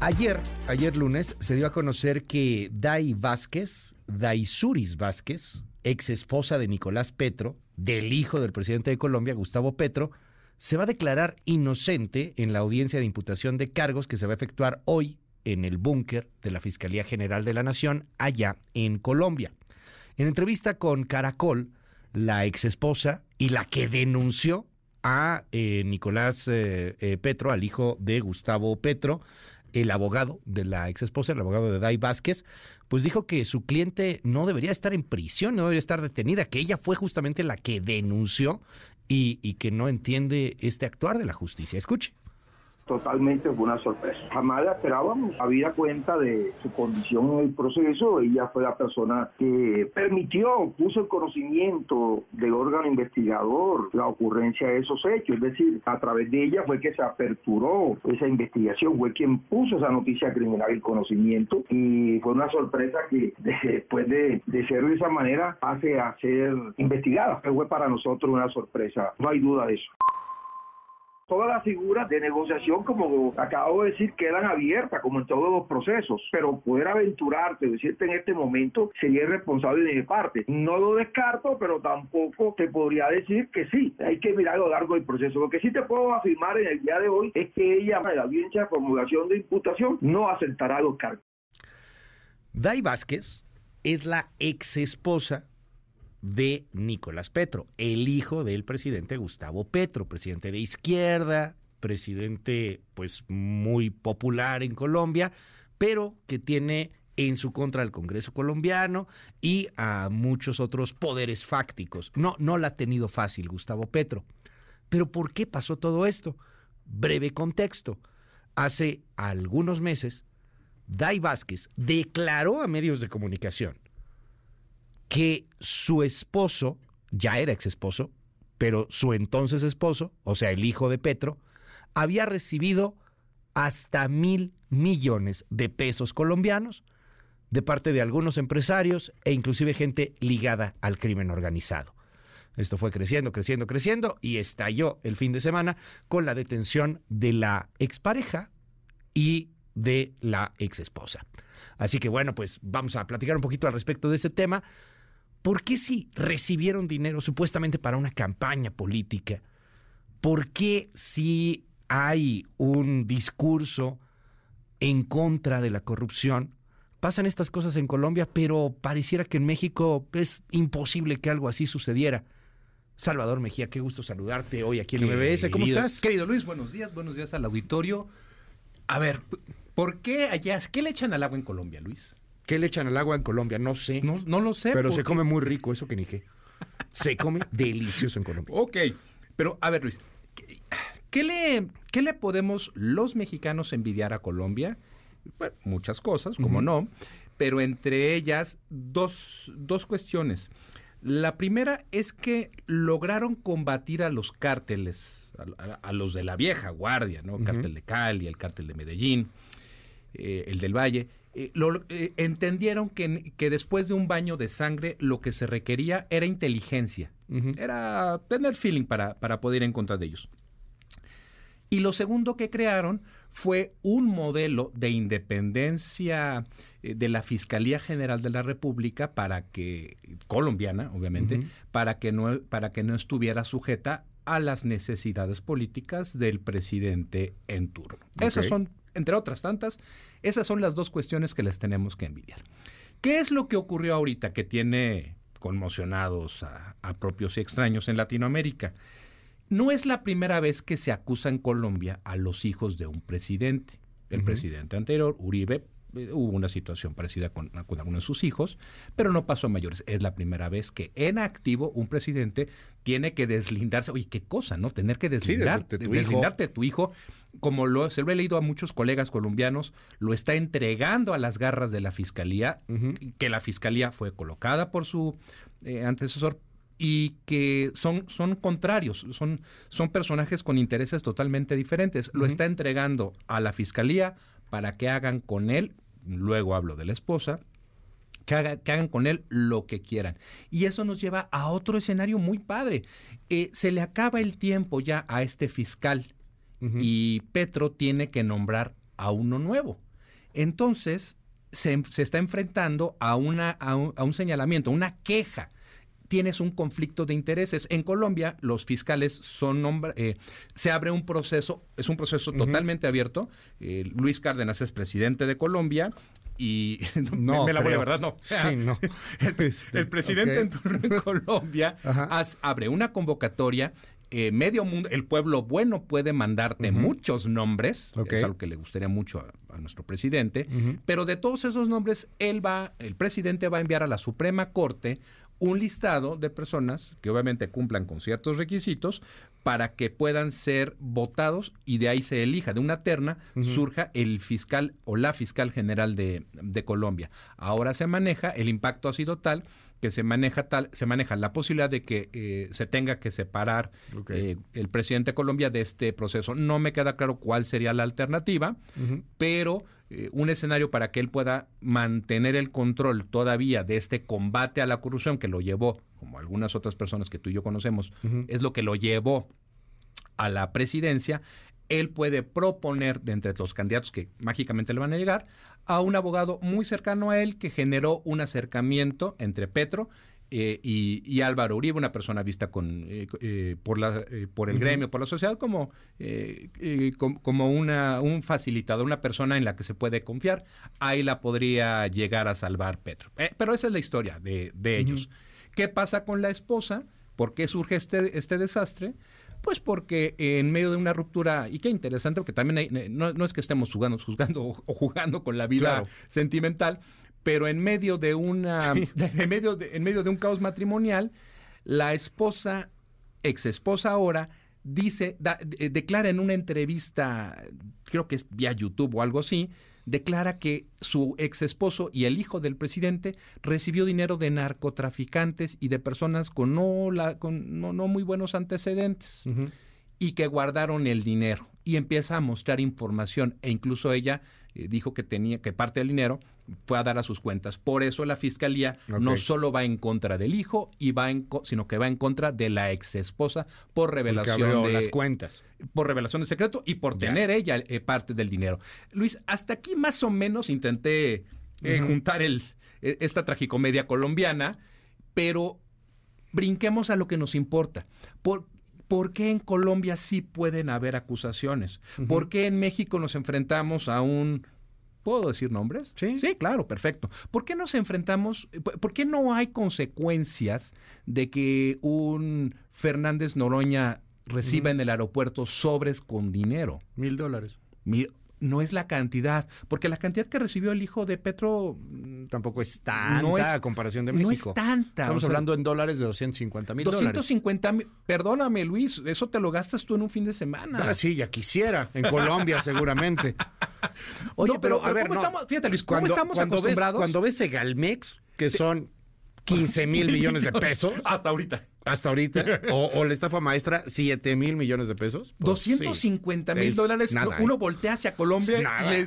Speaker 2: Ayer, ayer lunes, se dio a conocer que Dai Vázquez, Daisuris Vázquez, ex esposa de Nicolás Petro, del hijo del presidente de Colombia, Gustavo Petro, se va a declarar inocente en la audiencia de imputación de cargos que se va a efectuar hoy en el búnker de la Fiscalía General de la Nación, allá en Colombia. En entrevista con Caracol, la ex esposa y la que denunció a eh, Nicolás eh, eh, Petro, al hijo de Gustavo Petro, el abogado de la ex esposa, el abogado de Dai Vázquez, pues dijo que su cliente no debería estar en prisión, no debería estar detenida, que ella fue justamente la que denunció y, y que no entiende este actuar de la justicia. Escuche
Speaker 8: totalmente fue una sorpresa. Jamás la esperábamos. Había cuenta de su condición en el proceso. Ella fue la persona que permitió, puso el conocimiento del órgano investigador la ocurrencia de esos hechos. Es decir, a través de ella fue que se aperturó esa investigación, fue quien puso esa noticia criminal el conocimiento y fue una sorpresa que después de, de ser de esa manera pase a ser investigada. Fue para nosotros una sorpresa, no hay duda de eso todas las figuras de negociación, como acabo de decir, quedan abiertas, como en todos los procesos, pero poder aventurarte, decirte en este momento, sería irresponsable de mi parte. No lo descarto, pero tampoco te podría decir que sí, hay que mirar a lo largo del proceso. Lo que sí te puedo afirmar en el día de hoy es que ella, en la audiencia de formulación de imputación, no aceptará los cargos.
Speaker 2: Dai Vázquez es la ex esposa de Nicolás Petro, el hijo del presidente Gustavo Petro, presidente de izquierda, presidente pues muy popular en Colombia, pero que tiene en su contra al Congreso colombiano y a muchos otros poderes fácticos. No, no la ha tenido fácil Gustavo Petro. Pero ¿por qué pasó todo esto? Breve contexto. Hace algunos meses, Dai Vázquez declaró a medios de comunicación que su esposo, ya era ex esposo, pero su entonces esposo, o sea, el hijo de Petro, había recibido hasta mil millones de pesos colombianos de parte de algunos empresarios e inclusive gente ligada al crimen organizado. Esto fue creciendo, creciendo, creciendo y estalló el fin de semana con la detención de la expareja y de la exesposa. Así que bueno, pues vamos a platicar un poquito al respecto de ese tema. ¿Por qué si recibieron dinero supuestamente para una campaña política? ¿Por qué si hay un discurso en contra de la corrupción? Pasan estas cosas en Colombia, pero pareciera que en México es imposible que algo así sucediera. Salvador Mejía, qué gusto saludarte hoy aquí en MBS. ¿Cómo estás?
Speaker 34: Querido Luis, buenos días, buenos días al auditorio. A ver, ¿por qué allá, qué le echan al agua en Colombia, Luis?
Speaker 2: ¿Qué le echan al agua en Colombia? No sé.
Speaker 34: No, no lo sé.
Speaker 2: Pero se come muy rico, eso que ni qué. Se come delicioso en Colombia.
Speaker 34: Ok, pero a ver, Luis, ¿qué, le, qué le podemos los mexicanos envidiar a Colombia? Bueno, muchas cosas, como no, pero entre ellas dos, dos cuestiones. La primera es que lograron combatir a los cárteles, a, los de la vieja guardia, ¿no? Cártel de Cali, el cártel de Medellín, eh, el del Valle. Eh, lo, eh, entendieron que, que, después de un baño de sangre lo que se requería era inteligencia, era tener feeling para, para poder ir en contra de ellos. Y lo segundo que crearon fue un modelo de independencia eh, de la Fiscalía General de la República para que colombiana, obviamente, para que no para que no estuviera sujeta a las necesidades políticas del presidente en turno. Esas son, entre otras tantas, esas son las dos cuestiones que les tenemos que envidiar. ¿Qué es lo que ocurrió ahorita que tiene conmocionados a, a propios y extraños en Latinoamérica? No es la primera vez que se acusa en Colombia a los hijos de un presidente. El presidente anterior, Uribe, eh, hubo una situación parecida con, con algunos de sus hijos, pero no pasó a mayores. Es la primera vez que en activo un presidente tiene que deslindarse. Oye, qué cosa, ¿no? Tener que deslindar, de tu deslindarte de tu hijo. Como lo, se lo he leído a muchos colegas colombianos, lo está entregando a las garras de la fiscalía, que la fiscalía fue colocada por su eh, antecesor y que son, son contrarios, son, son personajes con intereses totalmente diferentes. Lo está entregando a la fiscalía para que hagan con él, luego hablo de la esposa, que, hagan con él lo que quieran. Y eso nos lleva a otro escenario muy padre. Eh, se le acaba el tiempo ya a este fiscal y Petro tiene que nombrar a uno nuevo. Entonces, se, se está enfrentando a, una, a, un, a un señalamiento, una queja tienes un conflicto de intereses. En Colombia, los fiscales son eh, se abre un proceso, es un proceso totalmente abierto. Eh, Luis Cárdenas es presidente de Colombia y
Speaker 2: no,
Speaker 34: me, la voy a verdad, no.
Speaker 2: Sí, no.
Speaker 34: El, presidente en turno en Colombia abre una convocatoria. Eh, medio mundo, el pueblo bueno puede mandarte muchos nombres, es algo que le gustaría mucho a, nuestro presidente, pero de todos esos nombres, él va, el presidente va a enviar a la Suprema Corte un listado de personas que obviamente cumplan con ciertos requisitos para que puedan ser votados y de ahí se elija, de una terna surja el fiscal o la fiscal general de, Colombia. Ahora se maneja, el impacto ha sido tal que se maneja tal, se maneja la posibilidad de que eh, se tenga que separar eh, el presidente de Colombia de este proceso. No me queda claro cuál sería la alternativa, pero eh, un escenario para que él pueda mantener el control todavía de este combate a la corrupción que lo llevó, como algunas otras personas que tú y yo conocemos, es lo que lo llevó a la presidencia, él puede proponer de entre los candidatos que mágicamente le van a llegar a un abogado muy cercano a él que generó un acercamiento entre Petro eh, y, Álvaro Uribe, una persona vista con, eh, eh, por, la, por el gremio, por la sociedad, como, como, una, un facilitador, una persona en la que se puede confiar, ahí la podría llegar a salvar Petro. pero esa es la historia de, ellos. ¿Qué pasa con la esposa? ¿Por qué surge este, este desastre? Pues porque en medio de una ruptura, y qué interesante, porque también no, es que estemos jugando, juzgando o, jugando con la vida sentimental, pero en medio de una en medio de, en medio de un caos matrimonial, la esposa, ex esposa ahora, dice, declara en una entrevista, creo que es vía YouTube o algo así, declara que su ex esposo y el hijo del presidente recibió dinero de narcotraficantes y de personas con no, la, con no, muy buenos antecedentes y que guardaron el dinero. Y empieza a mostrar información. E incluso ella eh, dijo que tenía que parte del dinero fue a dar a sus cuentas. Por eso la fiscalía no solo va en contra del hijo y va en sino que va en contra de la ex esposa por revelación de
Speaker 2: las cuentas,
Speaker 34: por revelación de secreto y por tener ella eh, parte del dinero. Luis, hasta aquí más o menos intenté eh, juntar el esta tragicomedia colombiana, pero brinquemos a lo que nos importa. Por, ¿Por qué en Colombia sí pueden haber acusaciones? ¿Por qué en México nos enfrentamos a un... ¿Puedo decir nombres?
Speaker 2: Sí.
Speaker 34: Sí, claro, perfecto. ¿Por qué nos enfrentamos, por qué no hay consecuencias de que un Fernández Noroña reciba en el aeropuerto sobres con dinero?
Speaker 2: Mil dólares
Speaker 34: no es la cantidad, porque la cantidad que recibió el hijo de Petro
Speaker 2: mm, tampoco es tanta a comparación de México.
Speaker 34: No es tanta.
Speaker 2: Estamos hablando en dólares de 250 mil dólares.
Speaker 34: 250 mil, perdóname Luis, eso te lo gastas tú en un fin de semana.
Speaker 2: Ah, sí, ya quisiera, en Colombia seguramente. Oye, pero, a ver,
Speaker 34: ¿cómo estamos, fíjate Luis, ¿cómo estamos acostumbrados?
Speaker 2: cuando ves Segalmex, que son 15 mil millones de pesos.
Speaker 34: Hasta ahorita.
Speaker 2: Hasta ahorita. O, la estafa maestra, 7 mil millones de pesos.
Speaker 34: 250 mil dólares. uno ¿eh? voltea hacia Colombia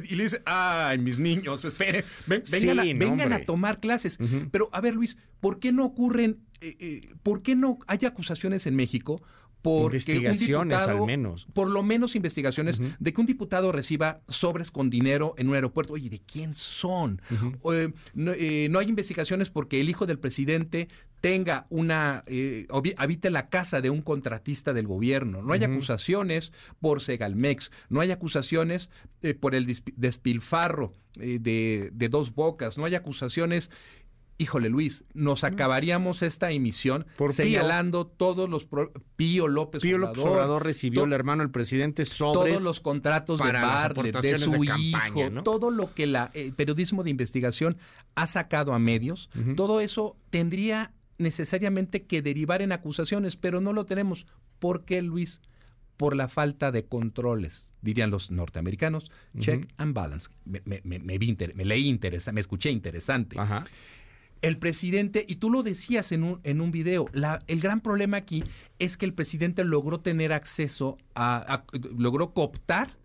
Speaker 34: y, le dice, ay, mis niños, esperen, vengan, a, tomar clases. Pero, a ver, Luis, ¿por qué no ocurren, eh, eh, por qué no hay acusaciones en México
Speaker 2: investigaciones al menos.
Speaker 34: Por lo menos investigaciones de que un diputado reciba sobres con dinero en un aeropuerto. Oye, ¿de quién son? Eh, eh, no, hay investigaciones porque el hijo del presidente tenga una, eh, habite la casa de un contratista del gobierno. No hay acusaciones por Segalmex. No hay acusaciones por el despilfarro de, de dos bocas. No hay acusaciones híjole Luis, nos acabaríamos esta emisión Por señalando todos los Pío López
Speaker 2: Pío López Obrador recibió el hermano del presidente sobres
Speaker 34: todos los contratos de Bartlett, de su hijo, todo lo que el eh, periodismo de investigación ha sacado a medios, todo eso tendría necesariamente que derivar en acusaciones, pero no lo tenemos. ¿Por qué, Luis? Por la falta de controles, dirían los norteamericanos. Check and balance. Me, me, me, me, me leí interesante, me escuché interesante. Ajá el presidente, y tú lo decías en un, en un video, el gran problema aquí es que el presidente logró tener acceso a, logró cooptar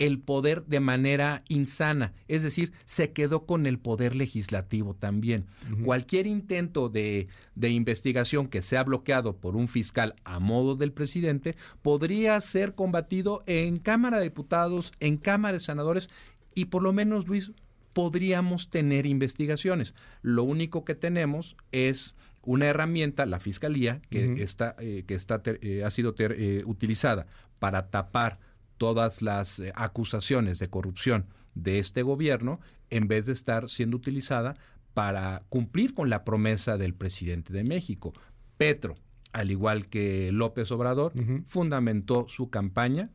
Speaker 34: el poder de manera insana, es decir, se quedó con el poder legislativo también. Cualquier intento de, de, investigación que sea bloqueado por un fiscal a modo del presidente podría ser combatido en Cámara de Diputados, en Cámara de Senadores y por lo menos, Luis, podríamos tener investigaciones. Lo único que tenemos es una herramienta, la fiscalía, que está, eh, que está eh, ha sido eh, utilizada para tapar todas las acusaciones de corrupción de este gobierno, en vez de estar siendo utilizada para cumplir con la promesa del presidente de México. Petro, al igual que López Obrador, fundamentó su campaña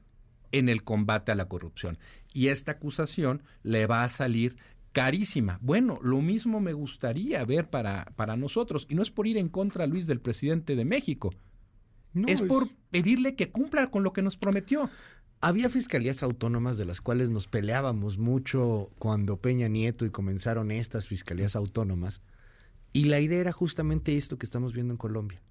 Speaker 34: en el combate a la corrupción. Y esta acusación le va a salir carísima. Bueno, lo mismo me gustaría ver para, para nosotros. Y no es por ir en contra, Luis, del presidente de México. es por pedirle que cumpla con lo que nos prometió.
Speaker 2: Había fiscalías autónomas de las cuales nos peleábamos mucho cuando Peña Nieto y comenzaron estas fiscalías autónomas. Y la idea era justamente esto que estamos viendo en Colombia.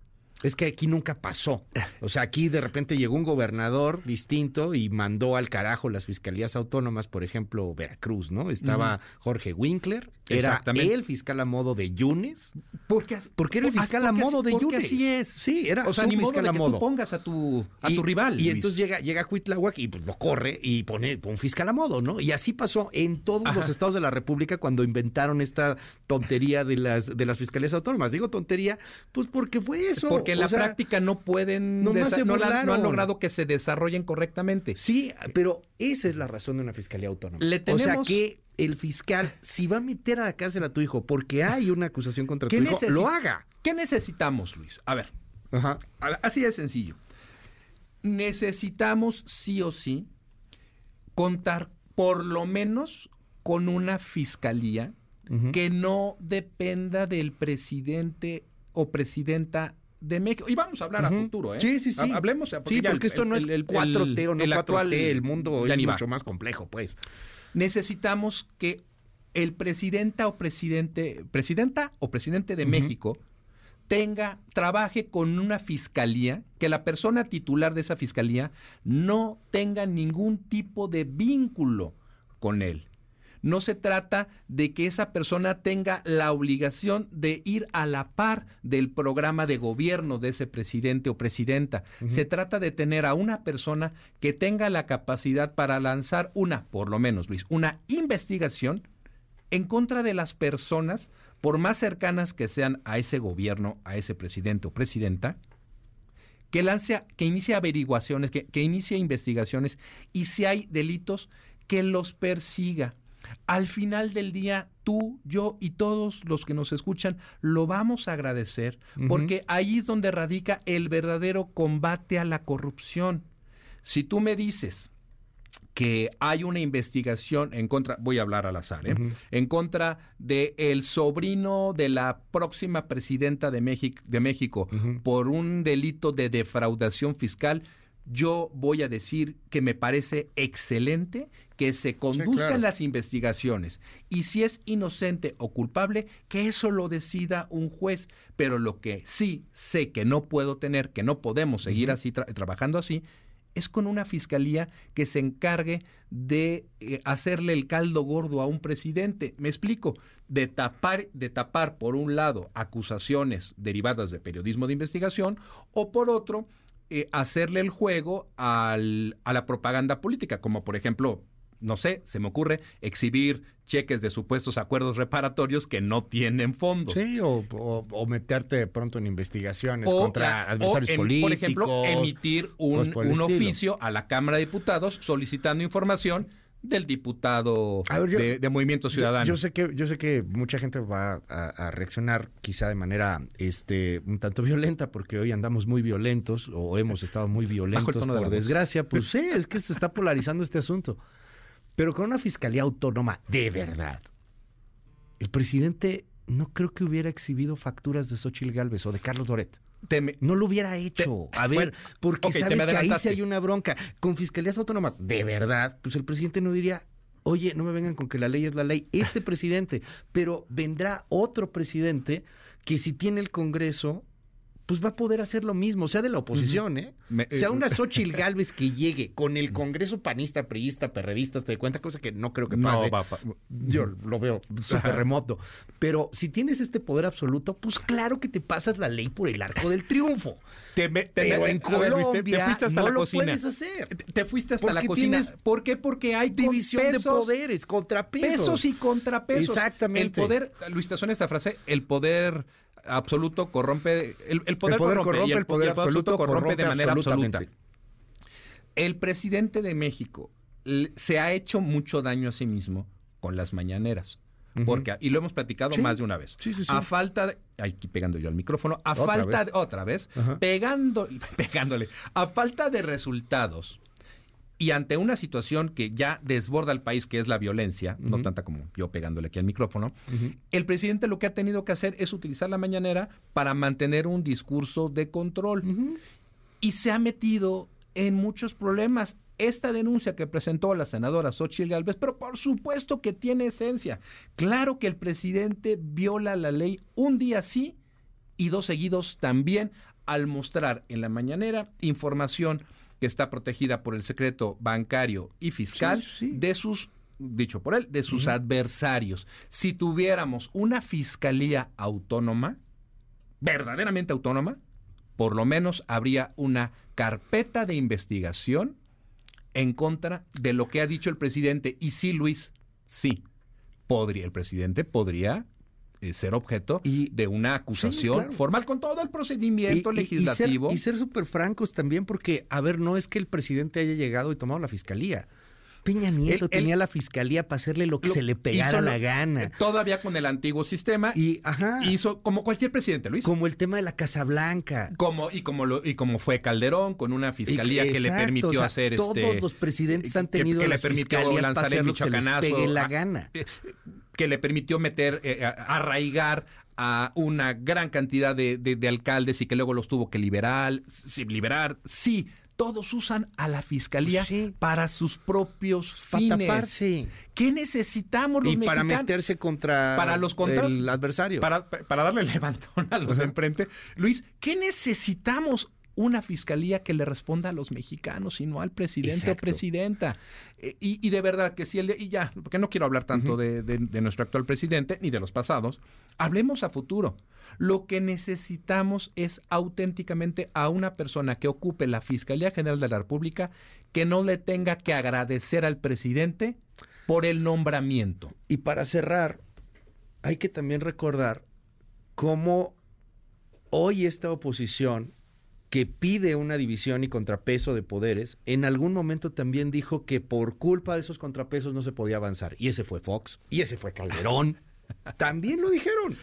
Speaker 2: Es que aquí nunca pasó. O sea, aquí de repente llegó un gobernador distinto y mandó al carajo las fiscalías autónomas, por ejemplo, Veracruz, ¿no? Estaba Jorge Winkler, era el fiscal a modo de Yunes.
Speaker 34: Porque,
Speaker 2: porque era el fiscal a modo de Yunes.
Speaker 34: así es.
Speaker 2: Sí, era
Speaker 34: o sea, fiscal a modo. Que tú pongas a tu, a tu rival.
Speaker 2: Y entonces llega, llega Huitlahuac y pues, lo corre y pone un fiscal a modo, ¿no? Y así pasó en todos los estados de la República cuando inventaron esta tontería de las, de las fiscalías autónomas. Digo tontería, pues porque fue eso.
Speaker 34: Porque en la práctica no pueden, no, no, han logrado que se desarrollen correctamente.
Speaker 2: Sí, pero esa es la razón de una fiscalía autónoma. O sea que el fiscal, si va a meter a la cárcel a tu hijo porque hay una acusación contra tu hijo, lo haga.
Speaker 34: ¿Qué necesitamos, Luis? A ver, así de sencillo. Necesitamos sí o sí contar por lo menos con una fiscalía que no dependa del presidente o presidenta de México. Y vamos a hablar a futuro, ¿eh?
Speaker 2: Sí, sí, sí.
Speaker 34: Hablemos.
Speaker 2: Porque sí, porque esto no es el, 4T o no 4T.
Speaker 34: actual,
Speaker 2: el mundo es mucho más complejo, pues.
Speaker 34: Necesitamos que el presidenta o presidente, presidenta o presidente de México tenga, trabaje con una fiscalía, que la persona titular de esa fiscalía no tenga ningún tipo de vínculo con él. No se trata de que esa persona tenga la obligación de ir a la par del programa de gobierno de ese presidente o presidenta. Se trata de tener a una persona que tenga la capacidad para lanzar una, por lo menos Luis, una investigación en contra de las personas, por más cercanas que sean a ese gobierno, a ese presidente o presidenta, que lance, que inicie averiguaciones, que, que inicie investigaciones y si hay delitos, que los persiga. Al final del día, tú, yo y todos los que nos escuchan lo vamos a agradecer porque ahí es donde radica el verdadero combate a la corrupción. Si tú me dices, que hay una investigación en contra, voy a hablar al azar, ¿eh? en contra de el sobrino de la próxima presidenta de México, de México por un delito de defraudación fiscal, yo voy a decir que me parece excelente que se conduzcan las investigaciones y si es inocente o culpable, que eso lo decida un juez. Pero lo que sí sé que no puedo tener, que no podemos seguir así trabajando así, es con una fiscalía que se encargue de eh, hacerle el caldo gordo a un presidente. Me explico, de tapar, de tapar por un lado acusaciones derivadas de periodismo de investigación o por otro eh, hacerle el juego al, a la propaganda política, como por ejemplo no sé, se me ocurre exhibir cheques de supuestos acuerdos reparatorios que no tienen fondos.
Speaker 2: Sí, o, meterte de pronto en investigaciones contra adversarios políticos.
Speaker 34: Por ejemplo, emitir un, oficio a la Cámara de Diputados solicitando información del diputado de, Movimiento Ciudadano.
Speaker 2: Yo, sé que yo sé que mucha gente va a, reaccionar quizá de manera este un tanto violenta porque hoy andamos muy violentos o hemos estado muy violentos por desgracia, pues sí, es que se está polarizando este asunto. Pero con una fiscalía autónoma de verdad, el presidente no creo que hubiera exhibido facturas de Xochitl Galvez o de Carlos Doret. no lo hubiera hecho. a ver, porque sabes que ahí sí hay una bronca. Con fiscalías autónomas, de verdad, pues el presidente no diría, oye, no me vengan con que la ley es la ley. Este presidente, pero vendrá otro presidente que si tiene el Congreso pues va a poder hacer lo mismo, sea de la oposición, ¿eh? sea eh, una Xochitl Galvez que llegue con el Congreso panista, priista, perredista, te cuenta, cosa que no creo que pase. Yo lo veo súper remoto. Pero si tienes este poder absoluto, pues claro que te pasas la ley por el arco del triunfo.
Speaker 34: Te, Pero en Colombia te, fuiste hasta
Speaker 2: no
Speaker 34: la cocina.
Speaker 2: lo puedes hacer.
Speaker 34: Te, fuiste hasta la cocina. ¿Por qué? Porque hay
Speaker 2: división de poderes, contrapesos.
Speaker 34: Pesos y contrapesos.
Speaker 2: Exactamente.
Speaker 34: El poder, Luis, te suena esta frase, el poder absoluto corrompe, el, poder, corrompe, y el, poder absoluto, corrompe, de manera absoluta. El presidente de México se ha hecho mucho daño a sí mismo con las mañaneras. Porque, y lo hemos platicado más de una vez. a falta de, aquí pegando yo al micrófono, a falta de, otra vez, pegando, pegándole, a falta de resultados y ante una situación que ya desborda al país, que es la violencia, no tanta como yo pegándole aquí al micrófono, el presidente lo que ha tenido que hacer es utilizar la mañanera para mantener un discurso de control. Y se ha metido en muchos problemas. Esta denuncia que presentó la senadora Xochitl Gálvez, pero por supuesto que tiene esencia. Claro que el presidente viola la ley un día sí y dos seguidos también al mostrar en la mañanera información que está protegida por el secreto bancario y fiscal de sus dicho por él, de sus adversarios. Si tuviéramos una fiscalía autónoma, verdaderamente autónoma, por lo menos habría una carpeta de investigación en contra de lo que ha dicho el presidente. Y sí, Luis, sí, podría, el presidente podría eh, ser objeto de una acusación formal con todo el procedimiento legislativo.
Speaker 2: Y, ser súper francos también, porque, a ver, no es que el presidente haya llegado y tomado la fiscalía. Peña Nieto tenía la fiscalía para hacerle lo que se le pegara la gana. Eh,
Speaker 34: todavía con el antiguo sistema. Y hizo como cualquier presidente, Luis.
Speaker 2: Como el tema de la Casa Blanca.
Speaker 34: Como, y como lo, y como fue Calderón, con una fiscalía que, le permitió hacer
Speaker 2: todos
Speaker 34: este.
Speaker 2: Todos los presidentes han tenido que, le permitió lanzar el michoacanazo. la gana. Eh,
Speaker 34: que le permitió meter, arraigar a una gran cantidad de, alcaldes y que luego los tuvo que liberar, liberar. Sí, todos usan a la fiscalía para sus propios fines. Para taparse. ¿Qué necesitamos los
Speaker 2: y para meterse contra
Speaker 34: para los
Speaker 2: el adversario.
Speaker 34: Para, para darle levantón a los de enfrente. Luis, ¿qué necesitamos? Una fiscalía que le responda a los mexicanos y no al presidente o presidenta. Eh, y, de verdad que si el y ya, porque no quiero hablar tanto de, de, nuestro actual presidente ni de los pasados, hablemos a futuro. Lo que necesitamos es auténticamente a una persona que ocupe la Fiscalía General de la República que no le tenga que agradecer al presidente por el nombramiento.
Speaker 2: Y para cerrar, hay que también recordar cómo hoy esta oposición que pide una división y contrapeso de poderes, en algún momento también dijo que por culpa de esos contrapesos no se podía avanzar. Y ese fue Fox, y ese fue Calderón. También lo dijeron.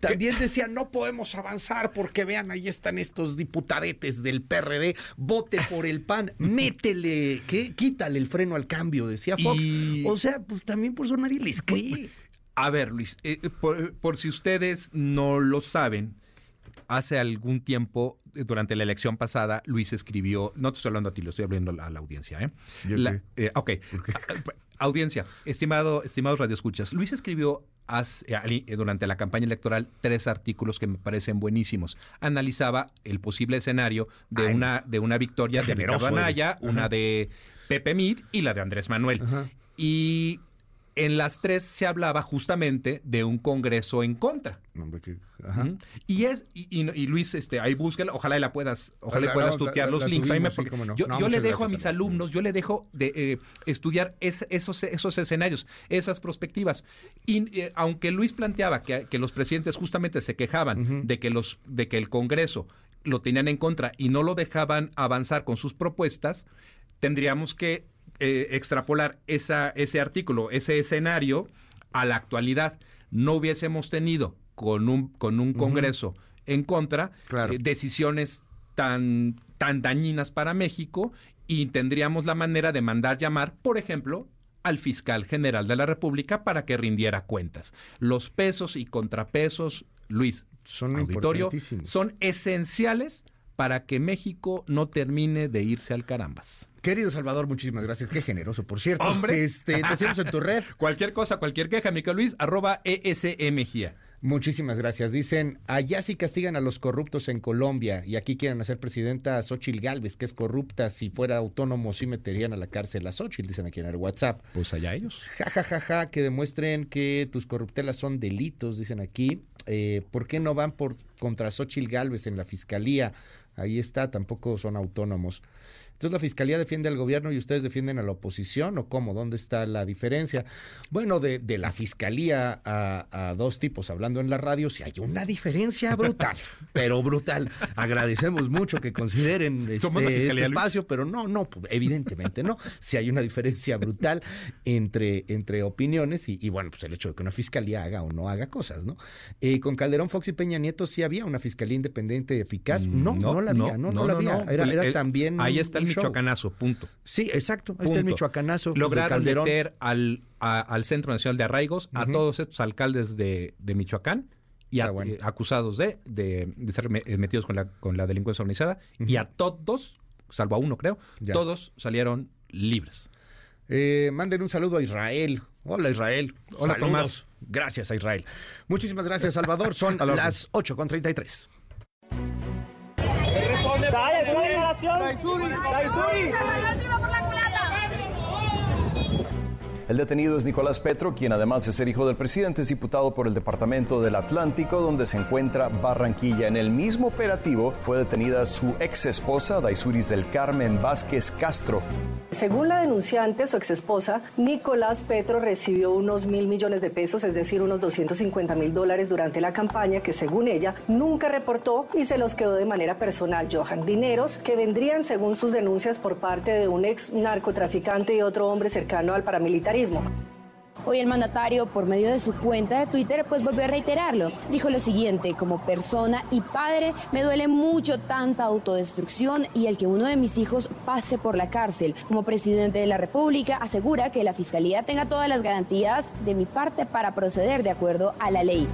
Speaker 2: También decían, no podemos avanzar porque vean, ahí están estos diputadetes del PRD, vote por el PAN, métele, ¿qué? Quítale el freno al cambio, decía Fox. O sea, pues también por sonar y les cree.
Speaker 34: A ver, Luis, eh, por, por si ustedes no lo saben, hace algún tiempo, eh, durante la elección pasada, Luis escribió, no te estoy hablando a ti, lo estoy hablando a la audiencia. ¿eh? eh ok, audiencia, estimado, estimados radioescuchas, Luis escribió eh, durante la campaña electoral tres artículos que me parecen buenísimos. Analizaba el posible escenario de, una, de una victoria de Ricardo Anaya, una de Pepe Mid y la de Andrés Manuel. Y en las tres se hablaba justamente de un congreso en contra. Y es y, Luis, este, ahí búsquela, ojalá la puedas, ojalá puedas tutear los links. Yo, le dejo a mis alumnos, yo le dejo de eh, estudiar esos, esos escenarios, esas perspectivas. Y eh, aunque Luis planteaba que, los presidentes justamente se quejaban de que los, de que el Congreso lo tenían en contra y no lo dejaban avanzar con sus propuestas, tendríamos que eh, extrapolar esa, ese artículo, ese escenario a la actualidad. No hubiésemos tenido con un, con un Congreso en contra eh, decisiones tan, tan dañinas para México y tendríamos la manera de mandar llamar, por ejemplo, al fiscal general de la República para que rindiera cuentas. Los pesos y contrapesos, Luis, son auditorio, son esenciales para que México no termine de irse al carambas.
Speaker 2: Querido Salvador, muchísimas gracias. Qué generoso, por cierto. Hombre, este, te hacemos en tu red.
Speaker 34: cualquier cosa, cualquier queja, Mica Luis, arroba ESMGIA.
Speaker 2: Muchísimas gracias. Dicen, allá sí castigan a los corruptos en Colombia y aquí quieren hacer presidenta a Xochitl Galvez, que es corrupta. Si fuera autónomo, sí meterían a la cárcel a Xochitl, dicen aquí en el WhatsApp.
Speaker 34: Pues allá ellos.
Speaker 2: Ja, ja, ja, ja, que demuestren que tus corruptelas son delitos, dicen aquí. Eh, ¿Por qué no van por contra Xochitl Galvez en la fiscalía? Ahí está, tampoco son autónomos. Entonces la fiscalía defiende al gobierno y ustedes defienden a la oposición o cómo, ¿dónde está la diferencia? Bueno, de, de la fiscalía a, dos tipos hablando en la radio, si hay una diferencia brutal, pero brutal. Agradecemos mucho que consideren este, este espacio, pero no, no, evidentemente no. Si hay una diferencia brutal entre, entre opiniones y, bueno, pues el hecho de que una fiscalía haga o no haga cosas, ¿no? Eh, con Calderón, Fox y Peña Nieto sí había una fiscalía independiente eficaz. Mm, no, no, la había, no, no, la había. Era, era también.
Speaker 34: Ahí está michoacanazo, punto.
Speaker 2: Sí, exacto. Ahí está el michoacanazo.
Speaker 34: Pues, Lograron meter al, al Centro Nacional de Arraigos a todos estos alcaldes de, de Michoacán y eh, acusados de, de, ser eh, metidos con la, con la delincuencia organizada y a todos, salvo a uno creo, todos salieron libres.
Speaker 2: Eh, manden un saludo a Israel. Hola Israel.
Speaker 34: Hola Tomás.
Speaker 2: Gracias a Israel. Muchísimas gracias Salvador. Son las 8 con 33.
Speaker 35: El detenido es Nicolás Petro, quien además de ser hijo del presidente es diputado por el Departamento del Atlántico, donde se encuentra Barranquilla. En el mismo operativo fue detenida su ex esposa, Daisuris del Carmen Vázquez Castro.
Speaker 36: Según la denunciante, su ex esposa, Nicolás Petro recibió unos mil millones de pesos, es decir, unos 250 mil dólares durante la campaña que según ella nunca reportó y se los quedó de manera personal. Johan, dineros que vendrían según sus denuncias por parte de un ex narcotraficante y otro hombre cercano al paramilitar
Speaker 37: Hoy el mandatario, por medio de su cuenta de Twitter, pues volvió a reiterarlo. Dijo lo siguiente, como persona y padre, me duele mucho tanta autodestrucción y el que uno de mis hijos pase por la cárcel. Como presidente de la República, asegura que la Fiscalía tenga todas las garantías de mi parte para proceder de acuerdo a la ley.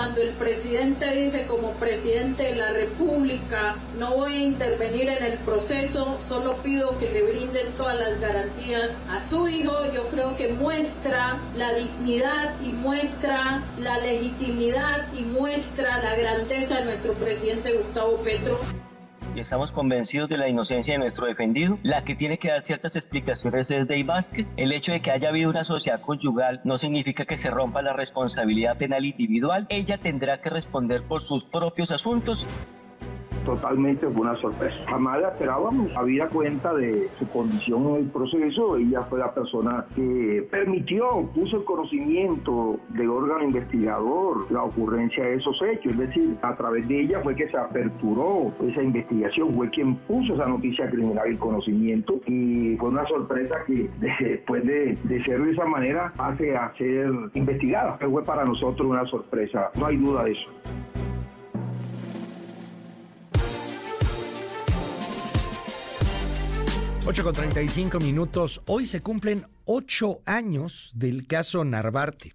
Speaker 38: Cuando el presidente dice como presidente de la República, no voy a intervenir en el proceso, solo pido que le brinden todas las garantías a su hijo, yo creo que muestra la dignidad y muestra la legitimidad y muestra la grandeza de nuestro presidente Gustavo Petro
Speaker 39: y estamos convencidos de la inocencia de nuestro defendido. La que tiene que dar ciertas explicaciones es Dey Vázquez. El hecho de que haya habido una sociedad conyugal no significa que se rompa la responsabilidad penal individual. Ella tendrá que responder por sus propios asuntos
Speaker 8: totalmente fue una sorpresa. Jamás la esperábamos. Había cuenta de su condición en el proceso. Ella fue la persona que permitió, puso el conocimiento del órgano investigador la ocurrencia de esos hechos. Es decir, a través de ella fue que se aperturó esa investigación. Fue quien puso esa noticia criminal y conocimiento. Y fue una sorpresa que después de, de ser de esa manera pase a ser investigada. fue para nosotros una sorpresa. No hay duda de eso.
Speaker 26: 8 con 35 minutos. Hoy se cumplen ocho años del caso Narvarte.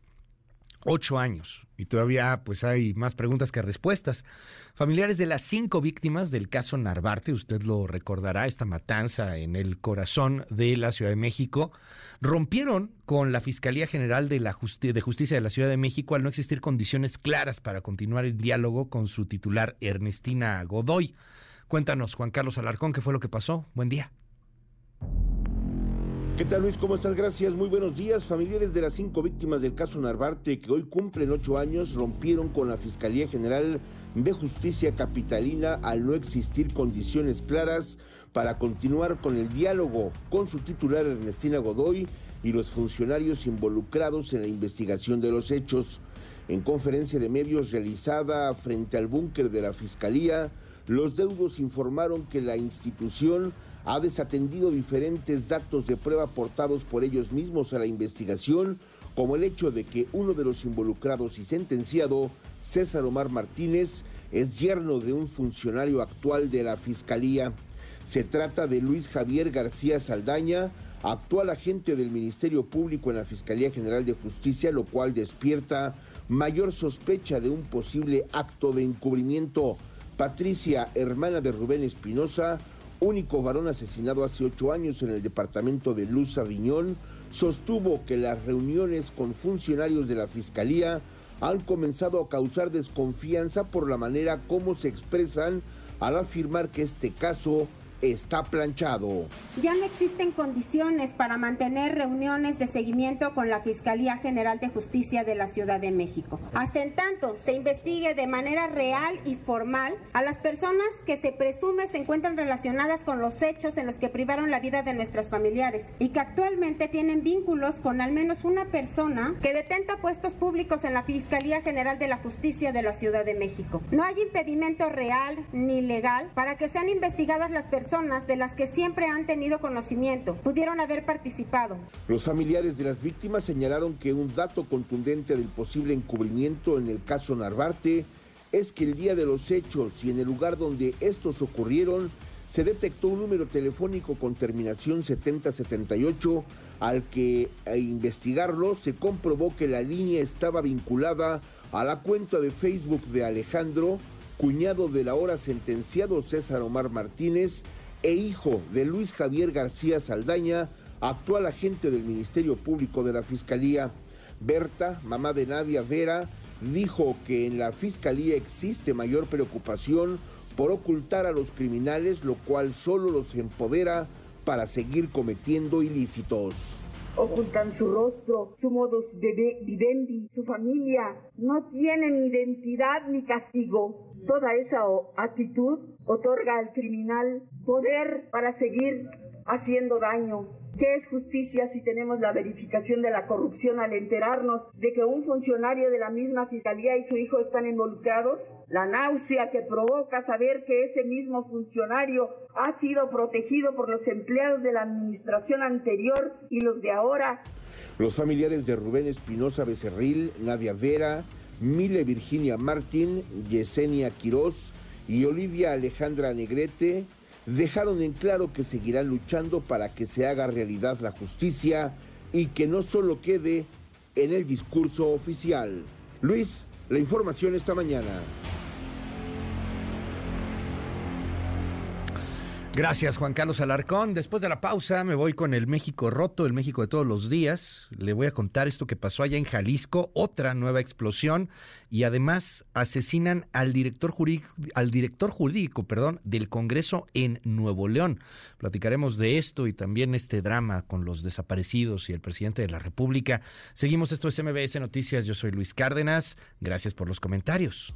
Speaker 26: Ocho años. Y todavía pues hay más preguntas que respuestas. Familiares de las cinco víctimas del caso Narvarte, usted lo recordará, esta matanza en el corazón de la Ciudad de México, rompieron con la Fiscalía General de, la de Justicia de la Ciudad de México al no existir condiciones claras para continuar el diálogo con su titular Ernestina Godoy. Cuéntanos, Juan Carlos Alarcón, qué fue lo que pasó. Buen día.
Speaker 40: ¿Qué tal Luis? ¿Cómo estás? Gracias. Muy buenos días. Familiares de las cinco víctimas del caso Narvarte, que hoy cumplen ocho años, rompieron con la Fiscalía General de Justicia Capitalina al no existir condiciones claras para continuar con el diálogo con su titular Ernestina Godoy y los funcionarios involucrados en la investigación de los hechos. En conferencia de medios realizada frente al búnker de la Fiscalía, los deudos informaron que la institución ha desatendido diferentes datos de prueba aportados por ellos mismos a la investigación, como el hecho de que uno de los involucrados y sentenciado, César Omar Martínez, es yerno de un funcionario actual de la Fiscalía. Se trata de Luis Javier García Saldaña, actual agente del Ministerio Público en la Fiscalía General de Justicia, lo cual despierta mayor sospecha de un posible acto de encubrimiento. Patricia, hermana de Rubén Espinosa, único varón asesinado hace ocho años en el departamento de Luz Aviñón, sostuvo que las reuniones con funcionarios de la Fiscalía han comenzado a causar desconfianza por la manera como se expresan al afirmar que este caso está planchado.
Speaker 41: Ya no existen condiciones para mantener reuniones de seguimiento con la Fiscalía General de Justicia de la Ciudad de México. Hasta en tanto se investigue de manera real y formal a las personas que se presume se encuentran relacionadas con los hechos en los que privaron la vida de nuestros familiares y que actualmente tienen vínculos con al menos una persona que detenta puestos públicos en la Fiscalía General de la Justicia de la Ciudad de México. No hay impedimento real ni legal para que sean investigadas las personas de las que siempre han tenido conocimiento pudieron haber participado.
Speaker 40: Los familiares de las víctimas señalaron que un dato contundente del posible encubrimiento en el caso Narvarte es que el día de los hechos y en el lugar donde estos ocurrieron se detectó un número telefónico con terminación 7078 al que a investigarlo se comprobó que la línea estaba vinculada a la cuenta de Facebook de Alejandro, cuñado del ahora sentenciado César Omar Martínez, e hijo de Luis Javier García Saldaña, actual agente del Ministerio Público de la Fiscalía. Berta, mamá de Navia Vera, dijo que en la Fiscalía existe mayor preocupación por ocultar a los criminales, lo cual solo los empodera para seguir cometiendo ilícitos
Speaker 35: ocultan su rostro, su modus vivendi, su familia, no tienen identidad ni castigo. Toda esa actitud otorga al criminal poder para seguir haciendo daño. ¿Qué es justicia si tenemos la verificación de la corrupción al enterarnos de que un funcionario de la misma fiscalía y su hijo están involucrados? La náusea que provoca saber que ese mismo funcionario ha sido protegido por los empleados de la administración anterior y los de ahora.
Speaker 40: Los familiares de Rubén Espinosa Becerril, Nadia Vera, Mile Virginia Martín, Yesenia Quirós y Olivia Alejandra Negrete dejaron en claro que seguirán luchando para que se haga realidad la justicia y que no solo quede en el discurso oficial. Luis, La información esta mañana.
Speaker 2: Gracias, Juan Carlos Alarcón. Después de la pausa me voy con el México roto, el México de todos los días. Le voy a contar esto que pasó allá en Jalisco, otra nueva explosión y además asesinan al director jurídico, al director jurídico, perdón, del Congreso en Nuevo León. Platicaremos de esto y también este drama con los desaparecidos y el presidente de la República. Seguimos esto es MBS Noticias. Yo soy Luis Cárdenas. Gracias por los comentarios.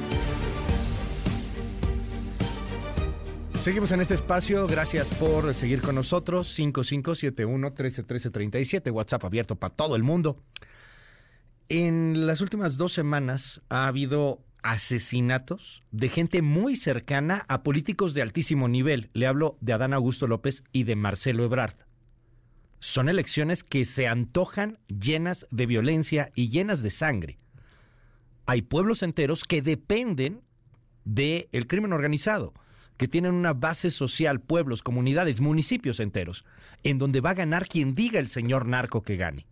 Speaker 2: Seguimos en este espacio. Gracias por seguir con nosotros. 5571-131337. WhatsApp abierto para todo el mundo. En las últimas dos semanas ha habido asesinatos de gente muy cercana a políticos de altísimo nivel. Le hablo de Adán Augusto López y de Marcelo Ebrard. Son elecciones que se antojan llenas de violencia y llenas de sangre. Hay pueblos enteros que dependen del crimen organizado que tienen una base social, pueblos, comunidades, municipios enteros, en donde va a ganar quien diga el señor narco que gane.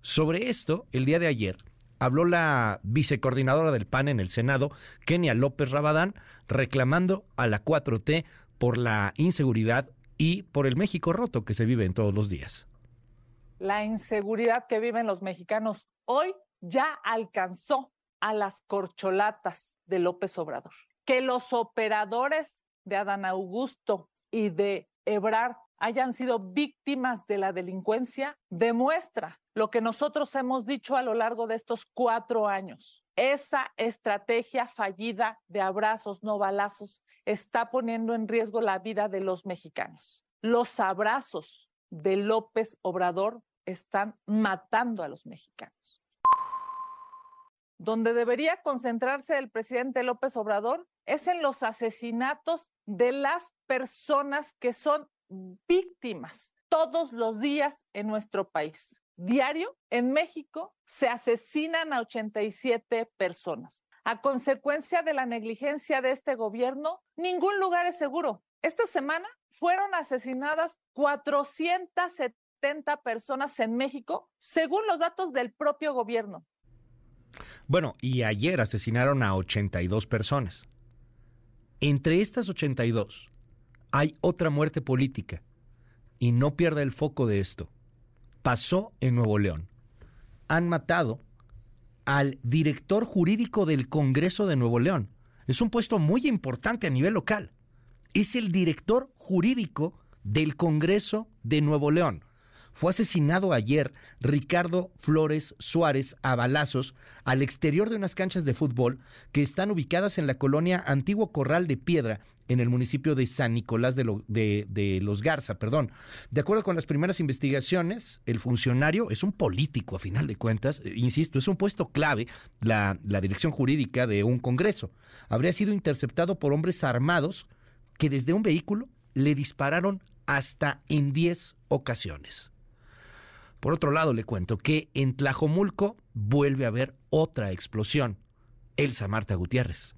Speaker 2: Sobre esto, el día de ayer, habló la vicecoordinadora del PAN en el Senado, Kenia López Rabadán, reclamando a la 4T por la inseguridad y por el México roto que se vive en todos los días.
Speaker 4: La inseguridad que viven los mexicanos hoy ya alcanzó a las corcholatas de López Obrador que los operadores de Adán Augusto y de Ebrard hayan sido víctimas de la delincuencia demuestra lo que nosotros hemos dicho a lo largo de estos cuatro años. Esa estrategia fallida de abrazos, no balazos, está poniendo en riesgo la vida de los mexicanos. Los abrazos de López Obrador están matando a los mexicanos. Donde debería concentrarse el presidente López Obrador es en los asesinatos de las personas que son víctimas todos los días en nuestro país. Diario, en México, se asesinan a 87 personas. A consecuencia de la negligencia de este gobierno, ningún lugar es seguro. Esta semana fueron asesinadas 470 personas en México, según los datos del propio gobierno.
Speaker 2: Bueno, y ayer asesinaron a 82 personas. Entre estas 82 hay otra muerte política. Y no pierda el foco de esto. Pasó en Nuevo León. Han matado al director jurídico del Congreso de Nuevo León. Es un puesto muy importante a nivel local. Es el director jurídico del Congreso de Nuevo León fue asesinado ayer Ricardo Flores Suárez a balazos al exterior de unas canchas de fútbol que están ubicadas en la colonia Antiguo Corral de Piedra, en el municipio de San Nicolás de, Los Garza. Perdón. De acuerdo con las primeras investigaciones, el funcionario es un político, a final de cuentas, eh, insisto, es un puesto clave, la, la dirección jurídica de un Congreso. Habría sido interceptado por hombres armados que desde un vehículo le dispararon hasta en 10 ocasiones. Por otro lado, le cuento que en Tlajomulco vuelve a haber otra explosión. Elsa Marta Gutiérrez.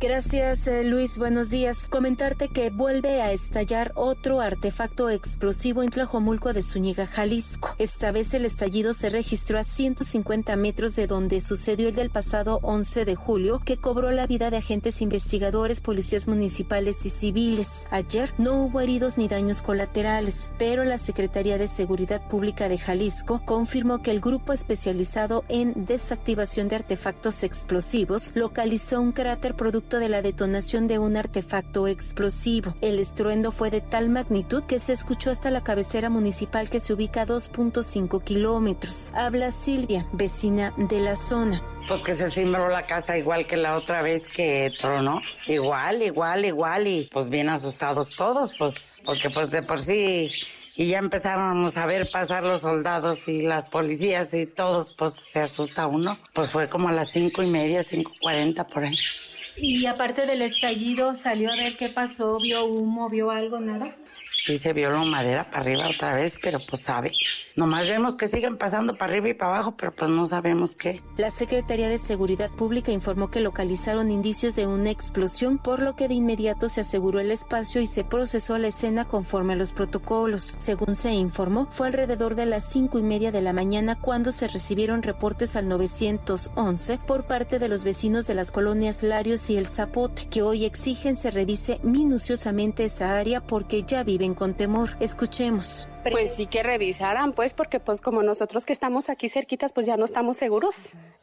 Speaker 42: Gracias, eh, Luis. Buenos días. Comentarte que vuelve a estallar otro artefacto explosivo en Tlajomulco de Zúñiga, Jalisco. Esta vez el estallido se registró a 150 metros de donde sucedió el del pasado 11 de julio, que cobró la vida de agentes investigadores, policías municipales y civiles. Ayer no hubo heridos ni daños colaterales, pero la Secretaría de Seguridad Pública de Jalisco confirmó que el grupo especializado en desactivación de artefactos explosivos localizó un cráter producto de la detonación de un artefacto explosivo. El estruendo fue de tal magnitud que se escuchó hasta la cabecera municipal que se ubica a 2.5 kilómetros. Habla Silvia, vecina de la zona.
Speaker 43: Pues que se cimbró la casa igual que la otra vez que tronó. Igual, igual, igual. Y pues bien asustados todos, pues, porque pues de por sí y ya empezábamos a ver pasar los soldados y las policías y todos, pues se asusta uno. Pues fue como a las cinco y media, cinco cuarenta por ahí.
Speaker 42: Y aparte del estallido, ¿salió a ver qué pasó? ¿Vio humo? ¿Vio algo? ¿Nada?
Speaker 44: Sí se vio la madera para arriba otra vez, pero pues sabe. Nomás vemos que siguen pasando para arriba y para abajo, pero pues no sabemos qué.
Speaker 42: La Secretaría de Seguridad Pública informó que localizaron indicios de una explosión, por lo que de inmediato se aseguró el espacio y se procesó la escena conforme a los protocolos. Según se informó, fue alrededor de las cinco y media de la mañana cuando se recibieron reportes al 911 por parte de los vecinos de las colonias Larios y El Zapote, que hoy exigen se revise minuciosamente esa área porque ya viven con temor. Escuchemos.
Speaker 43: Pues sí que revisaran, pues, porque pues como nosotros que estamos aquí cerquitas, pues ya no estamos seguros,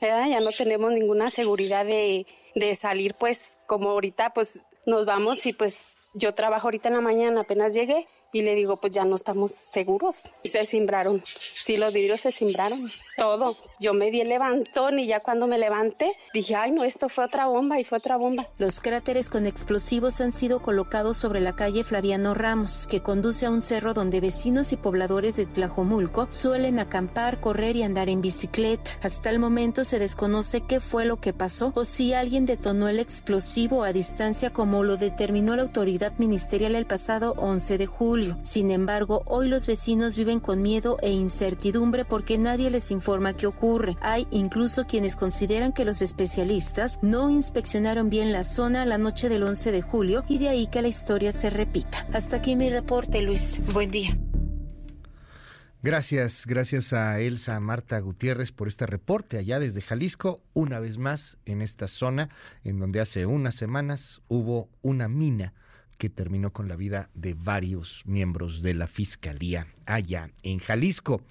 Speaker 43: ya no tenemos ninguna seguridad de, de salir, pues, como ahorita, pues nos vamos y pues yo trabajo ahorita en la mañana, apenas llegué y le digo, pues ya no estamos seguros. Se cimbraron. Sí, los vidrios se cimbraron. Todo. Yo me di el levantón y ya cuando me levanté dije, ay no, esto fue otra bomba y fue otra bomba.
Speaker 42: Los cráteres con explosivos han sido colocados sobre la calle Flaviano Ramos, que conduce a un cerro donde vecinos y pobladores de Tlajomulco suelen acampar, correr y andar en bicicleta. Hasta el momento se desconoce qué fue lo que pasó o si alguien detonó el explosivo a distancia como lo determinó la autoridad ministerial el pasado 11 de julio. Sin embargo, hoy los vecinos viven con miedo e incertidumbre porque nadie les informa qué ocurre. Hay incluso quienes consideran que los especialistas no inspeccionaron bien la zona la noche del 11 de julio y de ahí que la historia se repita. Hasta aquí mi reporte, Luis. Buen día.
Speaker 2: Gracias, gracias a Elsa Marta Gutiérrez por este reporte allá desde Jalisco, una vez más en esta zona en donde hace unas semanas hubo una mina que terminó con la vida de varios miembros de la Fiscalía allá en Jalisco.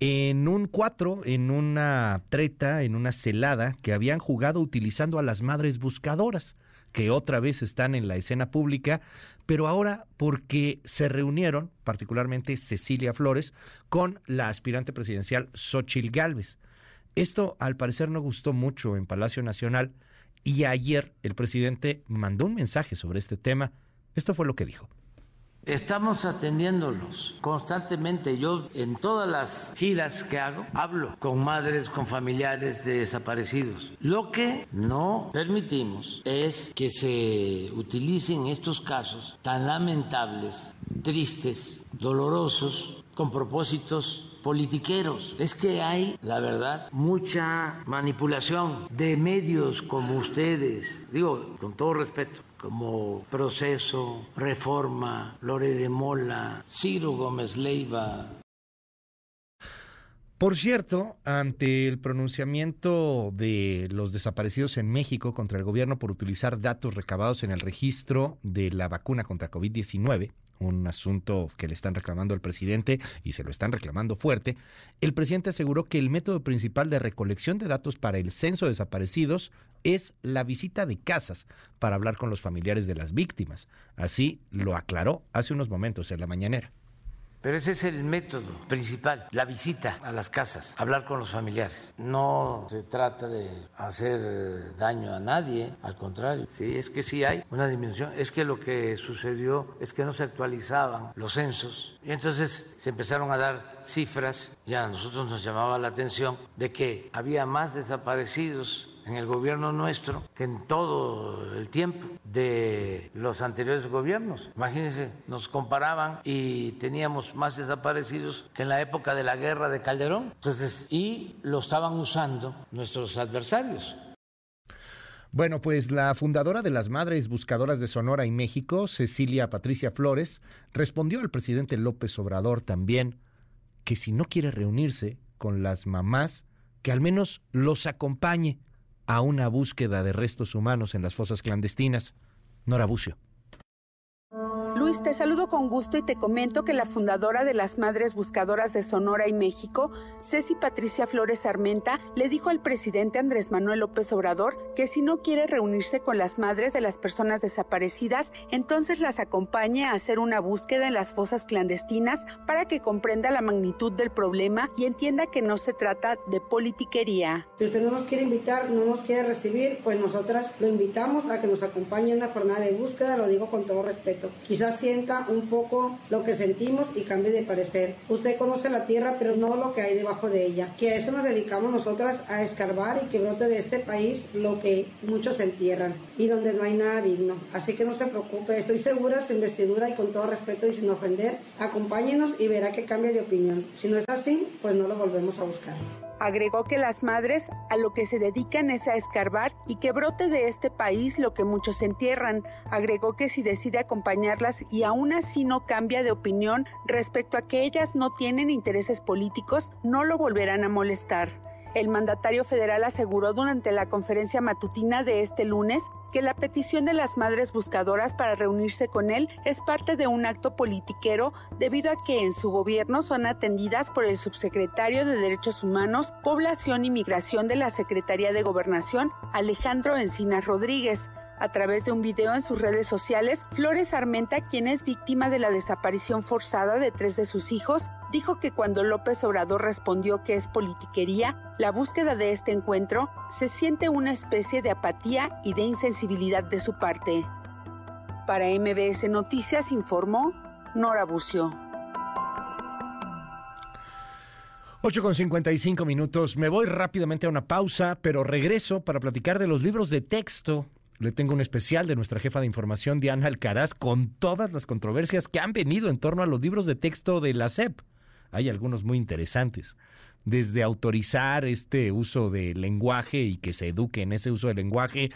Speaker 2: En un cuatro, en una treta, en una celada que habían jugado utilizando a las madres buscadoras, que otra vez están en la escena pública, pero ahora porque se reunieron, particularmente Cecilia Flores, con la aspirante presidencial Xochil Gálvez. Esto al parecer no gustó mucho en Palacio Nacional y ayer el presidente mandó un mensaje sobre este tema esto fue lo que dijo.
Speaker 5: Estamos atendiéndolos constantemente. Yo en todas las giras que hago hablo con madres, con familiares de desaparecidos. Lo que no permitimos es que se utilicen estos casos tan lamentables, tristes, dolorosos, con propósitos politiqueros. Es que hay, la verdad, mucha manipulación de medios como ustedes. Digo, con todo respeto como Proceso, Reforma, Lore de Mola, Ciro Gómez Leiva.
Speaker 2: Por cierto, ante el pronunciamiento de los desaparecidos en México contra el gobierno por utilizar datos recabados en el registro de la vacuna contra COVID-19, un asunto que le están reclamando al presidente y se lo están reclamando fuerte, el presidente aseguró que el método principal de recolección de datos para el censo de desaparecidos es la visita de casas para hablar con los familiares de las víctimas. Así lo aclaró hace unos momentos en la mañanera.
Speaker 5: Pero ese es el método principal, la visita a las casas, hablar con los familiares. No se trata de hacer daño a nadie, al contrario. Sí, es que sí hay una dimensión. Es que lo que sucedió es que no se actualizaban los censos y entonces se empezaron a dar cifras, ya a nosotros nos llamaba la atención, de que había más desaparecidos en el gobierno nuestro que en todo el tiempo de los anteriores gobiernos. Imagínense, nos comparaban y teníamos más desaparecidos que en la época de la guerra de Calderón. Entonces, y lo estaban usando nuestros adversarios.
Speaker 2: Bueno, pues la fundadora de las Madres Buscadoras de Sonora y México, Cecilia Patricia Flores, respondió al presidente López Obrador también que si no quiere reunirse con las mamás, que al menos los acompañe a una búsqueda de restos humanos en las fosas clandestinas. Nora Bucio.
Speaker 45: Luis, te saludo con gusto y te comento que la fundadora de las Madres Buscadoras de Sonora y México, Ceci Patricia Flores Armenta, le dijo al presidente Andrés Manuel López Obrador que si no quiere reunirse con las madres de las personas desaparecidas, entonces las acompañe a hacer una búsqueda en las fosas clandestinas para que comprenda la magnitud del problema y entienda que no se trata de politiquería.
Speaker 6: Si usted no nos quiere invitar, no nos quiere recibir, pues nosotras lo invitamos a que nos acompañe en una jornada de búsqueda, lo digo con todo respeto. Quizás sienta un poco lo que sentimos y cambie de parecer. Usted conoce la tierra, pero no lo que hay debajo de ella. Que a eso nos dedicamos nosotras, a escarbar y que brote de este país lo que muchos entierran y donde no hay nada digno. Así que no se preocupe, estoy segura, su investidura y con todo respeto y sin ofender, acompáñenos y verá que cambia de opinión. Si no es así, pues no lo volvemos a buscar.
Speaker 45: Agregó que las madres a lo que se dedican es a escarbar y que brote de este país lo que muchos entierran. Agregó que si decide acompañarlas y aún así no cambia de opinión respecto a que ellas no tienen intereses políticos, no lo volverán a molestar. El mandatario federal aseguró durante la conferencia matutina de este lunes que la petición de las madres buscadoras para reunirse con él es parte de un acto politiquero debido a que en su gobierno son atendidas por el subsecretario de Derechos Humanos, Población y Migración de la Secretaría de Gobernación, Alejandro Encinas Rodríguez. A través de un video en sus redes sociales, Flores Armenta, quien es víctima de la desaparición forzada de tres de sus hijos, dijo que cuando López Obrador respondió que es politiquería, la búsqueda de este encuentro se siente una especie de apatía y de insensibilidad de su parte. Para MBS Noticias informó Nora Bucio.
Speaker 2: 8 con 55 minutos. Me voy rápidamente a una pausa, pero regreso para platicar de los libros de texto le tengo un especial de nuestra jefa de información, Diana Alcaraz, con todas las controversias que han venido en torno a los libros de texto de la SEP. Hay algunos muy interesantes. Desde autorizar este uso de lenguaje y que se eduque en ese uso de lenguaje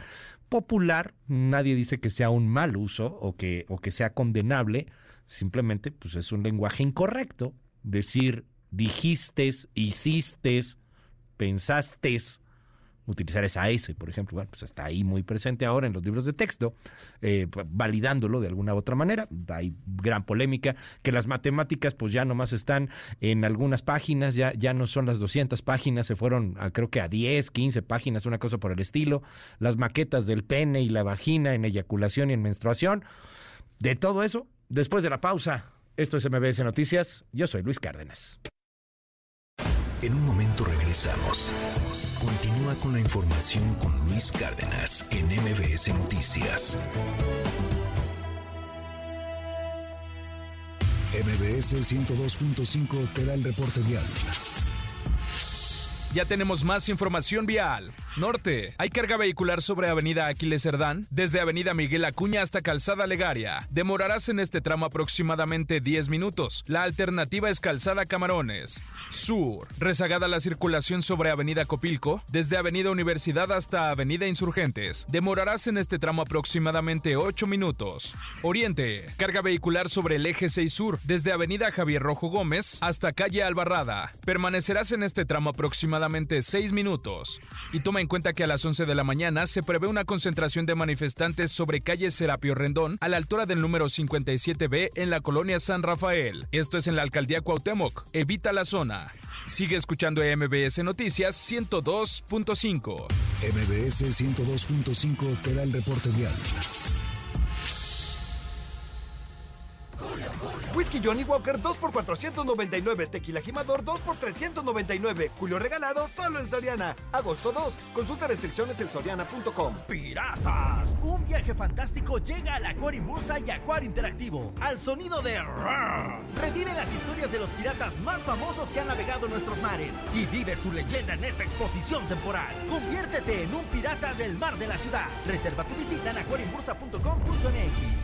Speaker 2: popular, nadie dice que sea un mal uso o que, o que sea condenable, simplemente pues es un lenguaje incorrecto. Decir dijiste, hiciste, pensaste, utilizar esa S, por ejemplo, bueno, pues está ahí muy presente ahora en los libros de texto, eh, validándolo de alguna u otra manera. Hay gran polémica, que las matemáticas pues ya nomás están en algunas páginas, ya, ya no son las 200 páginas, se fueron creo que a 10, 15 páginas, una cosa por el estilo. Las maquetas del pene y la vagina en eyaculación y en menstruación. De todo eso, después de la pausa, esto es MBS Noticias, yo soy Luis Cárdenas.
Speaker 1: En un momento regresamos. Continúa con la información con Luis Cárdenas en MBS Noticias. MBS 102.5 te da el reporte vial.
Speaker 46: Ya tenemos más información vial. Norte. Hay carga vehicular sobre Avenida Aquiles Cerdán, desde Avenida Miguel Acuña hasta Calzada Legaria. Demorarás en este tramo aproximadamente 10 minutos. La alternativa es Calzada Camarones. Sur. Rezagada la circulación sobre Avenida Copilco, desde Avenida Universidad hasta Avenida Insurgentes. Demorarás en este tramo aproximadamente 8 minutos. Oriente. Carga vehicular sobre el eje 6 Sur, desde Avenida Javier Rojo Gómez hasta calle Albarrada. Permanecerás en este tramo aproximadamente 6 minutos. Y toma cuenta que a las 11 de la mañana se prevé una concentración de manifestantes sobre calle Serapio Rendón a la altura del número 57B en la colonia San Rafael. Esto es en la alcaldía Cuauhtémoc. Evita la zona. Sigue escuchando MBS Noticias 102.5.
Speaker 1: MBS 102.5 te da el reporte vial.
Speaker 47: Whisky Johnny Walker 2 por 499. Tequila Jimador 2 por 399. Julio regalado solo en Soriana. Agosto 2. Consulta restricciones en soriana.com.
Speaker 48: ¡Piratas! Un viaje fantástico llega al Acuario Bursa y Acuario Interactivo. Al sonido de Revive las historias de los piratas más famosos que han navegado nuestros mares. Y vive su leyenda en esta exposición temporal. Conviértete en un pirata del mar de la ciudad. Reserva tu visita en aquariumbursa.com.mx.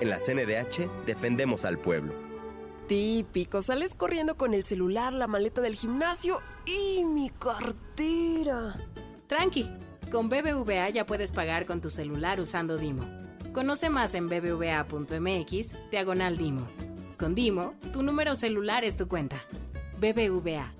Speaker 49: En la CNDH defendemos al pueblo.
Speaker 50: Típico, sales corriendo con el celular, la maleta del gimnasio y mi cartera.
Speaker 51: Tranqui, con BBVA ya puedes pagar con tu celular usando Dimo. Conoce más en bbva.mx, diagonal Dimo. Con Dimo, tu número celular es tu cuenta. BBVA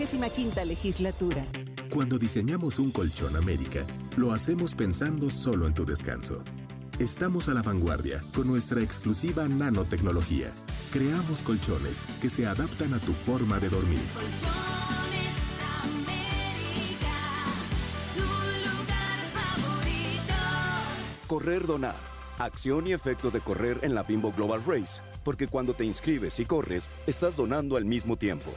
Speaker 52: 65 legislatura.
Speaker 53: Cuando diseñamos un colchón América, lo hacemos pensando solo en tu descanso. Estamos a la vanguardia con nuestra exclusiva nanotecnología. Creamos colchones que se adaptan a tu forma de dormir.
Speaker 54: Colchones América, tu lugar favorito.
Speaker 55: Correr Donar. Acción y efecto de correr en la Bimbo Global Race. Porque cuando te inscribes y corres, estás donando al mismo tiempo.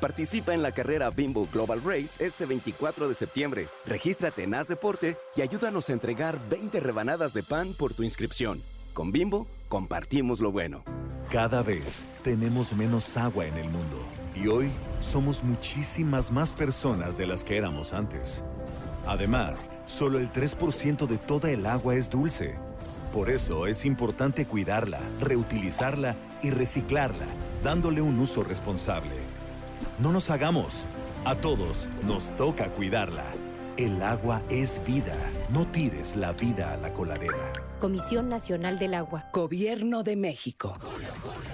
Speaker 55: Participa en la carrera Bimbo Global Race este 24 de septiembre. Regístrate en Haz Deporte y ayúdanos a entregar 20 rebanadas de pan por tu inscripción. Con Bimbo, compartimos lo bueno.
Speaker 48: Cada vez tenemos menos agua en el mundo y hoy somos muchísimas más personas de las que éramos antes. Además, solo el 3% de toda el agua es dulce. Por eso es importante cuidarla, reutilizarla y reciclarla, dándole un uso responsable. No nos hagamos. A todos nos toca cuidarla. El agua es vida. No tires la vida a la coladera.
Speaker 56: Comisión Nacional del Agua.
Speaker 57: Gobierno de México.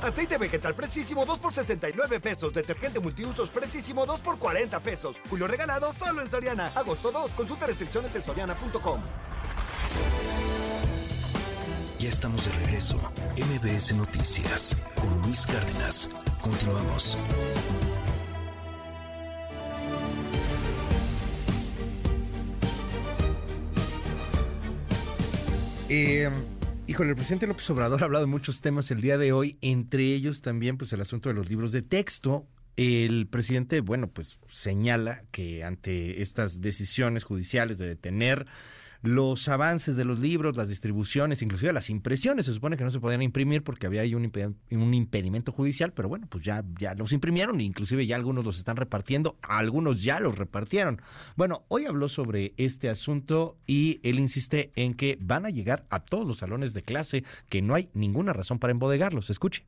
Speaker 58: Aceite vegetal precisísimo 2 por 69 pesos. Detergente multiusos precisísimo 2 por 40 pesos. Julio regalado solo en Soriana. Agosto 2. Consulta restricciones en soriana.com.
Speaker 1: Ya estamos de regreso. MBS Noticias con Luis Cárdenas. Continuamos.
Speaker 2: Eh, híjole, el presidente López Obrador ha hablado de muchos temas el día de hoy, entre ellos también pues el asunto de los libros de texto. El presidente, bueno, pues señala que ante estas decisiones judiciales de detener los avances de los libros, las distribuciones, inclusive las impresiones. Se supone que no se podían imprimir porque había ahí un, impedimento judicial, pero bueno, pues ya, ya los imprimieron, inclusive ya algunos los están repartiendo, algunos ya los repartieron. Bueno, hoy habló sobre este asunto y él insiste en que van a llegar a todos los salones de clase, que no hay ninguna razón para embodegarlos. Escuche.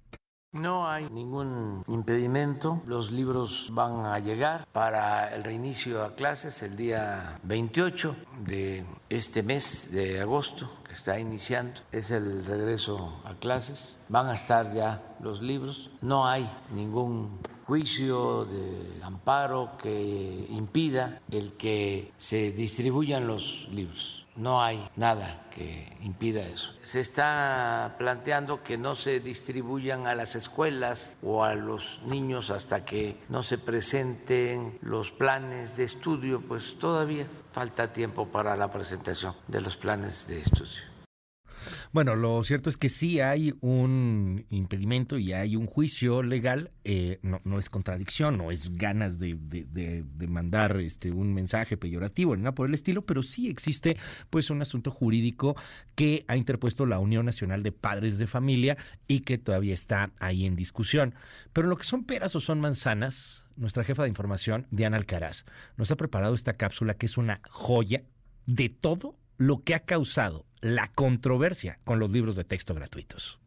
Speaker 5: No hay ningún impedimento. Los libros van a llegar para el reinicio a clases el día 28 de este mes de agosto que está iniciando. Es el regreso a clases. Van a estar ya los libros. No hay ningún juicio de amparo que impida el que se distribuyan los libros. No hay nada que impida eso. Se está planteando que no se distribuyan a las escuelas o a los niños hasta que no se presenten los planes de estudio, pues todavía falta tiempo para la presentación de los planes de estudio.
Speaker 2: Bueno, lo cierto es que sí hay un impedimento y hay un juicio legal, eh, no, es contradicción, no es ganas de, mandar este, un mensaje peyorativo ni nada por el estilo, pero sí existe pues un asunto jurídico que ha interpuesto la Unión Nacional de Padres de Familia y que todavía está ahí en discusión. Pero lo que son peras o son manzanas, nuestra jefa de información, Diana Alcaraz, nos ha preparado esta cápsula que es una joya de todo lo que ha causado la controversia con los libros de texto gratuitos.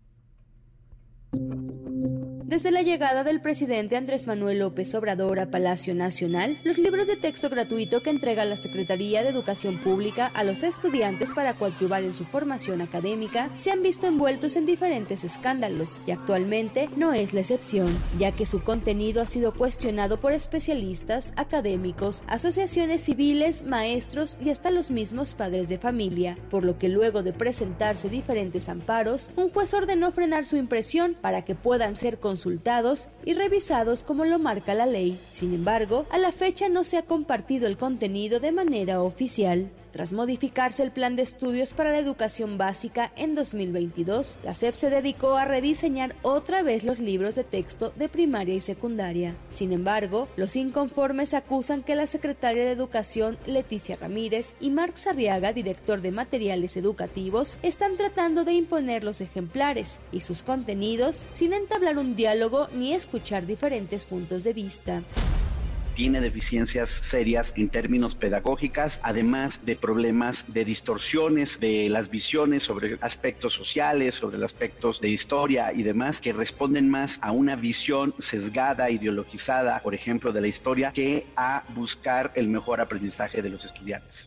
Speaker 59: Desde la llegada del presidente Andrés Manuel López Obrador a Palacio Nacional, los libros de texto gratuito que entrega la Secretaría de Educación Pública a los estudiantes para coadyuvar en su formación académica se han visto envueltos en diferentes escándalos y actualmente no es la excepción, ya que su contenido ha sido cuestionado por especialistas, académicos, asociaciones civiles, maestros y hasta los mismos padres de familia, por lo que luego de presentarse diferentes amparos, un juez ordenó frenar su impresión para que puedan ser consultados y revisados como lo marca la ley. Sin embargo, a la fecha no se ha compartido el contenido de manera oficial. Tras modificarse el plan de estudios para la educación básica en 2022, la SEP se dedicó a rediseñar otra vez los libros de texto de primaria y secundaria. Sin embargo, los inconformes acusan que la secretaria de Educación, Leticia Ramírez, y Marc Sarriaga, director de materiales educativos, están tratando de imponer los ejemplares y sus contenidos sin entablar un diálogo ni escuchar diferentes puntos de vista.
Speaker 51: Tiene deficiencias serias en términos pedagógicas, además de problemas de distorsiones de las visiones sobre aspectos sociales, sobre aspectos de historia y demás, que responden más a una visión sesgada, ideologizada, por ejemplo, de la historia, que a buscar el mejor aprendizaje de los estudiantes.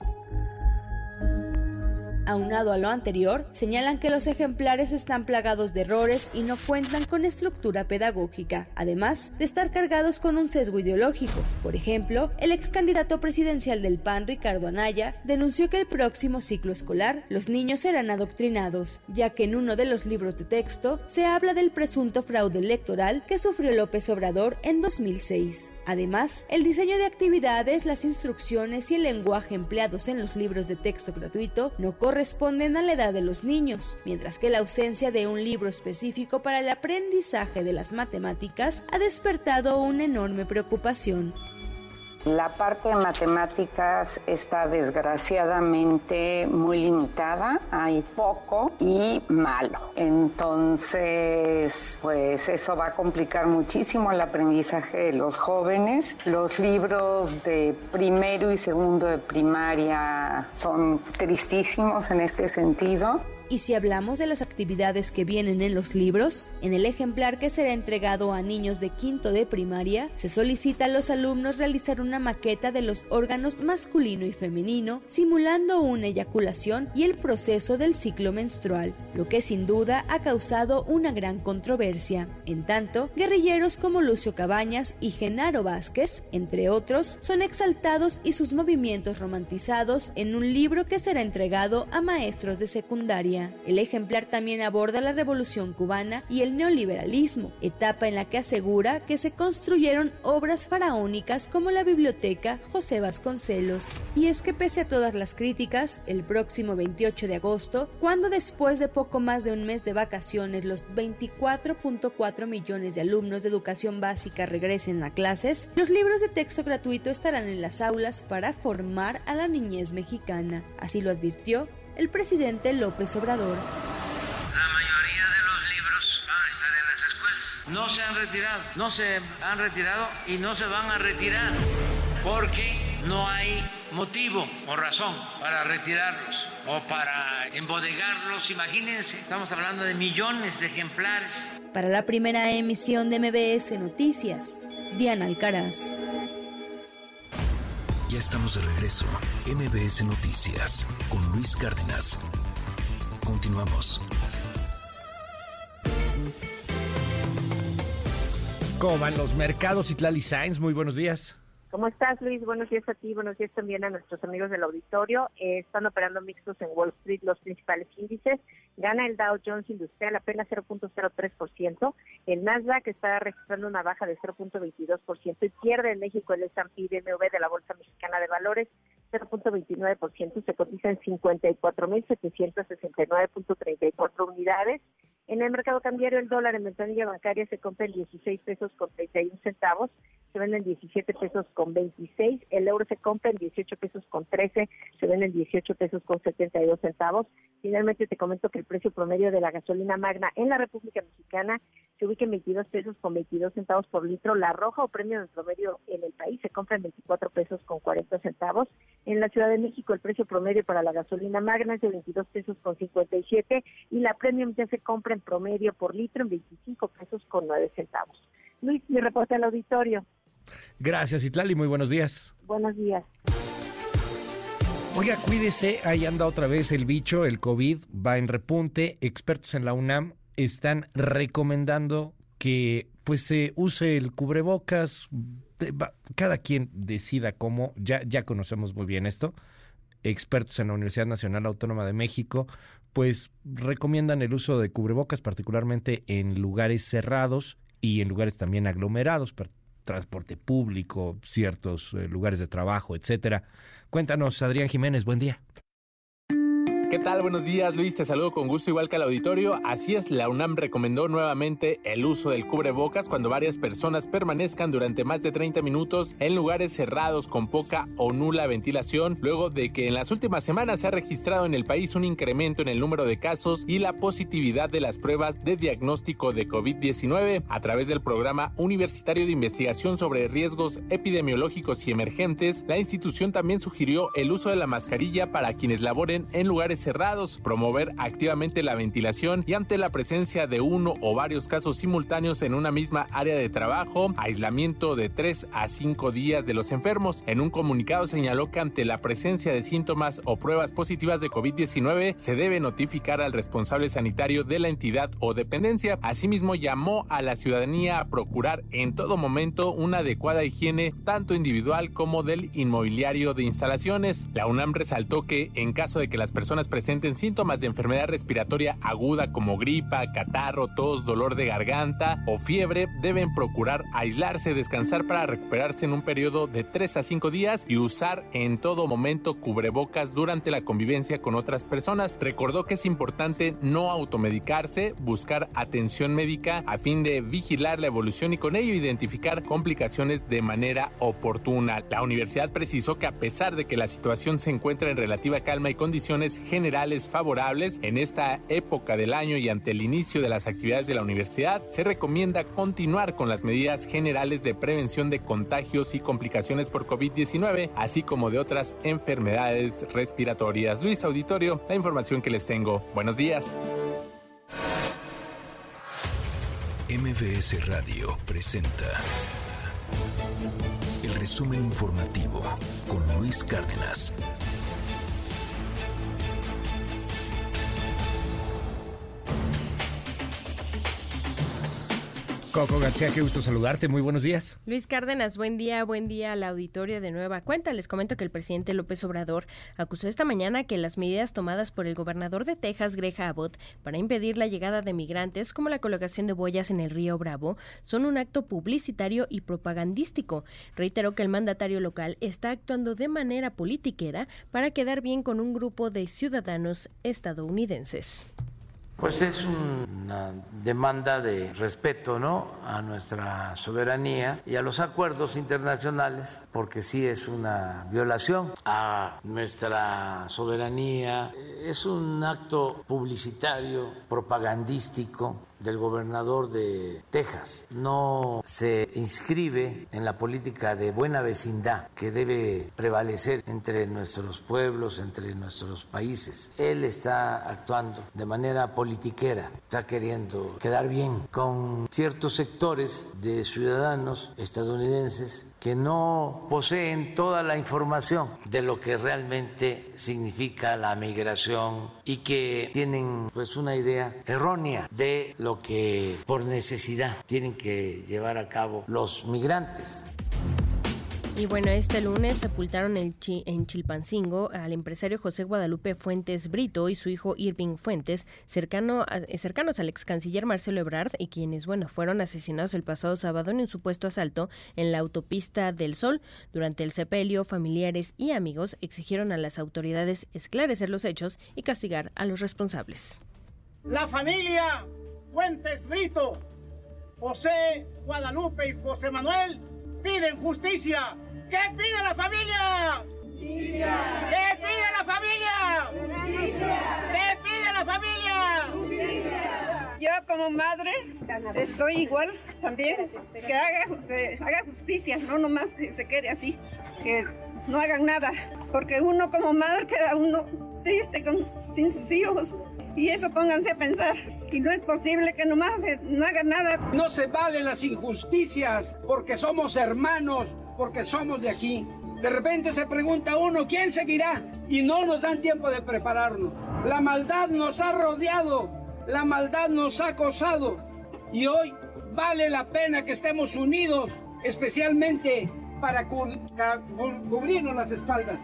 Speaker 59: Aunado a lo anterior, señalan que los ejemplares están plagados de errores y no cuentan con estructura pedagógica, además de estar cargados con un sesgo ideológico. Por ejemplo, el ex candidato presidencial del PAN, Ricardo Anaya, denunció que el próximo ciclo escolar los niños serán adoctrinados, ya que en uno de los libros de texto se habla del presunto fraude electoral que sufrió López Obrador en 2006. Además, el diseño de actividades, las instrucciones y el lenguaje empleados en los libros de texto gratuito no corresponden a la edad de los niños, mientras que la ausencia de un libro específico para el aprendizaje de las matemáticas ha despertado una enorme preocupación.
Speaker 55: La parte de matemáticas está desgraciadamente muy limitada, hay poco y malo. Entonces, pues eso va a complicar muchísimo el aprendizaje de los jóvenes. Los libros de primero y segundo de primaria son tristísimos en este sentido.
Speaker 59: Y si hablamos de las actividades que vienen en los libros, en el ejemplar que será entregado a niños de quinto de primaria, se solicita a los alumnos realizar una maqueta de los órganos masculino y femenino, simulando una eyaculación y el proceso del ciclo menstrual, lo que sin duda ha causado una gran controversia. En tanto, guerrilleros como Lucio Cabañas y Genaro Vázquez, entre otros, son exaltados y sus movimientos romantizados en un libro que será entregado a maestros de secundaria. El ejemplar también aborda la revolución cubana y el neoliberalismo, etapa en la que asegura que se construyeron obras faraónicas como la biblioteca José Vasconcelos. Y es que pese a todas las críticas, el próximo 28 de agosto, cuando después de poco más de un mes de vacaciones los 24.4 millones de alumnos de educación básica regresen a clases, los libros de texto gratuito estarán en las aulas para formar a la niñez mexicana. Así lo advirtió el presidente López Obrador.
Speaker 5: La mayoría de los libros van a estar en las escuelas. No se han retirado, no se han retirado y no se van a retirar porque no hay motivo o razón para retirarlos o para embodegarlos. Imagínense, estamos hablando de millones de ejemplares.
Speaker 59: Para la primera emisión de MBS Noticias, Diana Alcaraz.
Speaker 1: Ya estamos de regreso. MBS Noticias con Luis Cárdenas. Continuamos.
Speaker 2: ¿Cómo van los mercados Itlali Sainz? Muy buenos días.
Speaker 46: ¿Cómo estás, Luis? Buenos días a ti, buenos días también a nuestros amigos del auditorio. Eh, están operando mixtos en Wall Street los principales índices. Gana el Dow Jones Industrial apenas 0.03%. El Nasdaq está registrando una baja de 0.22% y pierde en México el S&P DMV de la Bolsa Mexicana de Valores 0.29%. Se cotiza en 54.769.34 unidades. En el mercado cambiario, el dólar en ventanilla bancaria se compra en 16 pesos con 31 centavos, se vende en 17 pesos con 26, el euro se compra en 18 pesos con 13, se vende en 18 pesos con 72 centavos. Finalmente te comento que el precio promedio de la gasolina magna en la República Mexicana se ubica en 22 pesos con 22 centavos por litro. La roja o premio de promedio en el país se compra en 24 pesos con 40 centavos. En la Ciudad de México el precio promedio para la gasolina magna es de 22 pesos con 57 y la premium ya se compra en promedio por litro en 25 pesos con 9 centavos. Luis, mi reporte al auditorio.
Speaker 2: Gracias, Itlali. Muy buenos días.
Speaker 46: Buenos días.
Speaker 2: Oiga, cuídese, ahí anda otra vez el bicho, el COVID va en repunte. Expertos en la UNAM están recomendando que pues se use el cubrebocas. Cada quien decida cómo, ya, ya conocemos muy bien esto. Expertos en la Universidad Nacional Autónoma de México pues recomiendan el uso de cubrebocas, particularmente en lugares cerrados y en lugares también aglomerados, transporte público, ciertos eh, lugares de trabajo, etcétera. Cuéntanos, Adrián Jiménez, buen día.
Speaker 34: ¿Qué tal? Buenos días, Luis. Te saludo con gusto, igual que al auditorio. Así es, la UNAM recomendó nuevamente el uso del cubrebocas cuando varias personas permanezcan durante más de 30 minutos en lugares cerrados con poca o nula ventilación, luego de que en las últimas semanas se ha registrado en el país un incremento en el número de casos y la positividad de las pruebas de diagnóstico de COVID-19 a través del programa universitario de investigación sobre riesgos epidemiológicos y emergentes. La institución también sugirió el uso de la mascarilla para quienes laboren en lugares cerrados, promover activamente la ventilación y ante la presencia de uno o varios casos simultáneos en una misma área de trabajo, aislamiento de 3 a 5 días de los enfermos. En un comunicado señaló que ante la presencia de síntomas o pruebas positivas de COVID-19 se debe notificar al responsable sanitario de la entidad o dependencia. Asimismo, llamó a la ciudadanía a procurar en todo momento una adecuada higiene tanto individual como del inmobiliario de instalaciones. La UNAM resaltó que en caso de que las personas presenten síntomas de enfermedad respiratoria aguda como gripa, catarro, tos, dolor de garganta o fiebre, deben procurar aislarse, descansar para recuperarse en un periodo de 3 a 5 días y usar en todo momento cubrebocas durante la convivencia con otras personas. Recordó que es importante no automedicarse, buscar atención médica a fin de vigilar la evolución y con ello identificar complicaciones de manera oportuna. La universidad precisó que a pesar de que la situación se encuentra en relativa calma y condiciones generales favorables en esta época del año y ante el inicio de las actividades de la universidad, se recomienda continuar con las medidas generales de prevención de contagios y complicaciones por COVID-19, así como de otras enfermedades respiratorias. Luis Auditorio, la información que les tengo. Buenos días.
Speaker 1: MBS Radio presenta el resumen informativo con Luis Cárdenas.
Speaker 2: Coco García, qué gusto saludarte. Muy buenos días.
Speaker 18: Luis Cárdenas, buen día, buen día al auditorio de Nueva Cuenta. Les comento que el presidente López Obrador acusó esta mañana que las medidas tomadas por el gobernador de Texas, Greg Abbott, para impedir la llegada de migrantes, como la colocación de boyas en el río Bravo, son un acto publicitario y propagandístico. Reiteró que el mandatario local está actuando de manera politiquera para quedar bien con un grupo de ciudadanos estadounidenses.
Speaker 5: Pues es una demanda de respeto ¿no? a nuestra soberanía y a los acuerdos internacionales, porque sí es una violación a nuestra soberanía. Es un acto publicitario, propagandístico del gobernador de Texas. No se inscribe en la política de buena vecindad que debe prevalecer entre nuestros pueblos, entre nuestros países. Él está actuando de manera politiquera, está queriendo quedar bien con ciertos sectores de ciudadanos estadounidenses que no poseen toda la información de lo que realmente significa la migración y que tienen pues una idea errónea de lo que por necesidad tienen que llevar a cabo los migrantes.
Speaker 18: Y bueno, este lunes sepultaron en, Chi- en Chilpancingo al empresario José Guadalupe Fuentes Brito y su hijo Irving Fuentes, cercanos al ex canciller Marcelo Ebrard, y quienes, bueno, fueron asesinados el pasado sábado en un supuesto asalto en la autopista del Sol. Durante el sepelio, familiares y amigos exigieron a las autoridades esclarecer los hechos y castigar a los responsables.
Speaker 60: La familia Fuentes Brito, José Guadalupe y José Manuel piden justicia. ¿Qué pide la familia? Justicia. ¿Qué pide la familia? Justicia. ¿Qué pide la familia?
Speaker 55: Yo como madre estoy igual también, que haga, que haga justicia, no nomás que se quede así, que no hagan nada, porque uno como madre queda uno triste con, sin sus hijos. Y eso pónganse a pensar. Y no es posible que nomás no hagan nada.
Speaker 51: No se valen las injusticias porque somos hermanos, porque somos de aquí. De repente se pregunta uno, ¿quién seguirá? Y no nos dan tiempo de prepararnos. La maldad nos ha rodeado, la maldad nos ha acosado. Y hoy vale la pena que estemos unidos, especialmente para cubrirnos las espaldas.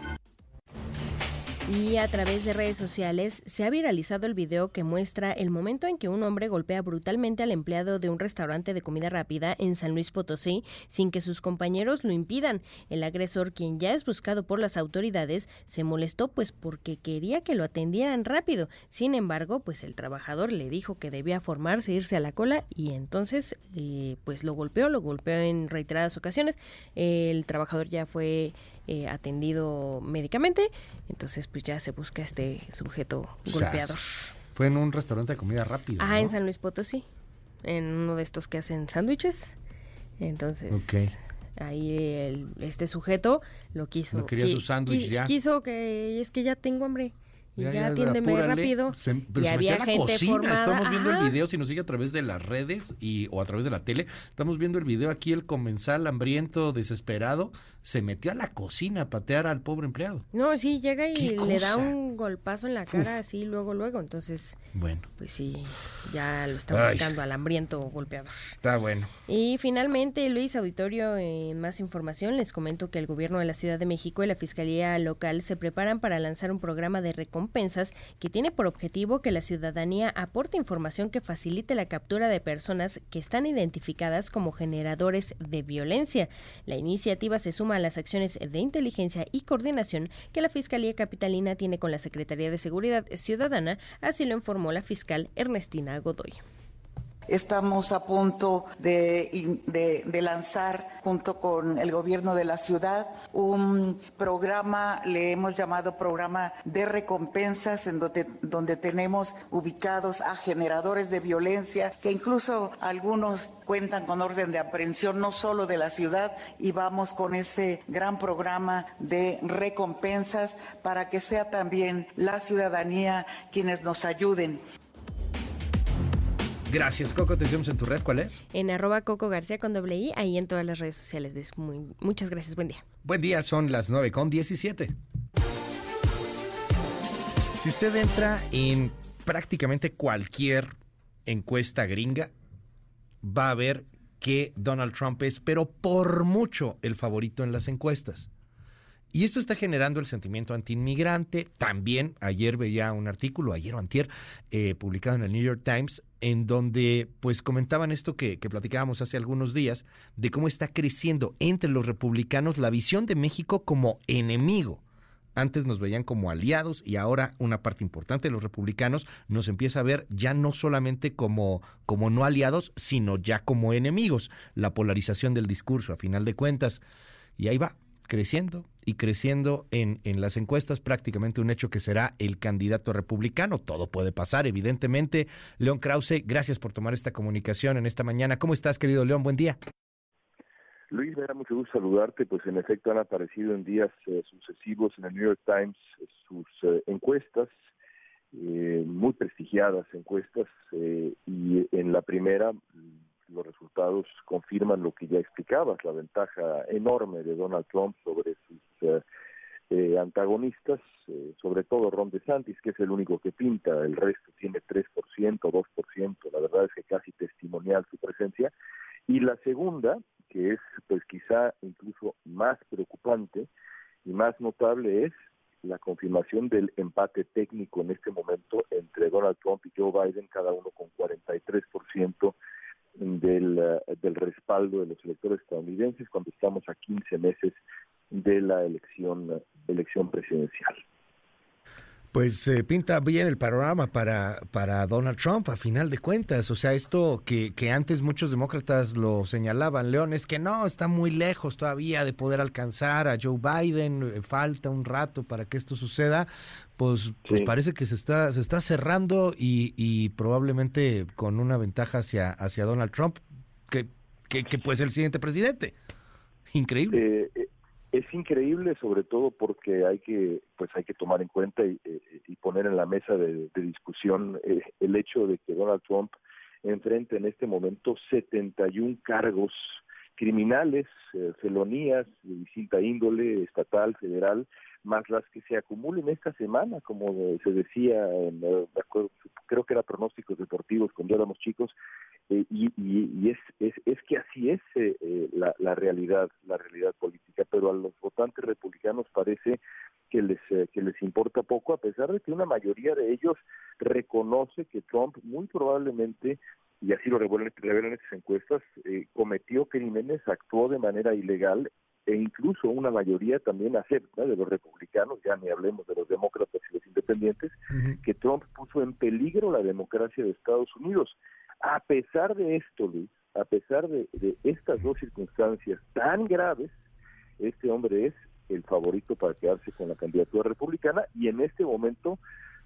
Speaker 18: Y a través de redes sociales se ha viralizado el video que muestra el momento en que un hombre golpea brutalmente al empleado de un restaurante de comida rápida en San Luis Potosí sin que sus compañeros lo impidan. El agresor, quien ya es buscado por las autoridades, se molestó pues porque quería que lo atendieran rápido. Sin embargo, pues el trabajador le dijo que debía formarse, irse a la cola y entonces eh, pues lo golpeó, lo golpeó en reiteradas ocasiones. El trabajador ya fue eh, atendido médicamente, entonces pues ya se busca este sujeto golpeador.
Speaker 2: Sas. Fue en un restaurante de comida rápida.
Speaker 18: Ah,
Speaker 2: ¿no?
Speaker 18: en San Luis Potosí, en uno de estos que hacen sándwiches. Entonces,
Speaker 2: Ok.
Speaker 18: ahí el- este sujeto lo quiso.
Speaker 2: No quería
Speaker 18: qui-
Speaker 2: su sándwich
Speaker 18: qui-
Speaker 2: ya.
Speaker 18: Quiso que es que ya tengo hambre. Y ya,
Speaker 2: ya,
Speaker 18: atiéndeme
Speaker 2: apúrale.
Speaker 18: rápido.
Speaker 2: Se, pero
Speaker 18: y
Speaker 2: se
Speaker 18: había
Speaker 2: metió a la
Speaker 18: gente
Speaker 2: cocina.
Speaker 18: formada.
Speaker 2: Estamos viendo
Speaker 18: Ajá.
Speaker 2: el video. Si nos sigue a través de las redes y, o a través de la tele, estamos viendo el video aquí. El comensal hambriento, desesperado, se metió a la cocina a patear al pobre empleado.
Speaker 18: No, sí, llega y
Speaker 2: ¿Qué
Speaker 18: le da un golpazo en la cara así luego, luego. Entonces,
Speaker 2: Bueno,
Speaker 18: pues sí, ya lo está
Speaker 2: Ay.
Speaker 18: buscando al hambriento golpeador.
Speaker 2: está bueno.
Speaker 18: Y finalmente, Luis Auditorio, en más información, les comento que el gobierno de la Ciudad de México y la Fiscalía Local se preparan para lanzar un programa de recompensas que tiene por objetivo que la ciudadanía aporte información que facilite la captura de personas que están identificadas como generadores de violencia. La iniciativa se suma a las acciones de inteligencia y coordinación que la Fiscalía Capitalina tiene con la Secretaría de Seguridad Ciudadana, así lo informó la fiscal Ernestina Godoy.
Speaker 51: Estamos a punto de, lanzar, junto con el gobierno de la ciudad, un programa, le hemos llamado programa de recompensas, en donde tenemos ubicados a generadores de violencia, que incluso algunos cuentan con orden de aprehensión, no solo de la ciudad, y vamos con ese gran programa de recompensas para que sea también la ciudadanía quienes nos ayuden.
Speaker 2: Gracias, Coco. Te decimos en tu red. ¿Cuál es?
Speaker 18: En arroba Coco García con doble I, ahí en todas las redes sociales. ¿ves? Muy, muchas gracias, buen día.
Speaker 2: Buen día, son las 9 con 17. Si usted entra en prácticamente cualquier encuesta gringa, va a ver que Donald Trump es, pero por mucho, el favorito en las encuestas. Y esto está generando el sentimiento antiinmigrante. También ayer veía un artículo, ayer o antier, eh, publicado en el New York Times, en donde pues comentaban esto que, que platicábamos hace algunos días, de cómo está creciendo entre los republicanos la visión de México como enemigo. Antes nos veían como aliados y ahora una parte importante de los republicanos nos empieza a ver ya no solamente como, como no aliados, sino ya como enemigos. La polarización del discurso, a final de cuentas. Y ahí va, creciendo y creciendo en, en las encuestas, prácticamente un hecho que será el candidato republicano. Todo puede pasar, evidentemente. León Krause, gracias por tomar esta comunicación en esta mañana. ¿Cómo estás, querido León? Buen día.
Speaker 49: Luis, me da mucho gusto saludarte, pues en efecto han aparecido en días eh, sucesivos en el New York Times eh, sus eh, encuestas, eh, muy prestigiadas encuestas, eh, y en la primera los resultados confirman lo que ya explicabas, la ventaja enorme de Donald Trump sobre sus eh, eh, antagonistas, eh, sobre todo Ron DeSantis, que es el único que pinta, el resto tiene 3%, 2%, la verdad es que casi testimonial su presencia, y la segunda, que es pues quizá incluso más preocupante y más notable, es la confirmación del empate técnico en este momento entre Donald Trump y Joe Biden, cada uno con 43% del, eh, del respaldo de los electores estadounidenses cuando estamos a 15 meses de la elección, elección presidencial.
Speaker 2: Pues eh, pinta bien el panorama para, para Donald Trump, a final de cuentas. O sea, esto que, que antes muchos demócratas lo señalaban, León, es que no, está muy lejos todavía de poder alcanzar a Joe Biden, eh, falta un rato para que esto suceda. Pues, pues
Speaker 49: Sí.
Speaker 2: parece que se está, se está cerrando y, y probablemente con una ventaja hacia, hacia Donald Trump, que, que, que puede ser el siguiente presidente. Increíble.
Speaker 49: Eh, eh, es increíble, sobre todo porque hay que, pues hay que tomar en cuenta y, eh, y poner en la mesa de, de discusión eh, el hecho de que Donald Trump enfrenta en este momento 71 cargos criminales, eh, felonías de distinta índole, estatal, federal, más las que se acumulen esta semana, como se decía, en, eh, acuerdo, creo que era pronósticos deportivos cuando éramos chicos, eh, y, es, es, es que así es la, la realidad, la realidad política, pero a los votantes republicanos parece que les, eh, que les importa poco, a pesar de que una mayoría de ellos reconoce que Trump muy probablemente, y así lo revelan, revelan estas encuestas, eh, cometió crímenes, actuó de manera ilegal e incluso una mayoría también acepta de los republicanos, ya ni hablemos de los demócratas y los independientes, que Trump puso en peligro la democracia de Estados Unidos. A pesar de esto, Luis, a pesar de, de estas dos circunstancias tan graves, este hombre es el favorito para quedarse con la candidatura republicana y en este momento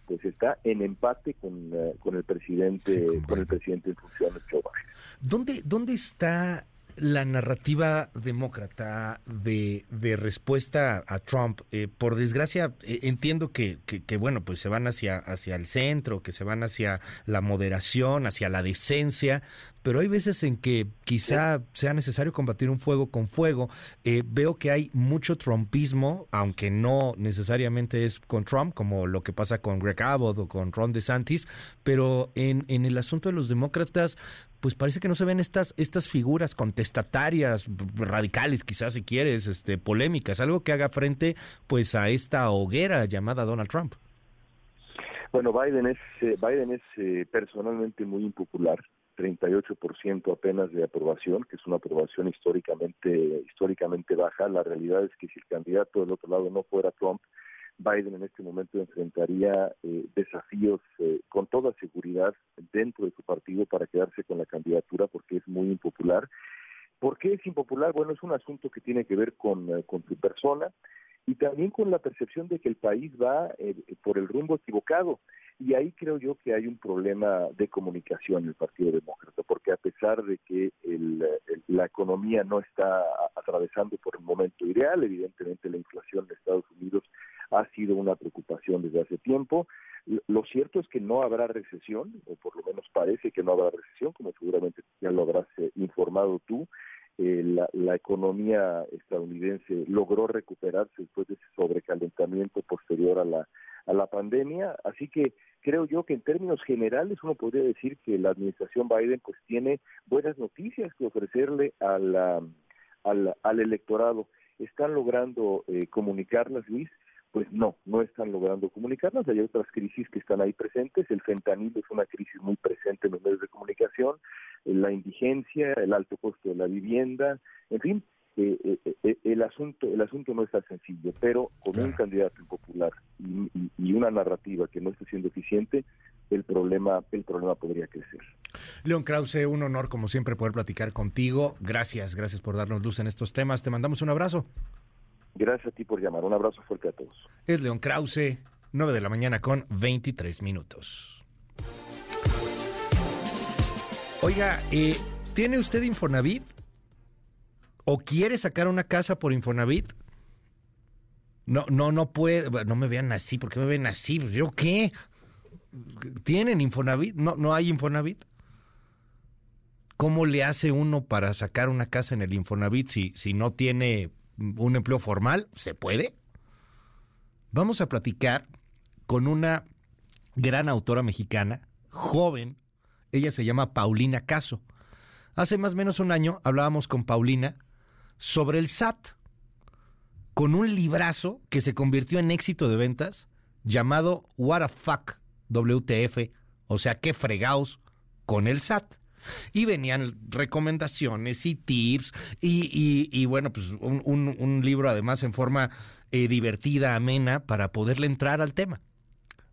Speaker 49: pues está en empate con, eh, con el presidente con, el presidente en funciones Joe Biden.
Speaker 2: ¿Dónde dónde está la narrativa demócrata de, de respuesta a Trump, eh, por desgracia, eh, entiendo que, que, bueno, pues se van hacia, hacia el centro, que se van hacia la moderación, hacia la decencia, pero hay veces en que quizá sea necesario combatir un fuego con fuego. Eh, veo que hay mucho trumpismo, aunque no necesariamente es con Trump, como lo que pasa con Greg Abbott o con Ron DeSantis, pero en, en el asunto de los demócratas, pues parece que no se ven estas, estas figuras contestatarias, radicales quizás si quieres, este, polémicas, algo que haga frente pues a esta hoguera llamada Donald Trump.
Speaker 49: Bueno, Biden es, eh, Biden es eh, personalmente muy impopular, 38% apenas de aprobación, que es una aprobación históricamente, históricamente baja. La realidad es que si el candidato del otro lado no fuera Trump, Biden en este momento enfrentaría eh, desafíos eh, con toda seguridad dentro de su partido para quedarse con la candidatura porque es muy impopular. ¿Por qué es impopular? Bueno, es un asunto que tiene que ver con, eh, con su persona y también con la percepción de que el país va por el rumbo equivocado. Y ahí creo yo que hay un problema de comunicación en el Partido Demócrata, porque a pesar de que la economía no está atravesando por el momento ideal, evidentemente la inflación de Estados Unidos ha sido una preocupación desde hace tiempo. Lo cierto es que no habrá recesión, o por lo menos parece que no habrá recesión, como seguramente ya lo habrás eh, informado tú. Eh, la, la, economía estadounidense logró recuperarse después de ese sobrecalentamiento posterior a la, a la pandemia. Así que creo yo que en términos generales uno podría decir que la administración Biden pues tiene buenas noticias que ofrecerle al, al electorado. Están logrando eh, comunicarlas, Luis, pues no, no están logrando comunicarnos. Hay otras crisis que están ahí presentes. El fentanilo es una crisis muy presente en los medios de comunicación, la indigencia, el alto costo de la vivienda, en fin, eh, eh, eh, el asunto el asunto no está sencillo, pero con un candidato impopular y, y, una narrativa que no esté siendo eficiente, el problema el problema podría crecer.
Speaker 2: León Krause, un honor como siempre poder platicar contigo. Gracias, gracias por darnos luz en estos temas. Te mandamos un abrazo.
Speaker 49: Gracias a ti por llamar. Un abrazo fuerte a todos.
Speaker 2: Es León Krause, 9 de la mañana con 23 minutos. Oiga, eh, ¿tiene usted Infonavit? ¿O quiere sacar una casa por Infonavit? No, no, no puede. No me vean así. ¿Por qué me ven así? Pues, ¿Yo qué? ¿Tienen Infonavit? ¿No, no hay Infonavit? ¿Cómo le hace uno para sacar una casa en el Infonavit si, si no tiene un empleo formal, ¿se puede? Vamos a platicar con una gran autora mexicana, joven, ella se llama Paulina Caso. Hace más o menos un año hablábamos con Paulina sobre el SAT, con un librazo que se convirtió en éxito de ventas llamado What a Fuck WTF, o sea, qué fregaos con el SAT y venían recomendaciones y tips y, bueno, pues un, libro además en forma eh, divertida, amena, para poderle entrar al tema.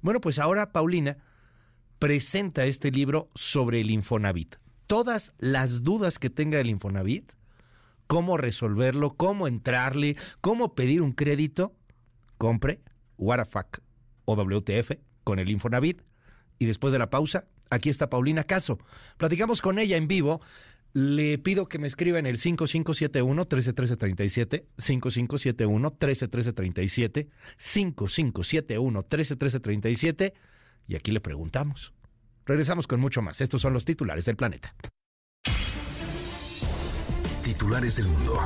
Speaker 2: Bueno, pues ahora Paulina presenta este libro sobre el Infonavit. Todas las dudas que tenga el Infonavit, cómo resolverlo, cómo entrarle, cómo pedir un crédito, compre What o WTF con el Infonavit. Y después de la pausa, Aquí está Paulina Caso. Platicamos con ella en vivo. Le pido que me escriba en el 5571-131337, 5571-131337, 5571-131337 y aquí le preguntamos. Regresamos con mucho más. Estos son los titulares del planeta.
Speaker 1: Titulares del mundo.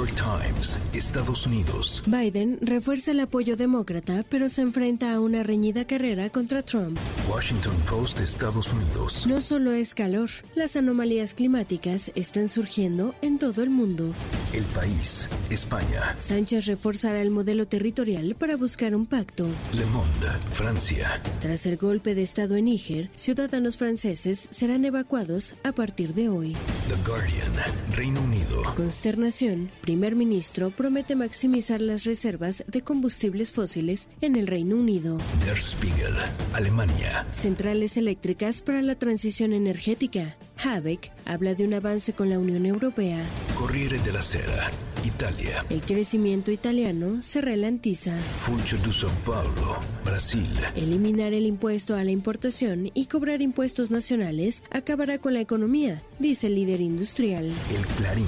Speaker 1: York Times, Estados Unidos.
Speaker 18: Biden refuerza el apoyo demócrata, pero se enfrenta a una reñida carrera contra Trump.
Speaker 1: Washington Post, Estados Unidos.
Speaker 18: No solo es calor, las anomalías climáticas están surgiendo en todo el mundo.
Speaker 1: El país, España.
Speaker 18: Sánchez reforzará el modelo territorial para buscar un pacto.
Speaker 1: Le Monde, Francia.
Speaker 18: Tras el golpe de Estado en Níger, ciudadanos franceses serán evacuados a partir de hoy.
Speaker 1: The Guardian, Reino Unido.
Speaker 18: Consternación, primer ministro promete maximizar las reservas de combustibles fósiles en el Reino Unido.
Speaker 1: Der Spiegel, Alemania.
Speaker 18: Centrales eléctricas para la transición energética. Habeck habla de un avance con la Unión Europea.
Speaker 1: Corriere della Sera, Italia.
Speaker 18: El crecimiento italiano se ralentiza.
Speaker 1: Funcho de São Paulo, Brasil.
Speaker 18: Eliminar el impuesto a la importación y cobrar impuestos nacionales acabará con la economía, dice el líder industrial.
Speaker 1: El Clarín,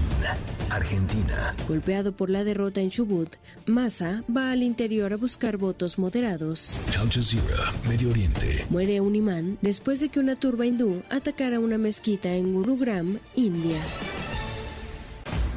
Speaker 1: Argentina.
Speaker 18: Golpeado por la derrota en Chubut, Massa va al interior a buscar votos moderados.
Speaker 1: Al Jazeera, Medio Oriente.
Speaker 18: Muere un imán después de que una turba hindú atacara una mezquita en Gurugram, India.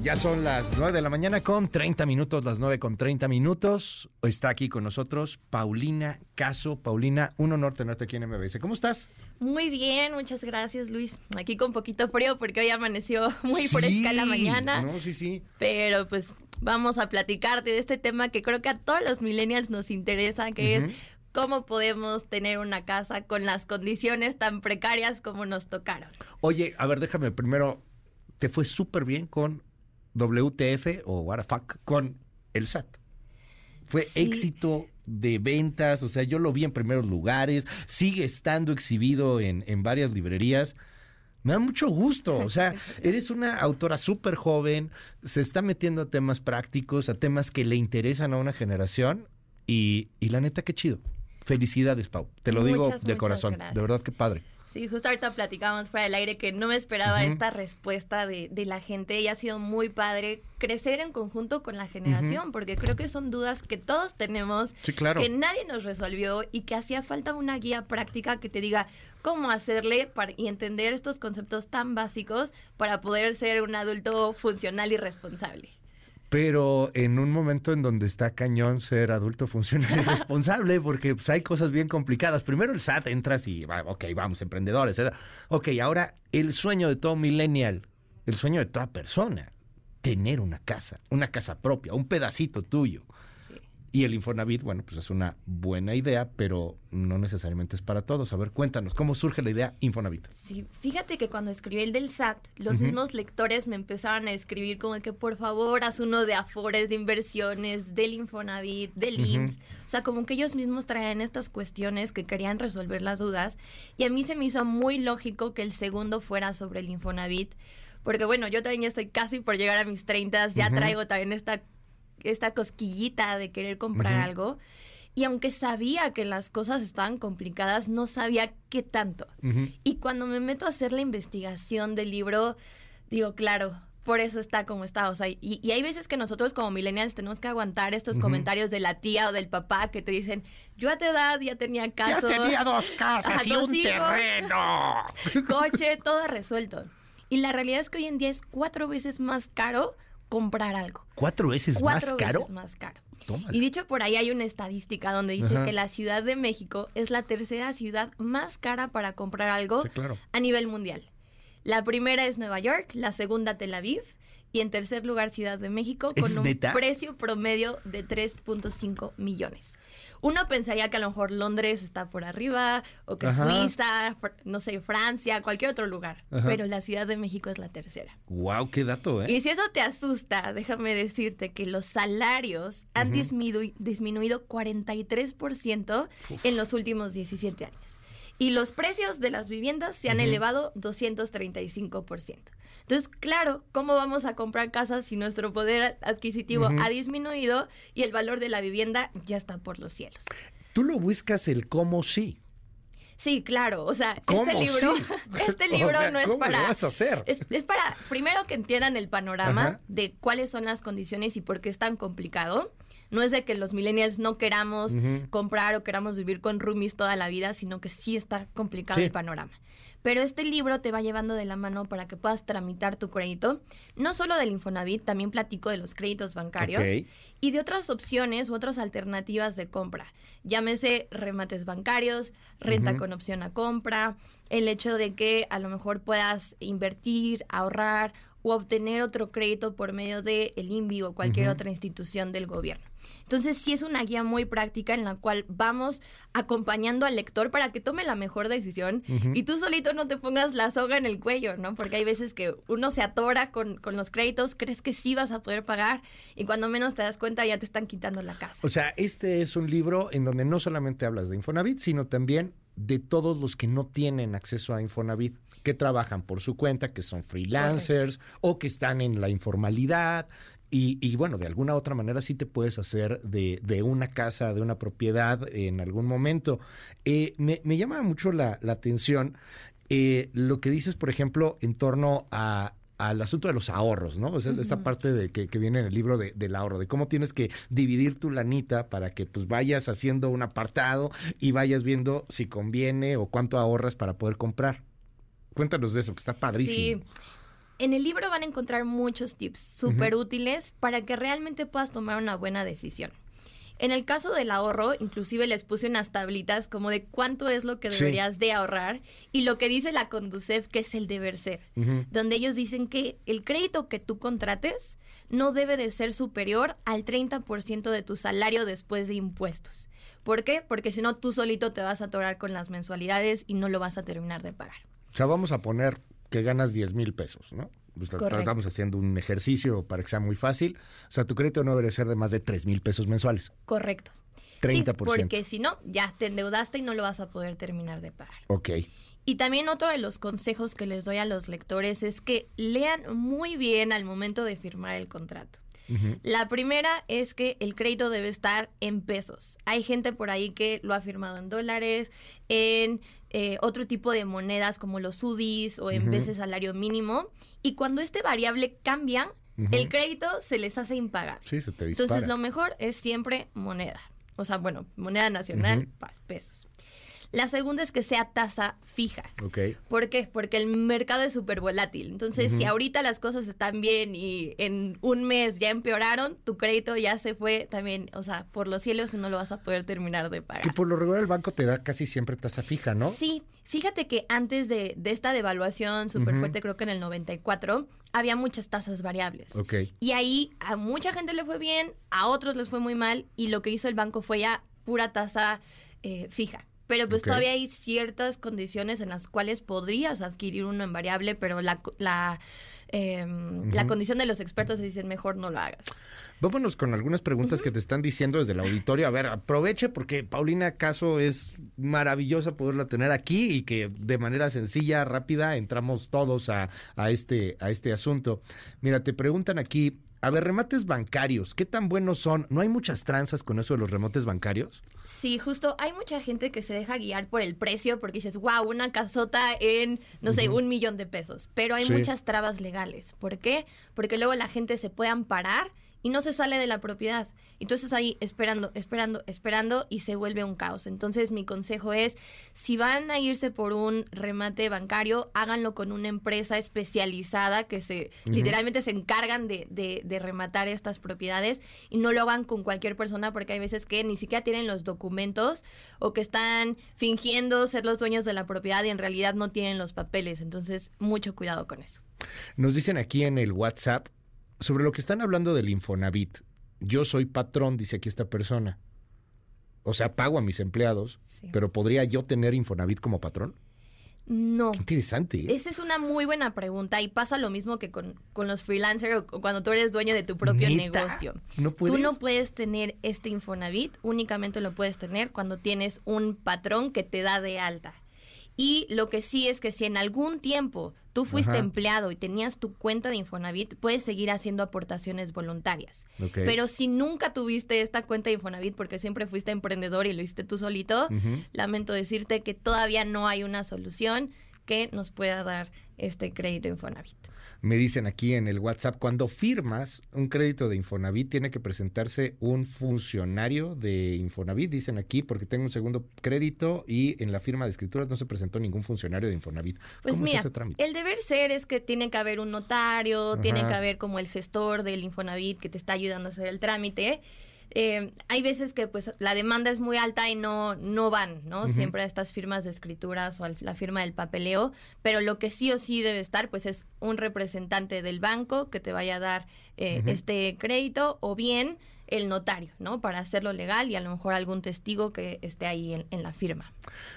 Speaker 2: Ya son las 9 de la mañana con 30 minutos, las 9 con 30 minutos. Está aquí con nosotros Paulina Caso. Paulina, un honor tenerte aquí en MBS. ¿Cómo estás?
Speaker 61: Muy bien, muchas gracias Luis. Aquí con poquito frío porque hoy amaneció muy
Speaker 2: Sí,
Speaker 61: fresca la mañana.
Speaker 2: No, sí, sí.
Speaker 61: Pero pues vamos a platicarte de este tema que creo que a todos los millennials nos interesa, que es cómo podemos tener una casa con las condiciones tan precarias como nos tocaron.
Speaker 2: Oye, a ver, déjame primero. Te fue súper bien con WTF o What the fuck con el SAT. Fue
Speaker 61: Sí.
Speaker 2: éxito de ventas, o sea, yo lo vi en primeros lugares, sigue estando exhibido en, en varias librerías. Me da mucho gusto, o sea, eres una autora súper joven, se está metiendo a temas prácticos, a temas que le interesan a una generación y, y la neta, qué chido. Felicidades, Pau. Te lo digo de corazón.
Speaker 61: gracias.
Speaker 2: De verdad, qué padre.
Speaker 61: Sí, justo ahorita platicábamos fuera del aire que no me esperaba esta respuesta de, de la gente y ha sido muy padre crecer en conjunto con la generación, porque creo que son dudas que todos tenemos,
Speaker 2: Sí, claro.
Speaker 61: que nadie nos resolvió y que hacía falta una guía práctica que te diga cómo hacerle para, y entender estos conceptos tan básicos para poder ser un adulto funcional y responsable.
Speaker 2: Pero en un momento en donde está cañón ser adulto funcional y responsable, porque pues, hay cosas bien complicadas. Primero el SAT entras y, va, ok, vamos, emprendedores. etc. Ok, ahora el sueño de todo millennial, el sueño de toda persona, tener una casa, una casa propia, un pedacito tuyo. Y el Infonavit, bueno, pues es una buena idea, pero no necesariamente es para todos. A ver, cuéntanos, ¿cómo surge la idea Infonavit?
Speaker 61: Sí, fíjate que cuando escribí el del SAT, los
Speaker 2: Ujú.
Speaker 61: mismos lectores me empezaron a escribir como que por favor haz uno de Afores, de inversiones, del Infonavit, del
Speaker 62: Ujú.
Speaker 61: IMSS. O sea, como que ellos mismos traían estas cuestiones que querían resolver las dudas. Y a mí se me hizo muy lógico que el segundo fuera sobre el Infonavit. Porque bueno, yo también ya estoy casi por llegar a mis 30, ya
Speaker 62: Ujú.
Speaker 61: traigo también esta, esta cosquillita de querer comprar algo. Y aunque sabía que las cosas estaban complicadas, no sabía qué tanto. Y cuando me meto a hacer la investigación del libro, digo, claro, por eso está como está. O sea, y, y hay veces que nosotros como millennials tenemos que aguantar estos comentarios de la tía o del papá que te dicen, yo a tu edad ya tenía casa.
Speaker 62: tenía dos casas y un terreno.
Speaker 61: Coche, todo resuelto. Y la realidad es que hoy en día es cuatro veces más caro comprar algo.
Speaker 2: ¿Cuatro veces
Speaker 61: Cuatro
Speaker 2: más caro?
Speaker 61: veces más caro.
Speaker 2: Tómala.
Speaker 61: Y dicho por ahí hay una estadística donde dice
Speaker 2: Ajá.
Speaker 61: que la Ciudad de México es la tercera ciudad más cara para comprar algo
Speaker 2: Sí, claro.
Speaker 61: a nivel mundial. La primera es Nueva York, la segunda Tel Aviv y en tercer lugar Ciudad de México
Speaker 2: ¿Es
Speaker 61: con un
Speaker 2: neta?
Speaker 61: precio promedio de 3.5 millones. Uno pensaría que a lo mejor Londres está por arriba o que
Speaker 2: Ajá.
Speaker 61: Suiza, fr- no sé, Francia, cualquier otro lugar,
Speaker 2: Ajá.
Speaker 61: pero la Ciudad de México es la tercera.
Speaker 2: Wow, qué dato, ¿eh?
Speaker 61: Y si eso te asusta, déjame decirte que los salarios han disminu- disminuido 43%
Speaker 2: Uf.
Speaker 61: en los últimos 17 años. Y los precios de las viviendas se han elevado 235%. Entonces, claro, ¿cómo vamos a comprar casas si nuestro poder adquisitivo ha disminuido y el valor de la vivienda ya está por los cielos?
Speaker 2: Tú lo buscas el cómo sí.
Speaker 61: Sí, claro. O sea, este libro, este libro no es para.
Speaker 2: Lo vas a hacer?
Speaker 61: Es, para, primero que entiendan el panorama de cuáles son las condiciones y por qué es tan complicado. No es de que los millennials no queramos comprar o queramos vivir con roomies toda la vida, sino que sí está complicado el panorama. Pero este libro te va llevando de la mano para que puedas tramitar tu crédito. No solo del Infonavit, también platico de los créditos bancarios y de otras opciones u otras alternativas de compra. Llámese remates bancarios, renta con opción a compra, el hecho de que a lo mejor puedas invertir, ahorrar o obtener otro crédito por medio de el INVI o cualquier otra institución del gobierno. Entonces, sí es una guía muy práctica en la cual vamos acompañando al lector para que tome la mejor decisión y tú solito no te pongas la soga en el cuello, ¿no? Porque hay veces que uno se atora con, con los créditos, crees que sí vas a poder pagar y cuando menos te das cuenta ya te están quitando la casa.
Speaker 2: O sea, este es un libro en donde no solamente hablas de Infonavit, sino también de todos los que no tienen acceso a Infonavit, que trabajan por su cuenta, que son freelancers o que están en la informalidad. Y, bueno, de alguna otra manera sí te puedes hacer de, de una casa, de una propiedad en algún momento. Eh, me, me, llama mucho la, la atención eh, lo que dices, por ejemplo, en torno a, al asunto de los ahorros, ¿no? O sea, esta parte de que, viene en el libro de, del ahorro, de cómo tienes que dividir tu lanita para que pues vayas haciendo un apartado y vayas viendo si conviene o cuánto ahorras para poder comprar. Cuéntanos de eso, que está padrísimo.
Speaker 61: Sí. En el libro van a encontrar muchos tips súper útiles para que realmente puedas tomar una buena decisión. En el caso del ahorro, inclusive les puse unas tablitas como de cuánto es lo que deberías de ahorrar y lo que dice la Conducef que es el deber ser, donde ellos dicen que el crédito que tú contrates no debe de ser superior al 30% de tu salario después de impuestos. ¿Por qué? Porque si no, tú solito te vas a atorar con las mensualidades y no lo vas a terminar de pagar.
Speaker 2: O sea, vamos a poner que ganas 10 mil pesos, ¿no? Pues estamos haciendo un ejercicio para que sea muy fácil. O sea, tu crédito no debe ser de más de 3 mil pesos mensuales.
Speaker 61: Correcto.
Speaker 2: 30%.
Speaker 61: porque si no, ya te endeudaste y no lo vas a poder terminar de pagar.
Speaker 2: Ok.
Speaker 61: Y también otro de los consejos que les doy a los lectores es que lean muy bien al momento de firmar el contrato. La primera es que el crédito debe estar en pesos. Hay gente por ahí que lo ha firmado en dólares, en eh, otro tipo de monedas como los UDIs o en vez de salario mínimo. Y cuando este variable cambia, el crédito se les hace impagar.
Speaker 2: Sí, se te
Speaker 61: Entonces lo mejor es siempre moneda. O sea, bueno, moneda nacional, pesos. La segunda es que sea tasa fija.
Speaker 2: Ok.
Speaker 61: ¿Por qué? Porque el mercado es súper volátil. Entonces, si ahorita las cosas están bien y en un mes ya empeoraron, tu crédito ya se fue también, o sea, por los cielos y no lo vas a poder terminar de pagar.
Speaker 2: Que por lo regular el banco te da casi siempre tasa fija, ¿no?
Speaker 61: Sí. Fíjate que antes de, esta devaluación súper fuerte, creo que en el 94, había muchas tasas variables.
Speaker 2: Ok.
Speaker 61: Y ahí a mucha gente le fue bien, a otros les fue muy mal, y lo que hizo el banco fue ya pura tasa eh, fija. Pero pues todavía hay ciertas condiciones en las cuales podrías adquirir uno en variable, pero la, la, em, la condición de los expertos dicen mejor no lo hagas.
Speaker 2: Vámonos con algunas preguntas que te están diciendo desde el auditorio. A ver, aproveche porque Paulina Caso es maravillosa poderla tener aquí y que de manera sencilla, rápida, entramos todos a, a, este, a este asunto. Mira, te preguntan aquí, a ver, remates bancarios, ¿qué tan buenos son? ¿No hay muchas tranzas con eso de los remates bancarios?
Speaker 61: Sí, justo hay mucha gente que se deja guiar por el precio porque dices, wow, una casota en, no sé, un millón de pesos. Pero hay muchas trabas legales. ¿Por qué? Porque luego la gente se puede amparar y no se sale de la propiedad. Entonces ahí esperando, esperando, esperando y se vuelve un caos. Entonces mi consejo es, si van a irse por un remate bancario, háganlo con una empresa especializada que se literalmente se encargan de, de, de, rematar estas propiedades y no lo hagan con cualquier persona porque hay veces que ni siquiera tienen los documentos o que están fingiendo ser los dueños de la propiedad y en realidad no tienen los papeles. Entonces mucho cuidado con eso.
Speaker 2: Nos dicen aquí en el WhatsApp sobre lo que están hablando del Infonavit, yo soy patrón, dice aquí esta persona. O sea, pago a mis empleados, pero ¿podría yo tener Infonavit como patrón?
Speaker 61: No.
Speaker 2: Qué interesante. ¿eh?
Speaker 61: Esa es una muy buena pregunta y pasa lo mismo que con, los freelancers o cuando tú eres dueño de tu propio negocio.
Speaker 2: ¿No puedes?
Speaker 61: Tú no puedes tener este Infonavit, únicamente lo puedes tener cuando tienes un patrón que te da de alta. Y lo que sí es que si en algún tiempo tú fuiste
Speaker 2: Ajá.
Speaker 61: empleado y tenías tu cuenta de Infonavit, puedes seguir haciendo aportaciones voluntarias. Pero si nunca tuviste esta cuenta de Infonavit porque siempre fuiste emprendedor y lo hiciste tú solito, lamento decirte que todavía no hay una solución que nos pueda dar este crédito Infonavit.
Speaker 2: Me dicen aquí en el WhatsApp, cuando firmas un crédito de Infonavit, tiene que presentarse un funcionario de Infonavit, dicen aquí, porque tengo un segundo crédito y en la firma de escrituras no se presentó ningún funcionario de Infonavit.
Speaker 61: Pues
Speaker 2: ¿Cómo
Speaker 61: mira,
Speaker 2: es ese trámite?
Speaker 61: el deber ser es que tiene que haber un notario, tiene que haber como el gestor del Infonavit que te está ayudando a hacer el trámite. Eh, hay veces que pues la demanda es muy alta y no, no van, ¿no? Siempre a estas firmas de escrituras o a la firma del papeleo, pero lo que sí o sí debe estar pues es un representante del banco que te vaya a dar eh, este crédito o bien el notario, ¿no? Para hacerlo legal y a lo mejor algún testigo que esté ahí en- en la firma.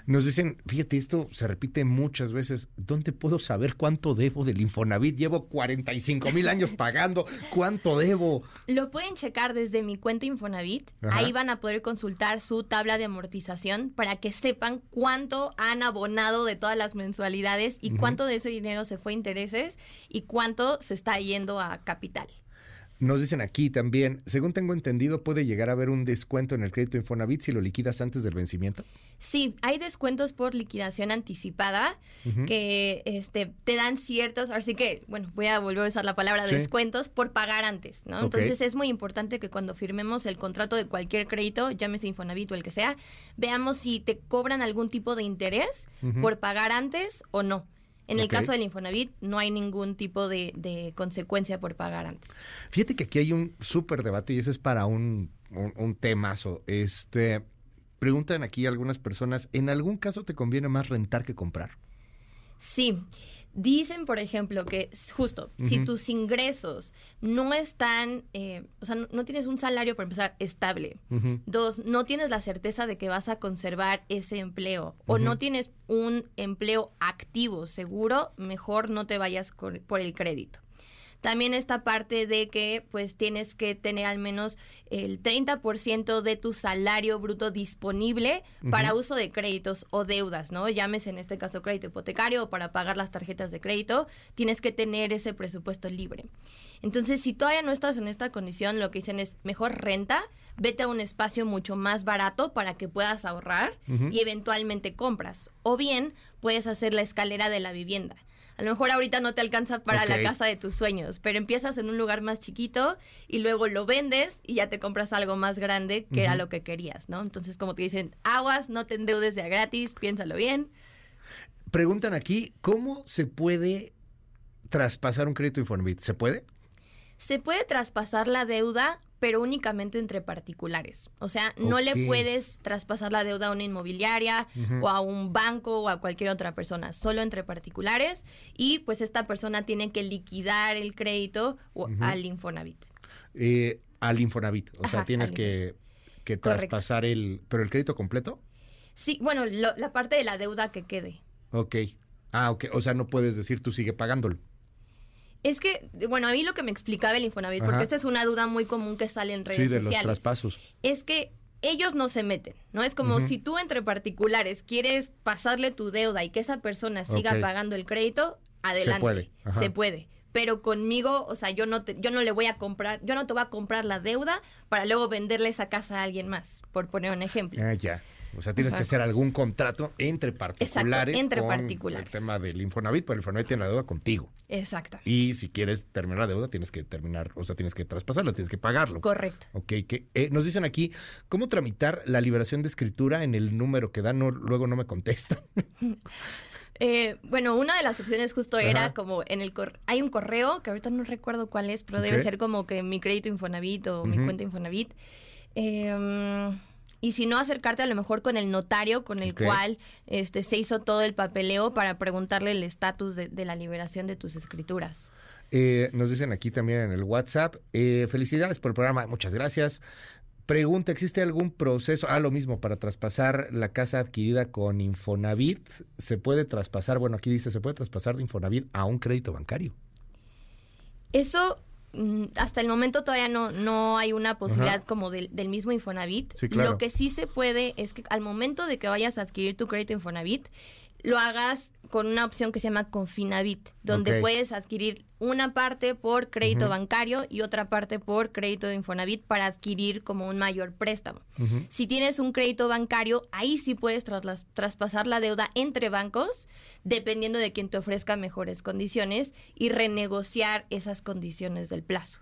Speaker 2: Nos dicen, fíjate, esto se repite muchas veces. ¿Dónde puedo saber cuánto debo del Infonavit? Llevo 45 mil años pagando. ¿Cuánto debo?
Speaker 61: Lo pueden checar desde mi cuenta Infonavit.
Speaker 2: Ajá.
Speaker 61: Ahí van a poder consultar su tabla de amortización para que sepan cuánto han abonado de todas las mensualidades y cuánto de ese dinero se fue a intereses y cuánto se está yendo a capital.
Speaker 2: Nos dicen aquí también, según tengo entendido, puede llegar a haber un descuento en el crédito Infonavit si lo liquidas antes del vencimiento.
Speaker 61: Sí, hay descuentos por liquidación anticipada que este, te dan ciertos, así que, bueno, voy a volver a usar la palabra
Speaker 2: Sí.
Speaker 61: descuentos por pagar antes, ¿no? Entonces es muy importante que cuando firmemos el contrato de cualquier crédito, llámese Infonavit o el que sea, veamos si te cobran algún tipo de interés por pagar antes o no. En el caso del Infonavit no hay ningún tipo de, de consecuencia por pagar antes.
Speaker 2: Fíjate que aquí hay un súper debate y ese es para un, un, un temazo. Este, preguntan aquí algunas personas, ¿en algún caso te conviene más rentar que comprar?
Speaker 61: Sí. Dicen, por ejemplo, que justo, si tus ingresos no están, eh, o sea, no, no tienes un salario, para empezar, estable. Dos, no tienes la certeza de que vas a conservar ese empleo. O no tienes un empleo activo, seguro, mejor no te vayas por el crédito. También esta parte de que pues tienes que tener al menos el 30% de tu salario bruto disponible para uso de créditos o deudas, ¿no? Llámese en este caso crédito hipotecario o para pagar las tarjetas de crédito, tienes que tener ese presupuesto libre. Entonces, si todavía no estás en esta condición, lo que dicen es mejor renta, vete a un espacio mucho más barato para que puedas ahorrar y eventualmente compras. O bien, puedes hacer la escalera de la vivienda. A lo mejor ahorita no te alcanza para la casa de tus sueños, pero empiezas en un lugar más chiquito y luego lo vendes y ya te compras algo más grande que era lo que querías, ¿no? Entonces, como te dicen, aguas, no te endeudes de a gratis, piénsalo bien.
Speaker 2: Preguntan aquí, ¿cómo se puede traspasar un crédito Infonavit? ¿Se puede?
Speaker 61: Se puede traspasar la deuda, pero únicamente entre particulares. O sea, no le puedes traspasar la deuda a una inmobiliaria o a un banco o a cualquier otra persona, solo entre particulares. Y pues esta persona tiene que liquidar el crédito al Infonavit.
Speaker 2: Eh, al Infonavit, o sea, tienes que, que traspasar el... ¿Pero el crédito completo?
Speaker 61: Sí, bueno, lo- la parte de la deuda que quede.
Speaker 2: Ok. Ah, ok. O sea, no puedes decir tú sigue pagándolo.
Speaker 61: Es que, bueno, a mí lo que me explicaba el Infonavit,
Speaker 2: Ajá.
Speaker 61: porque esta es una duda muy común que sale en redes
Speaker 2: Sí, de los
Speaker 61: sociales.
Speaker 2: traspasos.
Speaker 61: es que ellos no se meten, ¿no? Es como si tú entre particulares quieres pasarle tu deuda y que esa persona siga pagando el crédito, adelante.
Speaker 2: puede, ajá.
Speaker 61: Se puede. Pero conmigo, o sea, yo no te, yo no le voy a comprar, yo no te voy a comprar la deuda para luego venderle esa casa a alguien más, por poner un ejemplo.
Speaker 2: Ah, ya. O sea, tienes
Speaker 61: Ajá.
Speaker 2: que hacer algún contrato entre particulares.
Speaker 61: entre
Speaker 2: con
Speaker 61: particulares.
Speaker 2: El tema del Infonavit, pero el Infonavit tiene la deuda contigo.
Speaker 61: Exacto.
Speaker 2: Y si quieres terminar la deuda, tienes que terminar, o sea, tienes que traspasarlo, tienes que pagarlo.
Speaker 61: Correcto.
Speaker 2: Ok, que eh, nos dicen aquí, ¿cómo tramitar la liberación de escritura en el número que dan? No, luego no me contestan.
Speaker 61: Eh, bueno, una de las opciones justo era como en el cor- hay un correo que ahorita no recuerdo cuál es, pero debe ser como que mi crédito Infonavit o mi cuenta Infonavit. Eh, y si no, acercarte a lo mejor con el notario con el cual este, se hizo todo el papeleo para preguntarle el estatus de, de la liberación de tus escrituras.
Speaker 2: Eh, nos dicen aquí también en el WhatsApp, eh, felicidades por el programa, muchas gracias. Pregunta, ¿existe algún proceso? Ah, lo mismo, para traspasar la casa adquirida con Infonavit, ¿se puede traspasar? Bueno, aquí dice, ¿se puede traspasar de Infonavit a un crédito bancario?
Speaker 61: Eso hasta el momento todavía no, no hay una posibilidad
Speaker 2: Ajá.
Speaker 61: como del, del mismo Infonavit.
Speaker 2: Sí, claro.
Speaker 61: Lo que sí se puede es que al momento de que vayas a adquirir tu crédito Infonavit, lo hagas con una opción que se llama Confinavit, donde puedes adquirir una parte por crédito bancario y otra parte por crédito de Infonavit para adquirir como un mayor préstamo. Si tienes un crédito bancario, ahí sí puedes traspasar la deuda entre bancos, dependiendo de quién te ofrezca mejores condiciones y renegociar esas condiciones del plazo.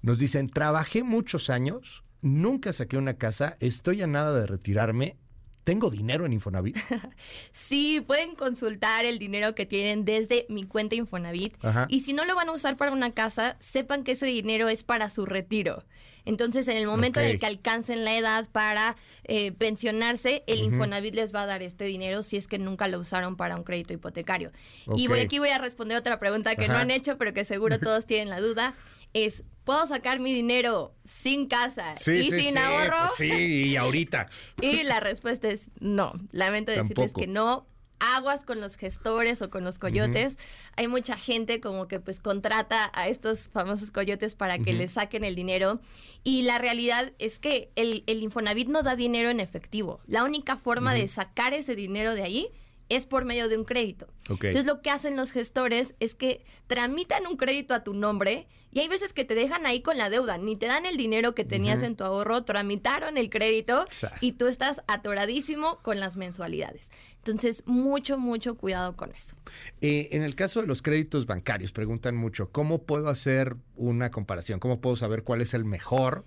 Speaker 2: Nos dicen, trabajé muchos años, nunca saqué una casa, estoy a nada de retirarme, tengo dinero en Infonavit.
Speaker 61: Sí, pueden consultar el dinero que tienen desde mi cuenta Infonavit.
Speaker 2: Ajá.
Speaker 61: Y si no lo van a usar para una casa, sepan que ese dinero es para su retiro. Entonces, en el momento en el que alcancen la edad para eh, pensionarse, el. Infonavit les va a dar este dinero si es que nunca lo usaron para un crédito hipotecario. Y voy, aquí voy a responder otra pregunta que no han hecho, pero que seguro todos tienen la duda. Es, ¿puedo sacar mi dinero sin casa y sin ahorro?
Speaker 2: pues sí, y ahorita.
Speaker 61: Y la respuesta es no. Lamento decirles que no. Aguas con los gestores o con los coyotes. Hay mucha gente como que pues contrata a estos famosos coyotes para que les saquen el dinero. Y la realidad es que el, el Infonavit no da dinero en efectivo. La única forma de sacar ese dinero de ahí es por medio de un crédito. Entonces lo que hacen los gestores es que tramitan un crédito a tu nombre y hay veces que te dejan ahí con la deuda, ni te dan el dinero que tenías en tu ahorro, tramitaron el crédito
Speaker 63: Sas.
Speaker 61: y tú estás atoradísimo con las mensualidades. Entonces, mucho, mucho cuidado con eso.
Speaker 2: Eh, en el caso de los créditos bancarios, preguntan mucho, ¿cómo puedo hacer una comparación? ¿Cómo puedo saber cuál es el mejor?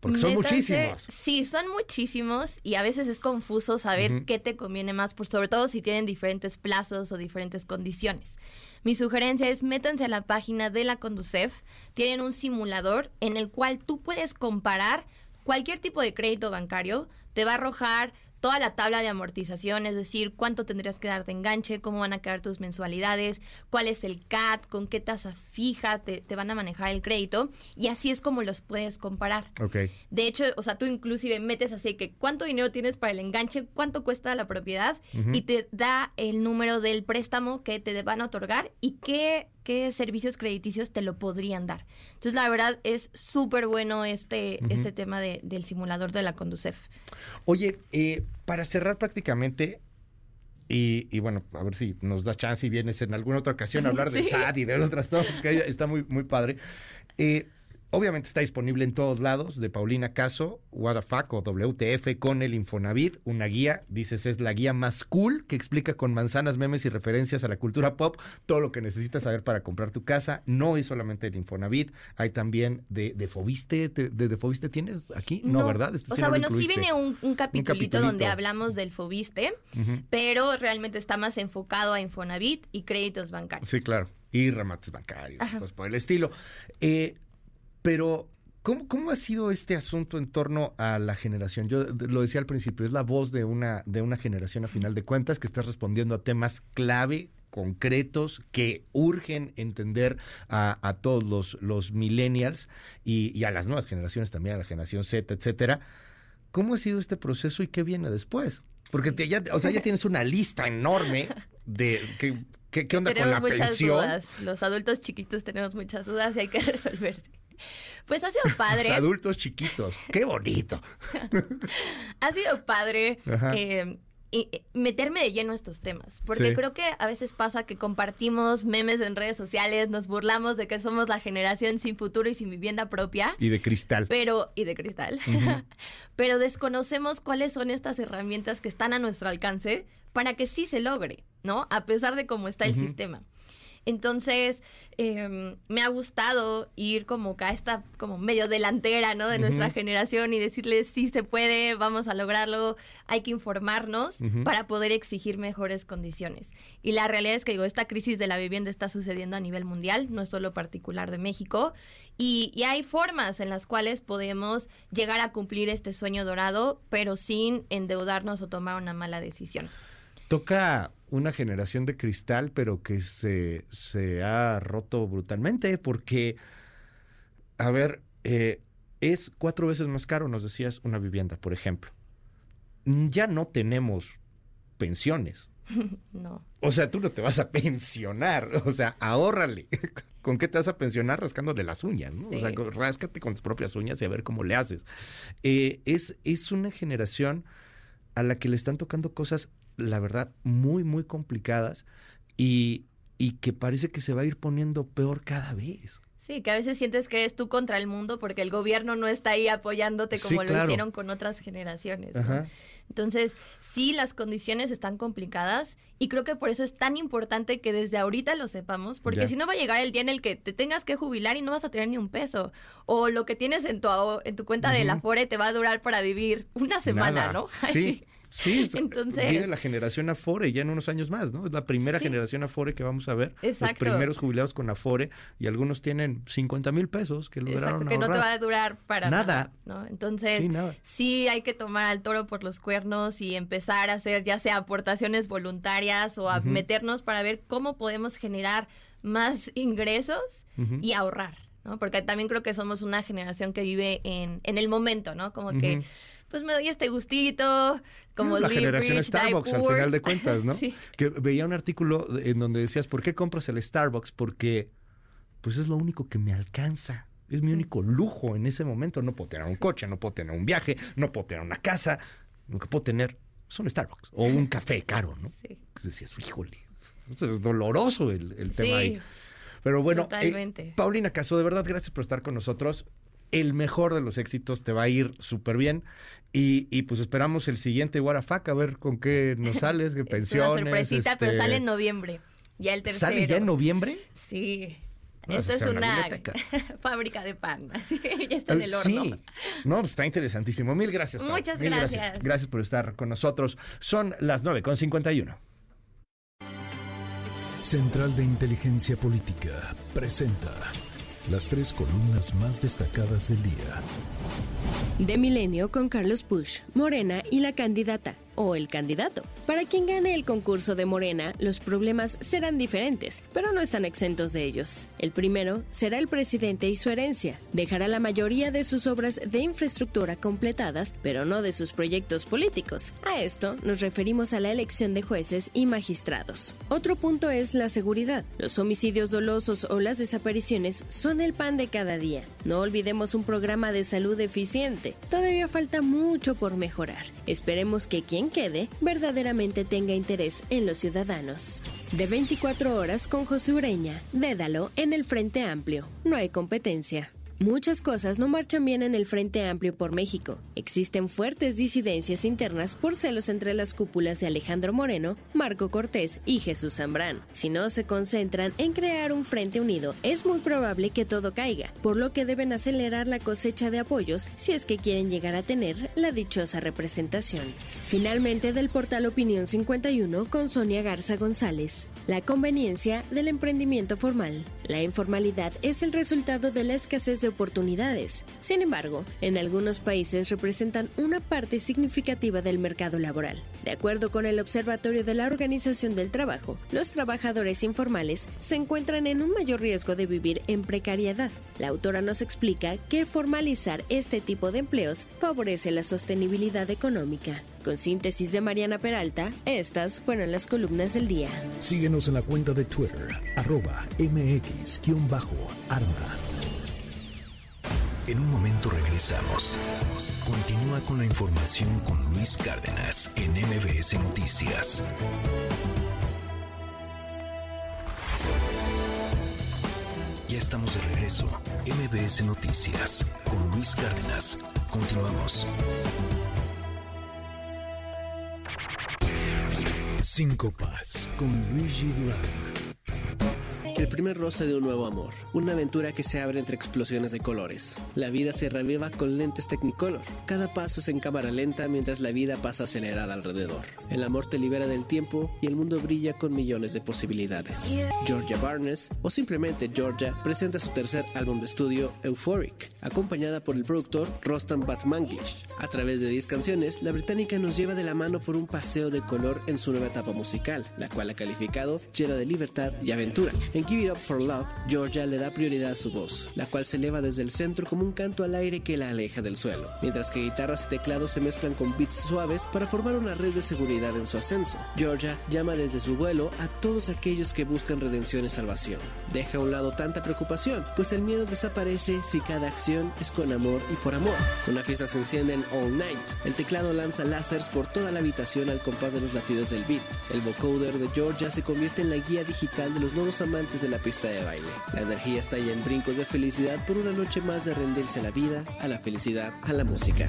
Speaker 2: Porque son
Speaker 61: Métanse-
Speaker 2: muchísimos.
Speaker 61: Sí, son muchísimos y a veces es confuso saber qué te conviene más, por sobre todo si tienen diferentes plazos o diferentes condiciones. Mi sugerencia es métanse a la página de la Conducef, tienen un simulador en el cual tú puedes comparar cualquier tipo de crédito bancario, te va a arrojar toda la tabla de amortización, es decir, cuánto tendrías que dar de enganche, cómo van a quedar tus mensualidades, cuál es el CAT, con qué tasa fija te, te van a manejar el crédito, y así es como los puedes comparar.
Speaker 2: Ok.
Speaker 61: De hecho, o sea, tú inclusive metes así que cuánto dinero tienes para el enganche, cuánto cuesta la propiedad y te da el número del préstamo que te van a otorgar y qué, qué servicios crediticios te lo podrían dar. Entonces, la verdad es súper bueno este, este tema de- del simulador de la Conducef.
Speaker 2: Oye, eh, para cerrar prácticamente, y, y bueno, a ver si nos das chance y vienes en alguna otra ocasión a hablar del
Speaker 61: Sí.
Speaker 2: SAT y de otras cosas, que está muy, muy padre. Eh, obviamente está disponible en todos lados, de Paulina Caso, WTF o WTF con el Infonavit, una guía, dices, es la guía más cool que explica con manzanas, memes y referencias a la cultura pop todo lo que necesitas saber para comprar tu casa. No es solamente el Infonavit, hay también de, de Fobiste, ¿de, de, de Fobiste tienes aquí? No, ¿verdad? Este
Speaker 61: o sea, bueno, sí viene un, un capitulito
Speaker 2: capitulito.
Speaker 61: donde hablamos del Fobiste, pero realmente está más enfocado a Infonavit y créditos bancarios.
Speaker 2: Sí, claro. Y remates bancarios,
Speaker 61: Ajá.
Speaker 2: pues por el estilo. Eh, pero, ¿cómo, ¿cómo ha sido este asunto en torno a la generación? Yo lo decía al principio, es la voz de una, de una generación a final de cuentas que está respondiendo a temas clave concretos que urgen entender a, a todos los, los millennials y, y a las nuevas generaciones también, a la generación Z, etcétera. ¿Cómo ha sido este proceso y qué viene después? Porque te- ya, o sea, ya tienes una lista enorme de qué, qué, qué onda
Speaker 61: tenemos
Speaker 2: con la
Speaker 61: muchas
Speaker 2: pensión.
Speaker 61: dudas. Los adultos chiquitos tenemos muchas dudas y hay que resolverse. Pues ha sido padre.
Speaker 2: Los adultos chiquitos. Qué bonito.
Speaker 61: ha sido padre eh, y- y meterme de lleno a estos temas. Porque
Speaker 2: Sí.
Speaker 61: creo que a veces pasa que compartimos memes en redes sociales, nos burlamos de que somos la generación sin futuro y sin vivienda propia.
Speaker 2: Y de cristal.
Speaker 61: Pero, y de cristal. Pero desconocemos cuáles son estas herramientas que están a nuestro alcance para que sí se logre, ¿no? A pesar de cómo está el sistema. Entonces, eh, me ha gustado ir como a esta como medio delantera, ¿no? De nuestra generación y decirles, sí se puede, vamos a lograrlo, hay que informarnos para poder exigir mejores condiciones. Y la realidad es que, digo, esta crisis de la vivienda está sucediendo a nivel mundial, no es solo particular de México, y, y hay formas en las cuales podemos llegar a cumplir este sueño dorado, pero sin endeudarnos o tomar una mala decisión.
Speaker 2: Toca una generación de cristal, pero que se, se ha roto brutalmente porque, a ver, eh, es cuatro veces más caro, nos decías, una vivienda, por ejemplo. Ya no tenemos pensiones.
Speaker 61: no.
Speaker 2: O sea, tú no te vas a pensionar. O sea, ahórrale. ¿Con qué te vas a pensionar? Rascándole las uñas, ¿no? O sea, ráscate con tus propias uñas y a ver cómo le haces. Eh, es, es una generación a la que le están tocando cosas la verdad, muy, muy complicadas y, y que parece que se va a ir poniendo peor cada vez.
Speaker 61: Sí, que a veces sientes que eres tú contra el mundo porque el gobierno no está ahí apoyándote como lo hicieron con otras generaciones. Entonces, sí, las condiciones están complicadas y creo que por eso es tan importante que desde ahorita lo sepamos, porque si no va a llegar el día en el que te tengas que jubilar y no vas a tener ni un peso, o lo que tienes en tu, en tu cuenta de la FORE te va a durar para vivir una semana, ¿no?
Speaker 2: Sí. Sí, Entonces, viene la generación Afore ya en unos años más, ¿no? Es la primera generación Afore que vamos a ver. Exacto. Los primeros jubilados con Afore y algunos tienen 50 mil pesos que lograron
Speaker 61: Exacto, que no te va a durar para
Speaker 2: nada.
Speaker 61: ¿no? Entonces, sí, hay que tomar al toro por los cuernos y empezar a hacer ya sea aportaciones voluntarias o a meternos para ver cómo podemos generar más ingresos y ahorrar, ¿no? Porque también creo que somos una generación que vive en, en el momento, ¿no? Como que pues me doy este gustito, como
Speaker 2: la generación Starbucks al final de cuentas, ¿no? Que veía un artículo en donde decías, ¿por qué compras el Starbucks? Porque pues es lo único que me alcanza. Es mi único lujo en ese momento. No puedo tener un coche, no puedo tener un viaje, no puedo tener una casa. Lo que puedo tener son Starbucks o un café caro, ¿no? Sí. Pues decías, híjole, es doloroso el, el tema ahí. Pero bueno, eh, Paulina Caso, de verdad, gracias por estar con nosotros el mejor de los éxitos, te va a ir súper bien. Y, pues esperamos el siguiente Guarafaca, a ver con qué nos sales, qué pensiones.
Speaker 61: una sorpresita, pero este sale en noviembre. Ya el tercero.
Speaker 2: ¿Sale ya en noviembre?
Speaker 61: Sí. Eso es una fábrica de pan, así ya está en el horno. Sí,
Speaker 2: no, pues está interesantísimo. Mil gracias.
Speaker 61: Muchas
Speaker 2: gracias. gracias. Gracias por estar con nosotros. Son las 9 con 51.
Speaker 1: Central de Inteligencia Política presenta las tres columnas más destacadas del día.
Speaker 18: De Milenio con Carlos Push, Morena y la candidata o el candidato. Para quien gane el concurso de Morena, los problemas serán diferentes, pero no están exentos de ellos. El primero será el presidente y su herencia. Dejará la mayoría de sus obras de infraestructura completadas, pero no de sus proyectos políticos. A esto nos referimos a la elección de jueces y magistrados. Otro punto es la seguridad. Los homicidios dolosos o las desapariciones son el pan de cada día. No olvidemos un programa de salud eficiente. Todavía falta mucho por mejorar. Esperemos que quien quede verdaderamente tenga interés en los ciudadanos. De 24 horas con José Ureña, Dédalo en el Frente Amplio. No hay competencia. Muchas cosas no marchan bien en el Frente Amplio por México. Existen fuertes disidencias internas por celos entre las cúpulas de Alejandro Moreno, Marco Cortés y Jesús Zambrán. Si no se concentran en crear un frente unido, es muy probable que todo caiga, por lo que deben acelerar la cosecha de apoyos si es que quieren llegar a tener la dichosa representación. Finalmente, del portal Opinión 51 con Sonia Garza González. La conveniencia del emprendimiento formal. La informalidad es el resultado de la escasez de oportunidades. Sin embargo, en algunos países representan una parte significativa del mercado laboral. De acuerdo con el Observatorio de la Organización del Trabajo, los trabajadores informales se encuentran en un mayor riesgo de vivir en precariedad. La autora nos explica que formalizar este tipo de empleos favorece la sostenibilidad económica. Con síntesis de Mariana Peralta, estas fueron las columnas del día.
Speaker 1: Síguenos en la cuenta de Twitter, arroba mx-arma. En un momento regresamos. Continúa con la información con Luis Cárdenas en MBS Noticias. Ya estamos de regreso. MBS Noticias con Luis Cárdenas. Continuamos. Cinco Paz con Luigi Durán.
Speaker 19: El primer roce de un nuevo amor, una aventura que se abre entre explosiones de colores. La vida se reviva con lentes Technicolor. Cada paso es en cámara lenta mientras la vida pasa acelerada alrededor. El amor te libera del tiempo y el mundo brilla con millones de posibilidades. Georgia Barnes, o simplemente Georgia, presenta su tercer álbum de estudio, Euphoric, acompañada por el productor Rostam Batmanglish. A través de 10 canciones, la británica nos lleva de la mano por un paseo de color en su nueva etapa musical, la cual ha calificado llena de libertad y aventura. En Give It Up for Love, Georgia le da prioridad a su voz, la cual se eleva desde el centro como un canto al aire que la aleja del suelo, mientras que guitarras y teclados se mezclan con beats suaves para formar una red de seguridad en su ascenso. Georgia llama desde su vuelo a todos aquellos que buscan redención y salvación. Deja a un lado tanta preocupación, pues el miedo desaparece si cada acción es con amor y por amor. Una fiesta se enciende en All Night. El teclado lanza láseres por toda la habitación al compás de los latidos del beat. El vocoder de Georgia se convierte en la guía digital de los nuevos amantes de la pista de baile. La energía está ya en brincos de felicidad por una noche más de rendirse a la vida, a la felicidad, a la música.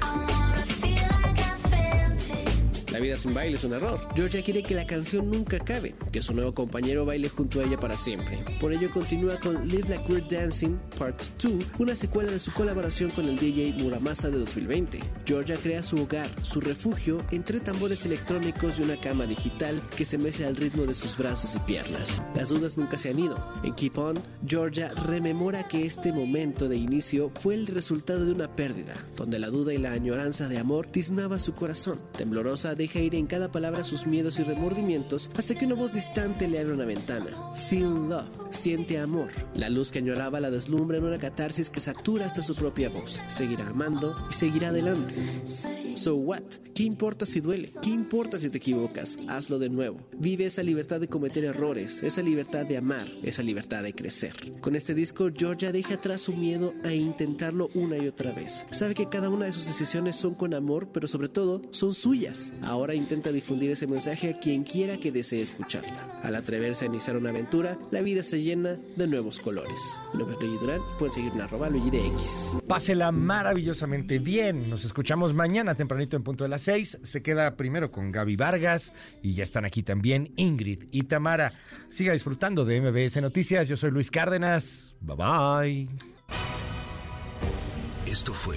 Speaker 19: Vida sin baile es un error. Georgia quiere que la canción nunca acabe, que su nuevo compañero baile junto a ella para siempre. Por ello continúa con Live Like We're Dancing Part 2, una secuela de su colaboración con el DJ Muramasa de 2020. Georgia crea su hogar, su refugio, entre tambores electrónicos y una cama digital que se mece al ritmo de sus brazos y piernas. Las dudas nunca se han ido. En Keep On, Georgia rememora que este momento de inicio fue el resultado de una pérdida, donde la duda y la añoranza de amor tiznaba su corazón. Temblorosa deja ir en cada palabra sus miedos y remordimientos hasta que una voz distante le abre una ventana. Feel love, siente amor. La luz que añoraba la deslumbra en una catarsis que satura hasta su propia voz. Seguirá amando y seguirá adelante. So what? ¿Qué importa si duele? ¿Qué importa si te equivocas? Hazlo de nuevo. Vive esa libertad de cometer errores, esa libertad de amar, esa libertad de crecer. Con este disco, Georgia deja atrás su miedo a intentarlo una y otra vez. Sabe que cada una de sus decisiones son con amor, pero sobre todo son suyas. Ahora intenta difundir ese mensaje a quien quiera que desee escucharla. Al atreverse a iniciar una aventura, la vida se llena de nuevos colores. Mi nombre es Luigi Durán, pueden seguirme en arroba Luigi de X.
Speaker 2: Pásela maravillosamente bien. Nos escuchamos mañana tempranito en punto de las 6. Se queda primero con Gaby Vargas y ya están aquí también Ingrid y Tamara. Siga disfrutando de MBS Noticias. Yo soy Luis Cárdenas. Bye bye.
Speaker 1: Esto fue